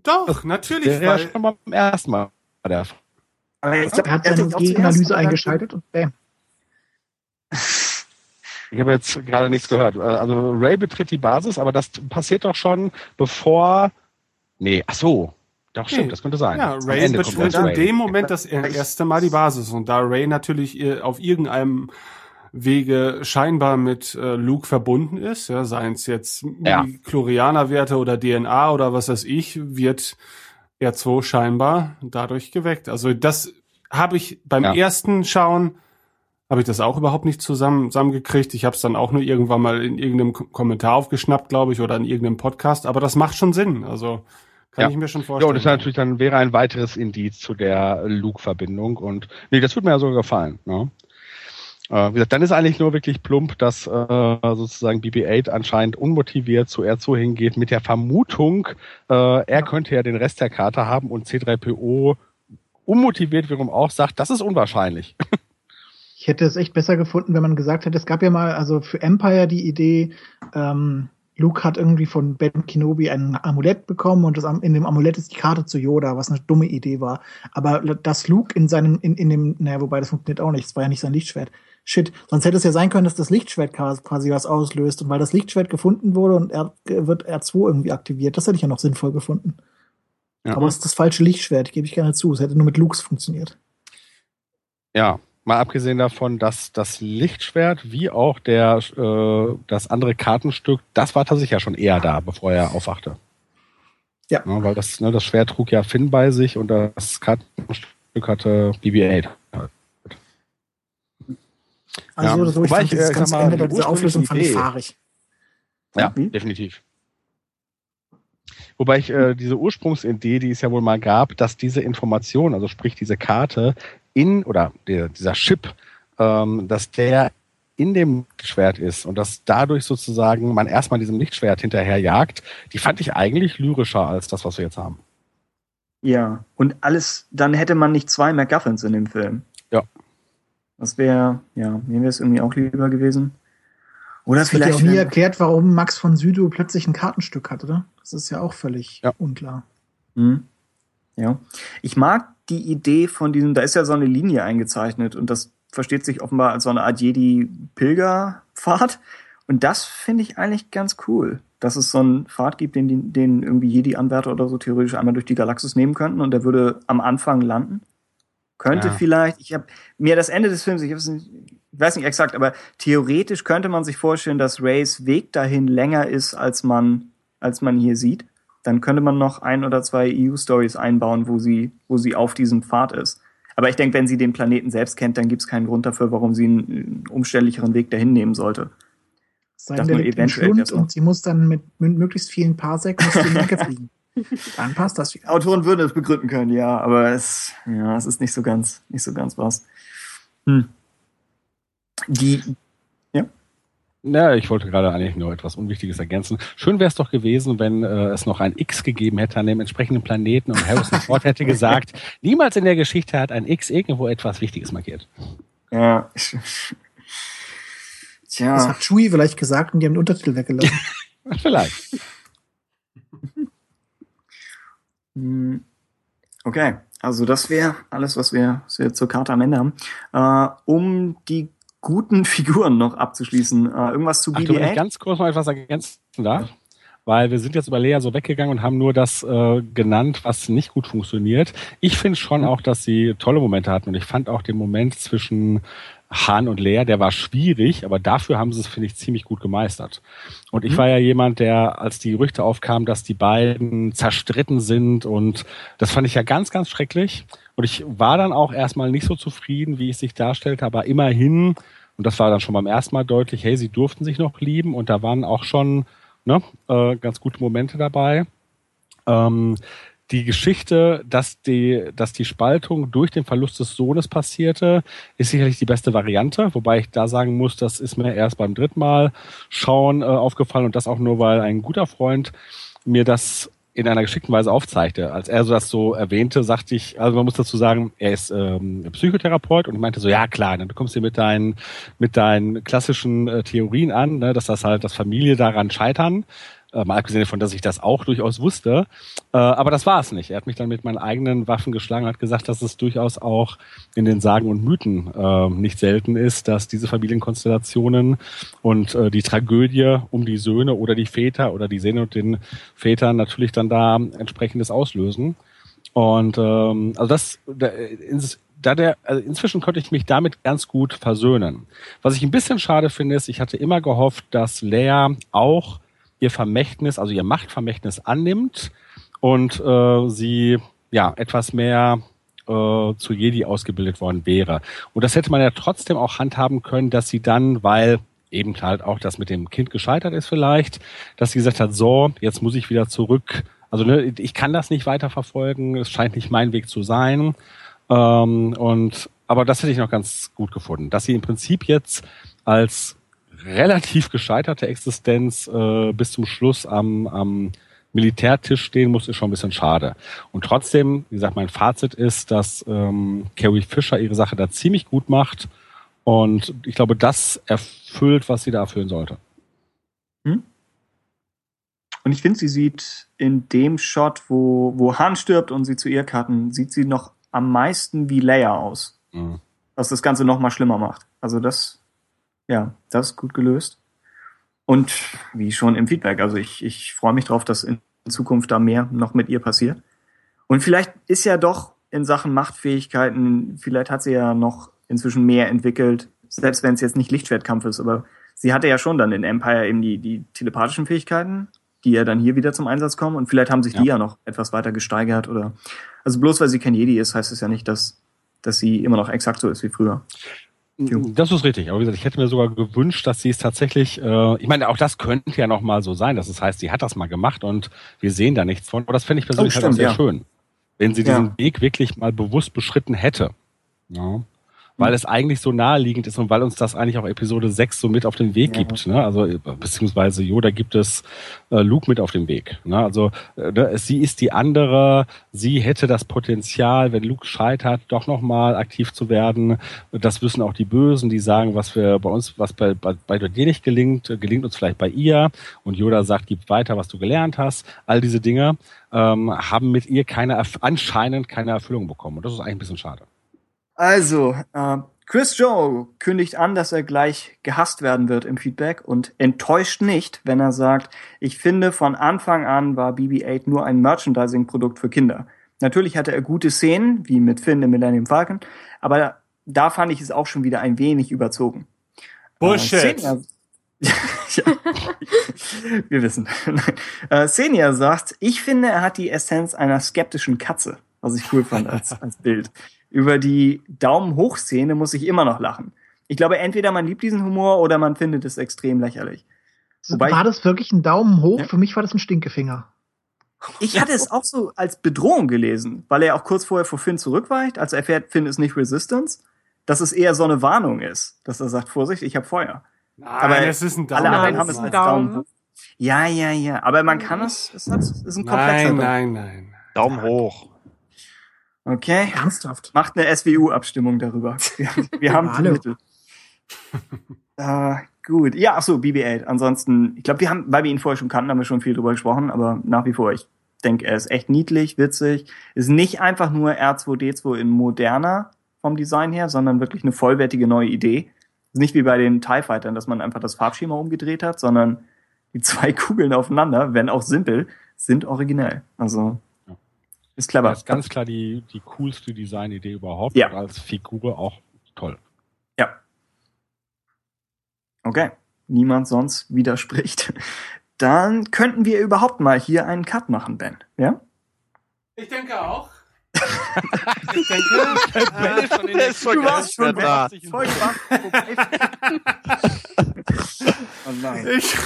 Doch, natürlich. der ja Weil, schon beim ersten Mal der Fall. Aber Er hat er zuerst Gegenanalyse eingeschaltet und bam. Ich habe jetzt gerade nichts gehört. Also Ray betritt die Basis, aber das passiert doch schon bevor. Nee, ach so. Doch, stimmt, Nee. das könnte sein. ja, Ray betritt in Ray. dem Moment das erste Mal die Basis. Und da Ray natürlich auf irgendeinem Wege scheinbar mit äh, Luke verbunden ist, ja, seien es jetzt Ja. Chlorianer-Werte oder DNA oder was weiß ich, wird R2 scheinbar dadurch geweckt. Also das habe ich beim Ja. ersten Schauen habe ich das auch überhaupt nicht zusammen, zusammengekriegt. Ich habe es dann auch nur irgendwann mal in irgendeinem Ko- Kommentar aufgeschnappt, glaube ich, oder in irgendeinem Podcast. Aber das macht schon Sinn. Also kann Ja. ich mir schon Ja, vorstellen. und das natürlich dann wäre ein weiteres Indiz zu der Luke-Verbindung. Und nee, das wird mir ja sogar gefallen. Ne? Äh, wie gesagt, dann ist eigentlich nur wirklich plump, dass äh, sozusagen BB-8 anscheinend unmotiviert zu R2 hingeht mit der Vermutung, äh, er könnte ja den Rest der Karte haben und C3PO unmotiviert wiederum auch sagt, das ist unwahrscheinlich. Ich hätte es echt besser gefunden, wenn man gesagt hätte, es gab ja mal also für Empire die Idee, ähm, Luke hat irgendwie von Ben Kenobi ein Amulett bekommen und das, in dem Amulett ist die Karte zu Yoda, was eine dumme Idee war. Aber dass Luke in seinem, in, in dem, naja, wobei das funktioniert auch nicht, es war ja nicht sein Lichtschwert. Shit, sonst hätte es ja sein können, dass das Lichtschwert quasi was auslöst und weil das Lichtschwert gefunden wurde und er wird R2 irgendwie aktiviert, das hätte ich ja noch sinnvoll gefunden. Ja. Aber es ist das falsche Lichtschwert, gebe ich gerne zu. Es hätte nur mit Lukes funktioniert. Ja, mal abgesehen davon, dass das Lichtschwert wie auch der äh, das andere Kartenstück, das war tatsächlich ja schon eher da, bevor er aufwachte. Ja. Ne, weil das, ne, das Schwert trug ja Finn bei sich und das Kartenstück hatte BB-8. Also Ja. so, so ich fand ich, dieses äh, sag mal, Ende die dieser Auflösung fand ich fahrig. Ja, Mhm. definitiv. Wobei ich äh, diese Ursprungsidee, die es ja wohl mal gab, dass diese Information, also sprich diese Karte in oder der, dieser Chip, ähm, dass der in dem Lichtschwert ist und dass dadurch sozusagen man erstmal diesem Lichtschwert hinterherjagt, die fand ich eigentlich lyrischer als das, was wir jetzt haben. Ja, und alles, dann hätte man nicht zwei MacGuffins in dem Film. Ja. Das wäre, ja, mir wäre es irgendwie auch lieber gewesen. Oder Es wird ja vielleicht. auch nie erklärt, warum Max von Südow plötzlich ein Kartenstück hat, oder? Das ist ja auch völlig Ja. unklar. Hm. Ja. Ich mag die Idee von diesem, da ist ja so eine Linie eingezeichnet und das versteht sich offenbar als so eine Art Jedi-Pilgerpfad. Und das finde ich eigentlich ganz cool, dass es so einen Pfad gibt, den, den irgendwie Jedi-Anwärter oder so theoretisch einmal durch die Galaxis nehmen könnten und der würde am Anfang landen. Könnte Ja. vielleicht, ich habe mir das Ende des Films, ich, nicht, ich weiß nicht exakt, aber theoretisch könnte man sich vorstellen, dass Rays Weg dahin länger ist, als man, als man hier sieht. Dann könnte man noch ein oder zwei EU-Stories einbauen, wo sie, wo sie auf diesem Pfad ist. Aber ich denke, wenn sie den Planeten selbst kennt, dann gibt es keinen Grund dafür, warum sie einen, umständlicheren Weg dahin nehmen sollte. Sein der eventuell Schlund und sie muss dann mit, mit möglichst vielen Parsec muss die Lenke fliegen. Dann passt das. Autoren würden es begründen können, ja, aber es, ja, es ist nicht so ganz, nicht so ganz was. Hm. Die, Ja, ich wollte gerade eigentlich nur etwas Unwichtiges ergänzen. Schön wäre es doch gewesen, wenn äh, es noch ein X gegeben hätte an dem entsprechenden Planeten und Harrison Ford hätte gesagt, niemals in der Geschichte hat ein X irgendwo etwas Wichtiges markiert. ja, Das tja, hat Chewie vielleicht gesagt und die haben den Untertitel weggelassen. Vielleicht. Hm. Okay, also das wäre alles, was wir, was wir zur Karte am Ende haben. Äh, um die guten Figuren noch abzuschließen, äh, irgendwas zu Ach, du, wenn ich BB-8? ganz kurz mal etwas ergänzen darf. weil wir sind jetzt über Lea so weggegangen und haben nur das äh, genannt, was nicht gut funktioniert. Ich finde schon auch, dass sie tolle Momente hatten und ich fand auch den Moment zwischen Han und Lea, der war schwierig, aber dafür haben sie es, finde ich, ziemlich gut gemeistert. Und ich Mhm. war ja jemand, der, als die Gerüchte aufkamen, dass die beiden zerstritten sind und das fand ich ja ganz, ganz schrecklich. Und ich war dann auch erstmal nicht so zufrieden, wie es sich darstellte, aber immerhin, und das war dann schon beim ersten Mal deutlich, hey, sie durften sich noch lieben und da waren auch schon ne, äh, ganz gute Momente dabei. Ähm, die Geschichte, dass die, dass die Spaltung durch den Verlust des Sohnes passierte, ist sicherlich die beste Variante, wobei ich da sagen muss, das ist mir erst beim dritten Mal schauen äh, aufgefallen und das auch nur, weil ein guter Freund mir das in einer geschickten Weise aufzeigte. Als er so das so erwähnte, sagte ich, also man muss dazu sagen, er ist ähm, Psychotherapeut und ich meinte so, ja klar, dann kommst du mit deinen mit deinen klassischen äh, Theorien an, ne, dass das halt, dass Familie daran scheitern. Äh, mal abgesehen davon, dass ich das auch durchaus wusste. Äh, aber das war es nicht. Er hat mich dann mit meinen eigenen Waffen geschlagen hat gesagt, dass es durchaus auch in den Sagen und Mythen äh, nicht selten ist, dass diese Familienkonstellationen und äh, die Tragödie um die Söhne oder die Väter oder die Söhne und den Vätern natürlich dann da entsprechendes auslösen. Und ähm, also das, da, ins, da der, also inzwischen konnte ich mich damit ganz gut versöhnen. Was ich ein bisschen schade finde, ist, ich hatte immer gehofft, dass Lea auch ihr Vermächtnis, also ihr Machtvermächtnis annimmt und äh, sie ja etwas mehr äh, zu Jedi ausgebildet worden wäre. Und das hätte man ja trotzdem auch handhaben können, dass sie dann, weil eben halt auch das mit dem Kind gescheitert ist vielleicht, dass sie gesagt hat, so, jetzt muss ich wieder zurück. Also ne, ich kann das nicht weiterverfolgen, es scheint nicht mein Weg zu sein. Ähm, und aber das hätte ich noch ganz gut gefunden, dass sie im Prinzip jetzt als relativ gescheiterte Existenz äh, bis zum Schluss am, am Militärtisch stehen muss, ist schon ein bisschen schade. Und trotzdem, wie gesagt, mein Fazit ist, dass ähm, Carrie Fisher ihre Sache da ziemlich gut macht. Und ich glaube, das erfüllt, was sie da erfüllen sollte. Und ich finde, sie sieht in dem Shot, wo, wo Han stirbt und sie zu ihr karten, sieht sie noch am meisten wie Leia aus. Mhm. Was das Ganze noch mal schlimmer macht. Also das, ja, das ist gut gelöst. Und wie schon im Feedback, also ich, ich freue mich drauf, dass in Zukunft da mehr noch mit ihr passiert. Und vielleicht ist ja doch in Sachen Machtfähigkeiten, vielleicht hat sie ja noch inzwischen mehr entwickelt, selbst wenn es jetzt nicht Lichtschwertkampf ist, aber sie hatte ja schon dann in Empire eben die, die telepathischen Fähigkeiten, die ja dann hier wieder zum Einsatz kommen und vielleicht haben sich die ja noch etwas weiter gesteigert oder, also bloß weil sie kein Jedi ist, heißt es ja nicht, dass, dass sie immer noch exakt so ist wie früher. Das ist richtig. Aber wie gesagt, ich hätte mir sogar gewünscht, dass sie es tatsächlich, äh, ich meine, auch das könnte ja noch mal so sein, dass es heißt, sie hat das mal gemacht und wir sehen da nichts von. Aber das fände ich persönlich Oh, halt auch stimmt, sehr ja. schön, wenn sie Ja. diesen Weg wirklich mal bewusst beschritten hätte. Ja. Weil es eigentlich so naheliegend ist und weil uns das eigentlich auch Episode 6 so mit auf den Weg gibt. Ne? Also beziehungsweise Yoda gibt es äh, Luke mit auf den Weg. Ne? Also äh, ne, sie ist die andere, sie hätte das Potenzial, wenn Luke scheitert, doch nochmal aktiv zu werden. Das wissen auch die Bösen, die sagen, was wir bei uns, was bei, bei, bei dir nicht gelingt, äh, gelingt uns vielleicht bei ihr. Und Yoda sagt, gib weiter, was du gelernt hast. All diese Dinge ähm, haben mit ihr keine anscheinend keine Erfüllung bekommen. Und das ist eigentlich ein bisschen schade. Also, äh, Chris Joe kündigt an, dass er gleich gehasst werden wird im Feedback und enttäuscht nicht, wenn er sagt, ich finde, von Anfang an war BB-8 nur ein Merchandising-Produkt für Kinder. Natürlich hatte er gute Szenen, wie mit Finn im Millennium Falcon, aber da fand ich es auch schon wieder ein wenig überzogen. Bullshit. Äh, ja, wir wissen. äh, Xenia sagt, ich finde, er hat die Essenz einer skeptischen Katze, was ich cool fand als, als Bild. Über die Daumen-Hoch-Szene muss ich immer noch lachen. Ich glaube, entweder man liebt diesen Humor oder man findet es extrem lächerlich. Wobei war ich- das wirklich ein Daumen hoch? Ja. Für mich war das ein Stinkefinger. Ich hatte es auch so als Bedrohung gelesen, weil er auch kurz vorher vor Finn zurückweicht, als er erfährt, Finn ist nicht Resistance, dass es eher so eine Warnung ist, dass er sagt, Vorsicht, ich habe Feuer. Nein, Aber es ist ein Alle Daumen. anderen Nein, haben es als Daumen Daumen. hoch. Ja, ja, ja. Aber man kann es, es hat, es ist ein komplexer Nein, nein, nein. Daumen hoch. Okay. Ernsthaft. Macht eine SWU-Abstimmung darüber. Wir, wir haben die. Mittel. äh, gut. Ja, ach so, BB-8. Ansonsten, ich glaube, wir haben, weil wir ihn vorher schon kannten, haben wir schon viel drüber gesprochen, aber nach wie vor, ich denke, er ist echt niedlich, witzig. Ist nicht einfach nur R2D2 in moderner vom Design her, sondern wirklich eine vollwertige neue Idee. Ist nicht wie bei den TIE Fightern, dass man einfach das Farbschema umgedreht hat, sondern die zwei Kugeln aufeinander, wenn auch simpel, sind originell. Also ist clever. Das ist ganz klar die, die coolste Designidee überhaupt. Ja. Und als Figur auch toll. Ja. Okay. Niemand sonst widerspricht. Dann könnten wir überhaupt mal hier einen Cut machen, Ben. Ja? Ich denke auch. ich denke, äh, ist schon Du warst schon da. Voll oh nein. Ich,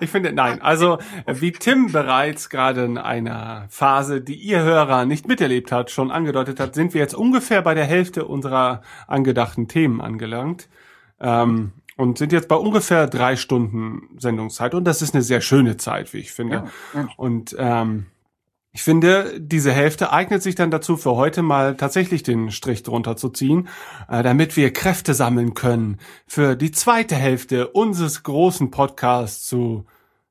ich finde, nein. Also, wie Tim bereits gerade in einer Phase, die ihr Hörer nicht miterlebt hat, schon angedeutet hat, sind wir jetzt ungefähr bei der Hälfte unserer angedachten Themen angelangt. Ähm, und sind jetzt bei ungefähr drei Stunden Sendungszeit. Und das ist eine sehr schöne Zeit, wie ich finde. Ja, ja. Und ähm, ich finde, diese Hälfte eignet sich dann dazu, für heute mal tatsächlich den Strich drunter zu ziehen, äh, damit wir Kräfte sammeln können für die zweite Hälfte unseres großen Podcasts zu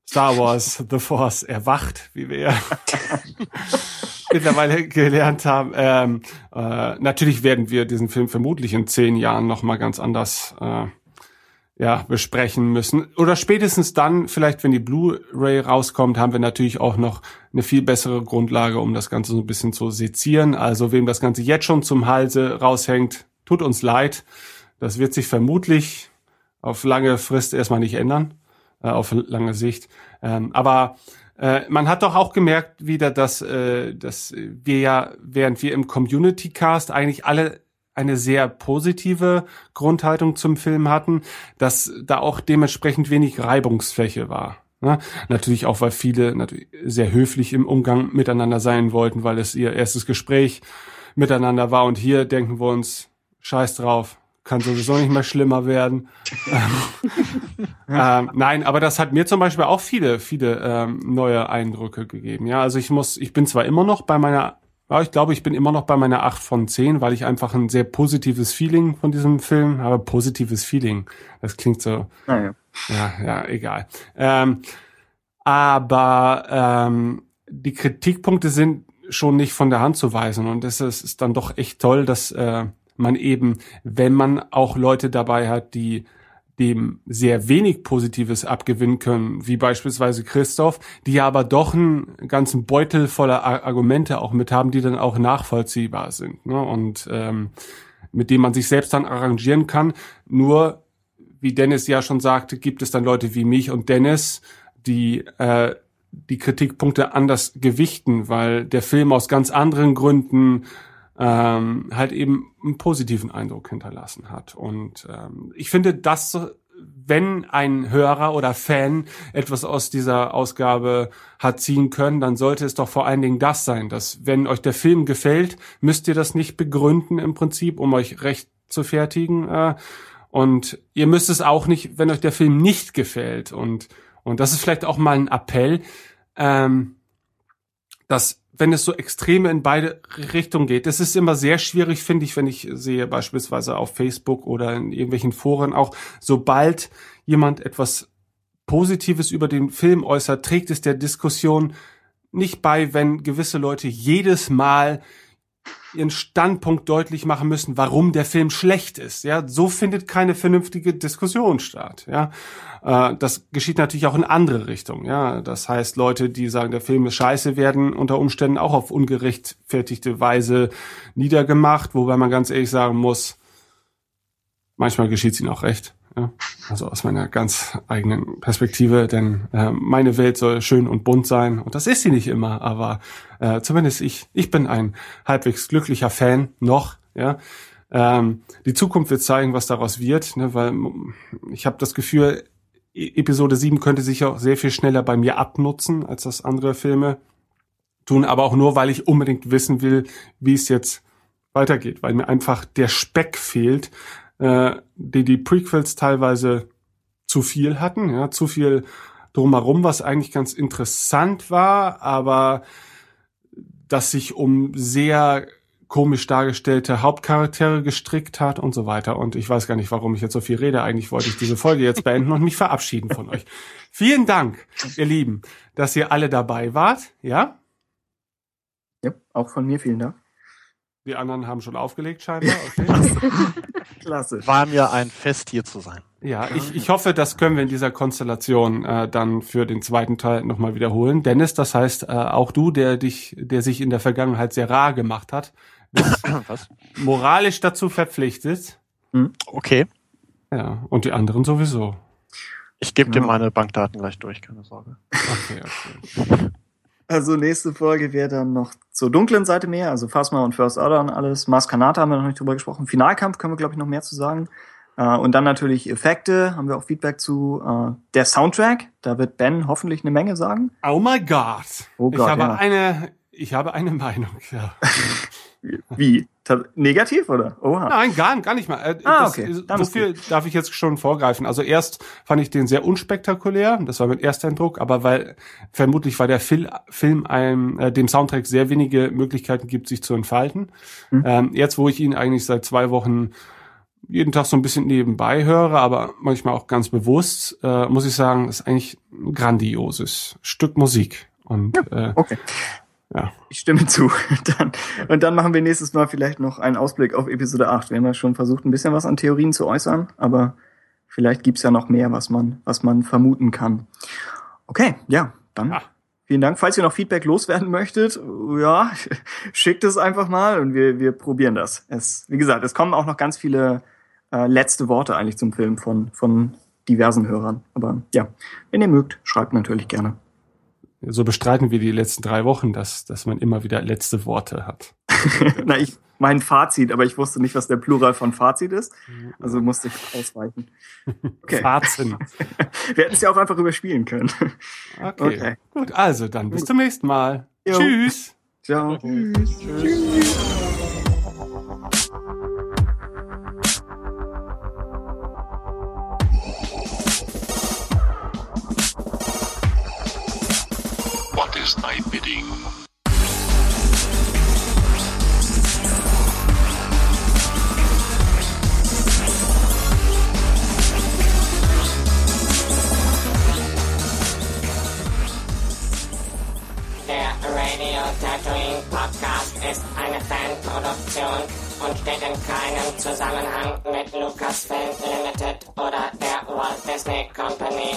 Star Wars The Force erwacht, wie wir ja mittlerweile gelernt haben. Ähm, äh, natürlich werden wir diesen Film vermutlich in zehn Jahren noch mal ganz anders äh, ja, besprechen müssen. Oder spätestens dann, vielleicht wenn die Blu-ray rauskommt, haben wir natürlich auch noch eine viel bessere Grundlage, um das Ganze so ein bisschen zu sezieren. Also wem das Ganze jetzt schon zum Halse raushängt, tut uns leid. Das wird sich vermutlich auf lange Frist erstmal nicht ändern, äh, auf lange Sicht. Ähm, aber äh, man hat doch auch gemerkt wieder, dass, äh, dass wir ja, während wir im Community Cast eigentlich alle eine sehr positive Grundhaltung zum Film hatten, dass da auch dementsprechend wenig Reibungsfläche war. Ne? Natürlich auch, weil viele natürlich sehr höflich im Umgang miteinander sein wollten, weil es ihr erstes Gespräch miteinander war. Und hier denken wir uns, scheiß drauf, kann sowieso nicht mehr schlimmer werden. ähm, nein, aber das hat mir zum Beispiel auch viele, viele ähm, neue Eindrücke gegeben. Ja, also ich muss, ich bin zwar immer noch bei meiner ja, ich glaube, ich bin immer noch bei meiner 8 von 10, weil ich einfach ein sehr positives Feeling von diesem Film habe. Positives Feeling. Das klingt so, Naja. ja, ja, egal. Ähm, aber ähm, die Kritikpunkte sind schon nicht von der Hand zu weisen. Und es ist, ist dann doch echt toll, dass äh, man eben, wenn man auch Leute dabei hat, die dem sehr wenig Positives abgewinnen können, wie beispielsweise Christoph, die ja aber doch einen ganzen Beutel voller Ar- Argumente auch mit haben, die dann auch nachvollziehbar sind ne? und ähm, mit denen man sich selbst dann arrangieren kann. Nur, wie Dennis ja schon sagte, gibt es dann Leute wie mich und Dennis, die äh, die Kritikpunkte anders gewichten, weil der Film aus ganz anderen Gründen ähm, halt eben einen positiven Eindruck hinterlassen hat. Und ähm, ich finde, dass wenn ein Hörer oder Fan etwas aus dieser Ausgabe hat ziehen können, dann sollte es doch vor allen Dingen das sein, dass wenn euch der Film gefällt, müsst ihr das nicht begründen im Prinzip, um euch recht zu fertigen. Äh, und ihr müsst es auch nicht, wenn euch der Film nicht gefällt. Und, und das ist vielleicht auch mal ein Appell, ähm, dass wenn es so extreme in beide Richtungen geht. Das ist immer sehr schwierig, finde ich, wenn ich sehe beispielsweise auf Facebook oder in irgendwelchen Foren auch, sobald jemand etwas Positives über den Film äußert, trägt es der Diskussion nicht bei, wenn gewisse Leute jedes Mal ihren Standpunkt deutlich machen müssen, warum der Film schlecht ist. Ja, so findet keine vernünftige Diskussion statt. Ja, äh, das geschieht natürlich auch in andere Richtungen. Ja, das heißt, Leute, die sagen, der Film ist scheiße, werden unter Umständen auch auf ungerechtfertigte Weise niedergemacht, wobei man ganz ehrlich sagen muss, manchmal geschieht es ihnen auch recht. Ja, also aus meiner ganz eigenen Perspektive, denn äh, meine Welt soll schön und bunt sein und das ist sie nicht immer, aber äh, zumindest ich, ich bin ein halbwegs glücklicher Fan noch, ja. Ähm, die Zukunft wird zeigen, was daraus wird, ne, weil ich habe das Gefühl, E- Episode 7 könnte sich auch sehr viel schneller bei mir abnutzen, als das andere Filme tun, aber auch nur, weil ich unbedingt wissen will, wie es jetzt weitergeht, weil mir einfach der Speck fehlt, äh, die die Prequels teilweise zu viel hatten, ja, zu viel drumherum, was eigentlich ganz interessant war, aber das sich um sehr komisch dargestellte Hauptcharaktere gestrickt hat und so weiter. Und ich weiß gar nicht, warum ich jetzt so viel rede. Eigentlich wollte ich diese Folge jetzt beenden und mich verabschieden von euch. Vielen Dank, ihr Lieben, dass ihr alle dabei wart. Ja, Ja, auch von mir vielen Dank. Die anderen haben schon aufgelegt scheinbar. Okay. Klassisch. War mir ein Fest, hier zu sein. ja, ich, ich hoffe, das können wir in dieser Konstellation äh, dann für den zweiten Teil nochmal wiederholen. Dennis, das heißt, äh, auch du, der dich, der sich in der Vergangenheit sehr rar gemacht hat, bist Was? moralisch dazu verpflichtet. Okay. Ja, und die anderen sowieso. Ich gebe dir meine Bankdaten gleich durch, keine Sorge. Okay, okay. Also nächste Folge wäre dann noch zur dunklen Seite mehr, also Phasma und First Order und alles. Mars Kanata haben wir noch nicht drüber gesprochen. Finalkampf können wir, glaube ich, noch mehr zu sagen. Äh, und dann natürlich Effekte, haben wir auch Feedback zu. Äh, der Soundtrack, da wird Ben hoffentlich eine Menge sagen. Oh my God. Oh ich Gott, habe ja. eine, ich habe eine Meinung, ja. Wie? Negativ, oder? Oha. Nein, gar, gar nicht mal. Äh, Ah, das, okay. äh, Dann So viel darf ich jetzt schon vorgreifen. Also erst fand ich den sehr unspektakulär. Das war mein erster Eindruck. Aber weil vermutlich weil der Fil Film einem, äh, dem Soundtrack sehr wenige Möglichkeiten gibt, sich zu entfalten. Mhm. Ähm, jetzt, wo ich ihn eigentlich seit zwei Wochen jeden Tag so ein bisschen nebenbei höre, aber manchmal auch ganz bewusst, äh, muss ich sagen, ist eigentlich ein grandioses Stück Musik. Und äh, Okay. Ja. Ich stimme zu. Dann, und dann machen wir nächstes Mal vielleicht noch einen Ausblick auf Episode 8. Wir haben ja schon versucht, ein bisschen was an Theorien zu äußern, aber vielleicht gibt's ja noch mehr, was man, was man vermuten kann. Okay, ja, dann Ja. vielen Dank. Falls ihr noch Feedback loswerden möchtet, ja, schickt es einfach mal und wir, wir probieren das. Es, wie gesagt, es kommen auch noch ganz viele äh, letzte Worte eigentlich zum Film von, von diversen Hörern. Aber ja, wenn ihr mögt, schreibt natürlich gerne. So bestreiten wir die letzten drei Wochen, dass, dass man immer wieder letzte Worte hat. Na, ich mein Fazit, aber ich wusste nicht, was der Plural von Fazit ist. Also musste ich ausweichen. Okay. Fahrzen. Wir hätten es ja auch einfach überspielen können. Okay. Okay. Gut, also dann bis zum nächsten Mal. Jo. Tschüss. Ciao. What is thy bidding? Der Radio Tatooine Podcast ist eine Fanproduktion und steht in keinem Zusammenhang mit Lucasfilm Limited oder der Walt Disney Company.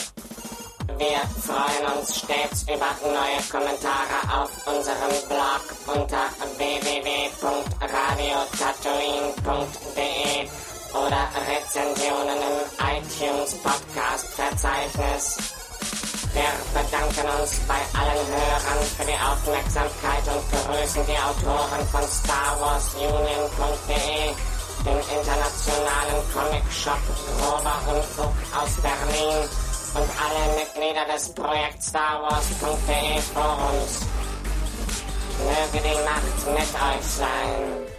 Wir freuen uns stets über neue Kommentare auf unserem Blog unter www.radiotatooine.de oder Rezensionen im iTunes Podcast Verzeichnis. Wir bedanken uns bei allen Hörern für die Aufmerksamkeit und begrüßen die Autoren von StarWarsUnion.de, dem internationalen Comic-Shop Grober Unfug aus Berlin und alle Mitglieder des Projekt StarWars.de Forums. Möge die Macht mit euch sein.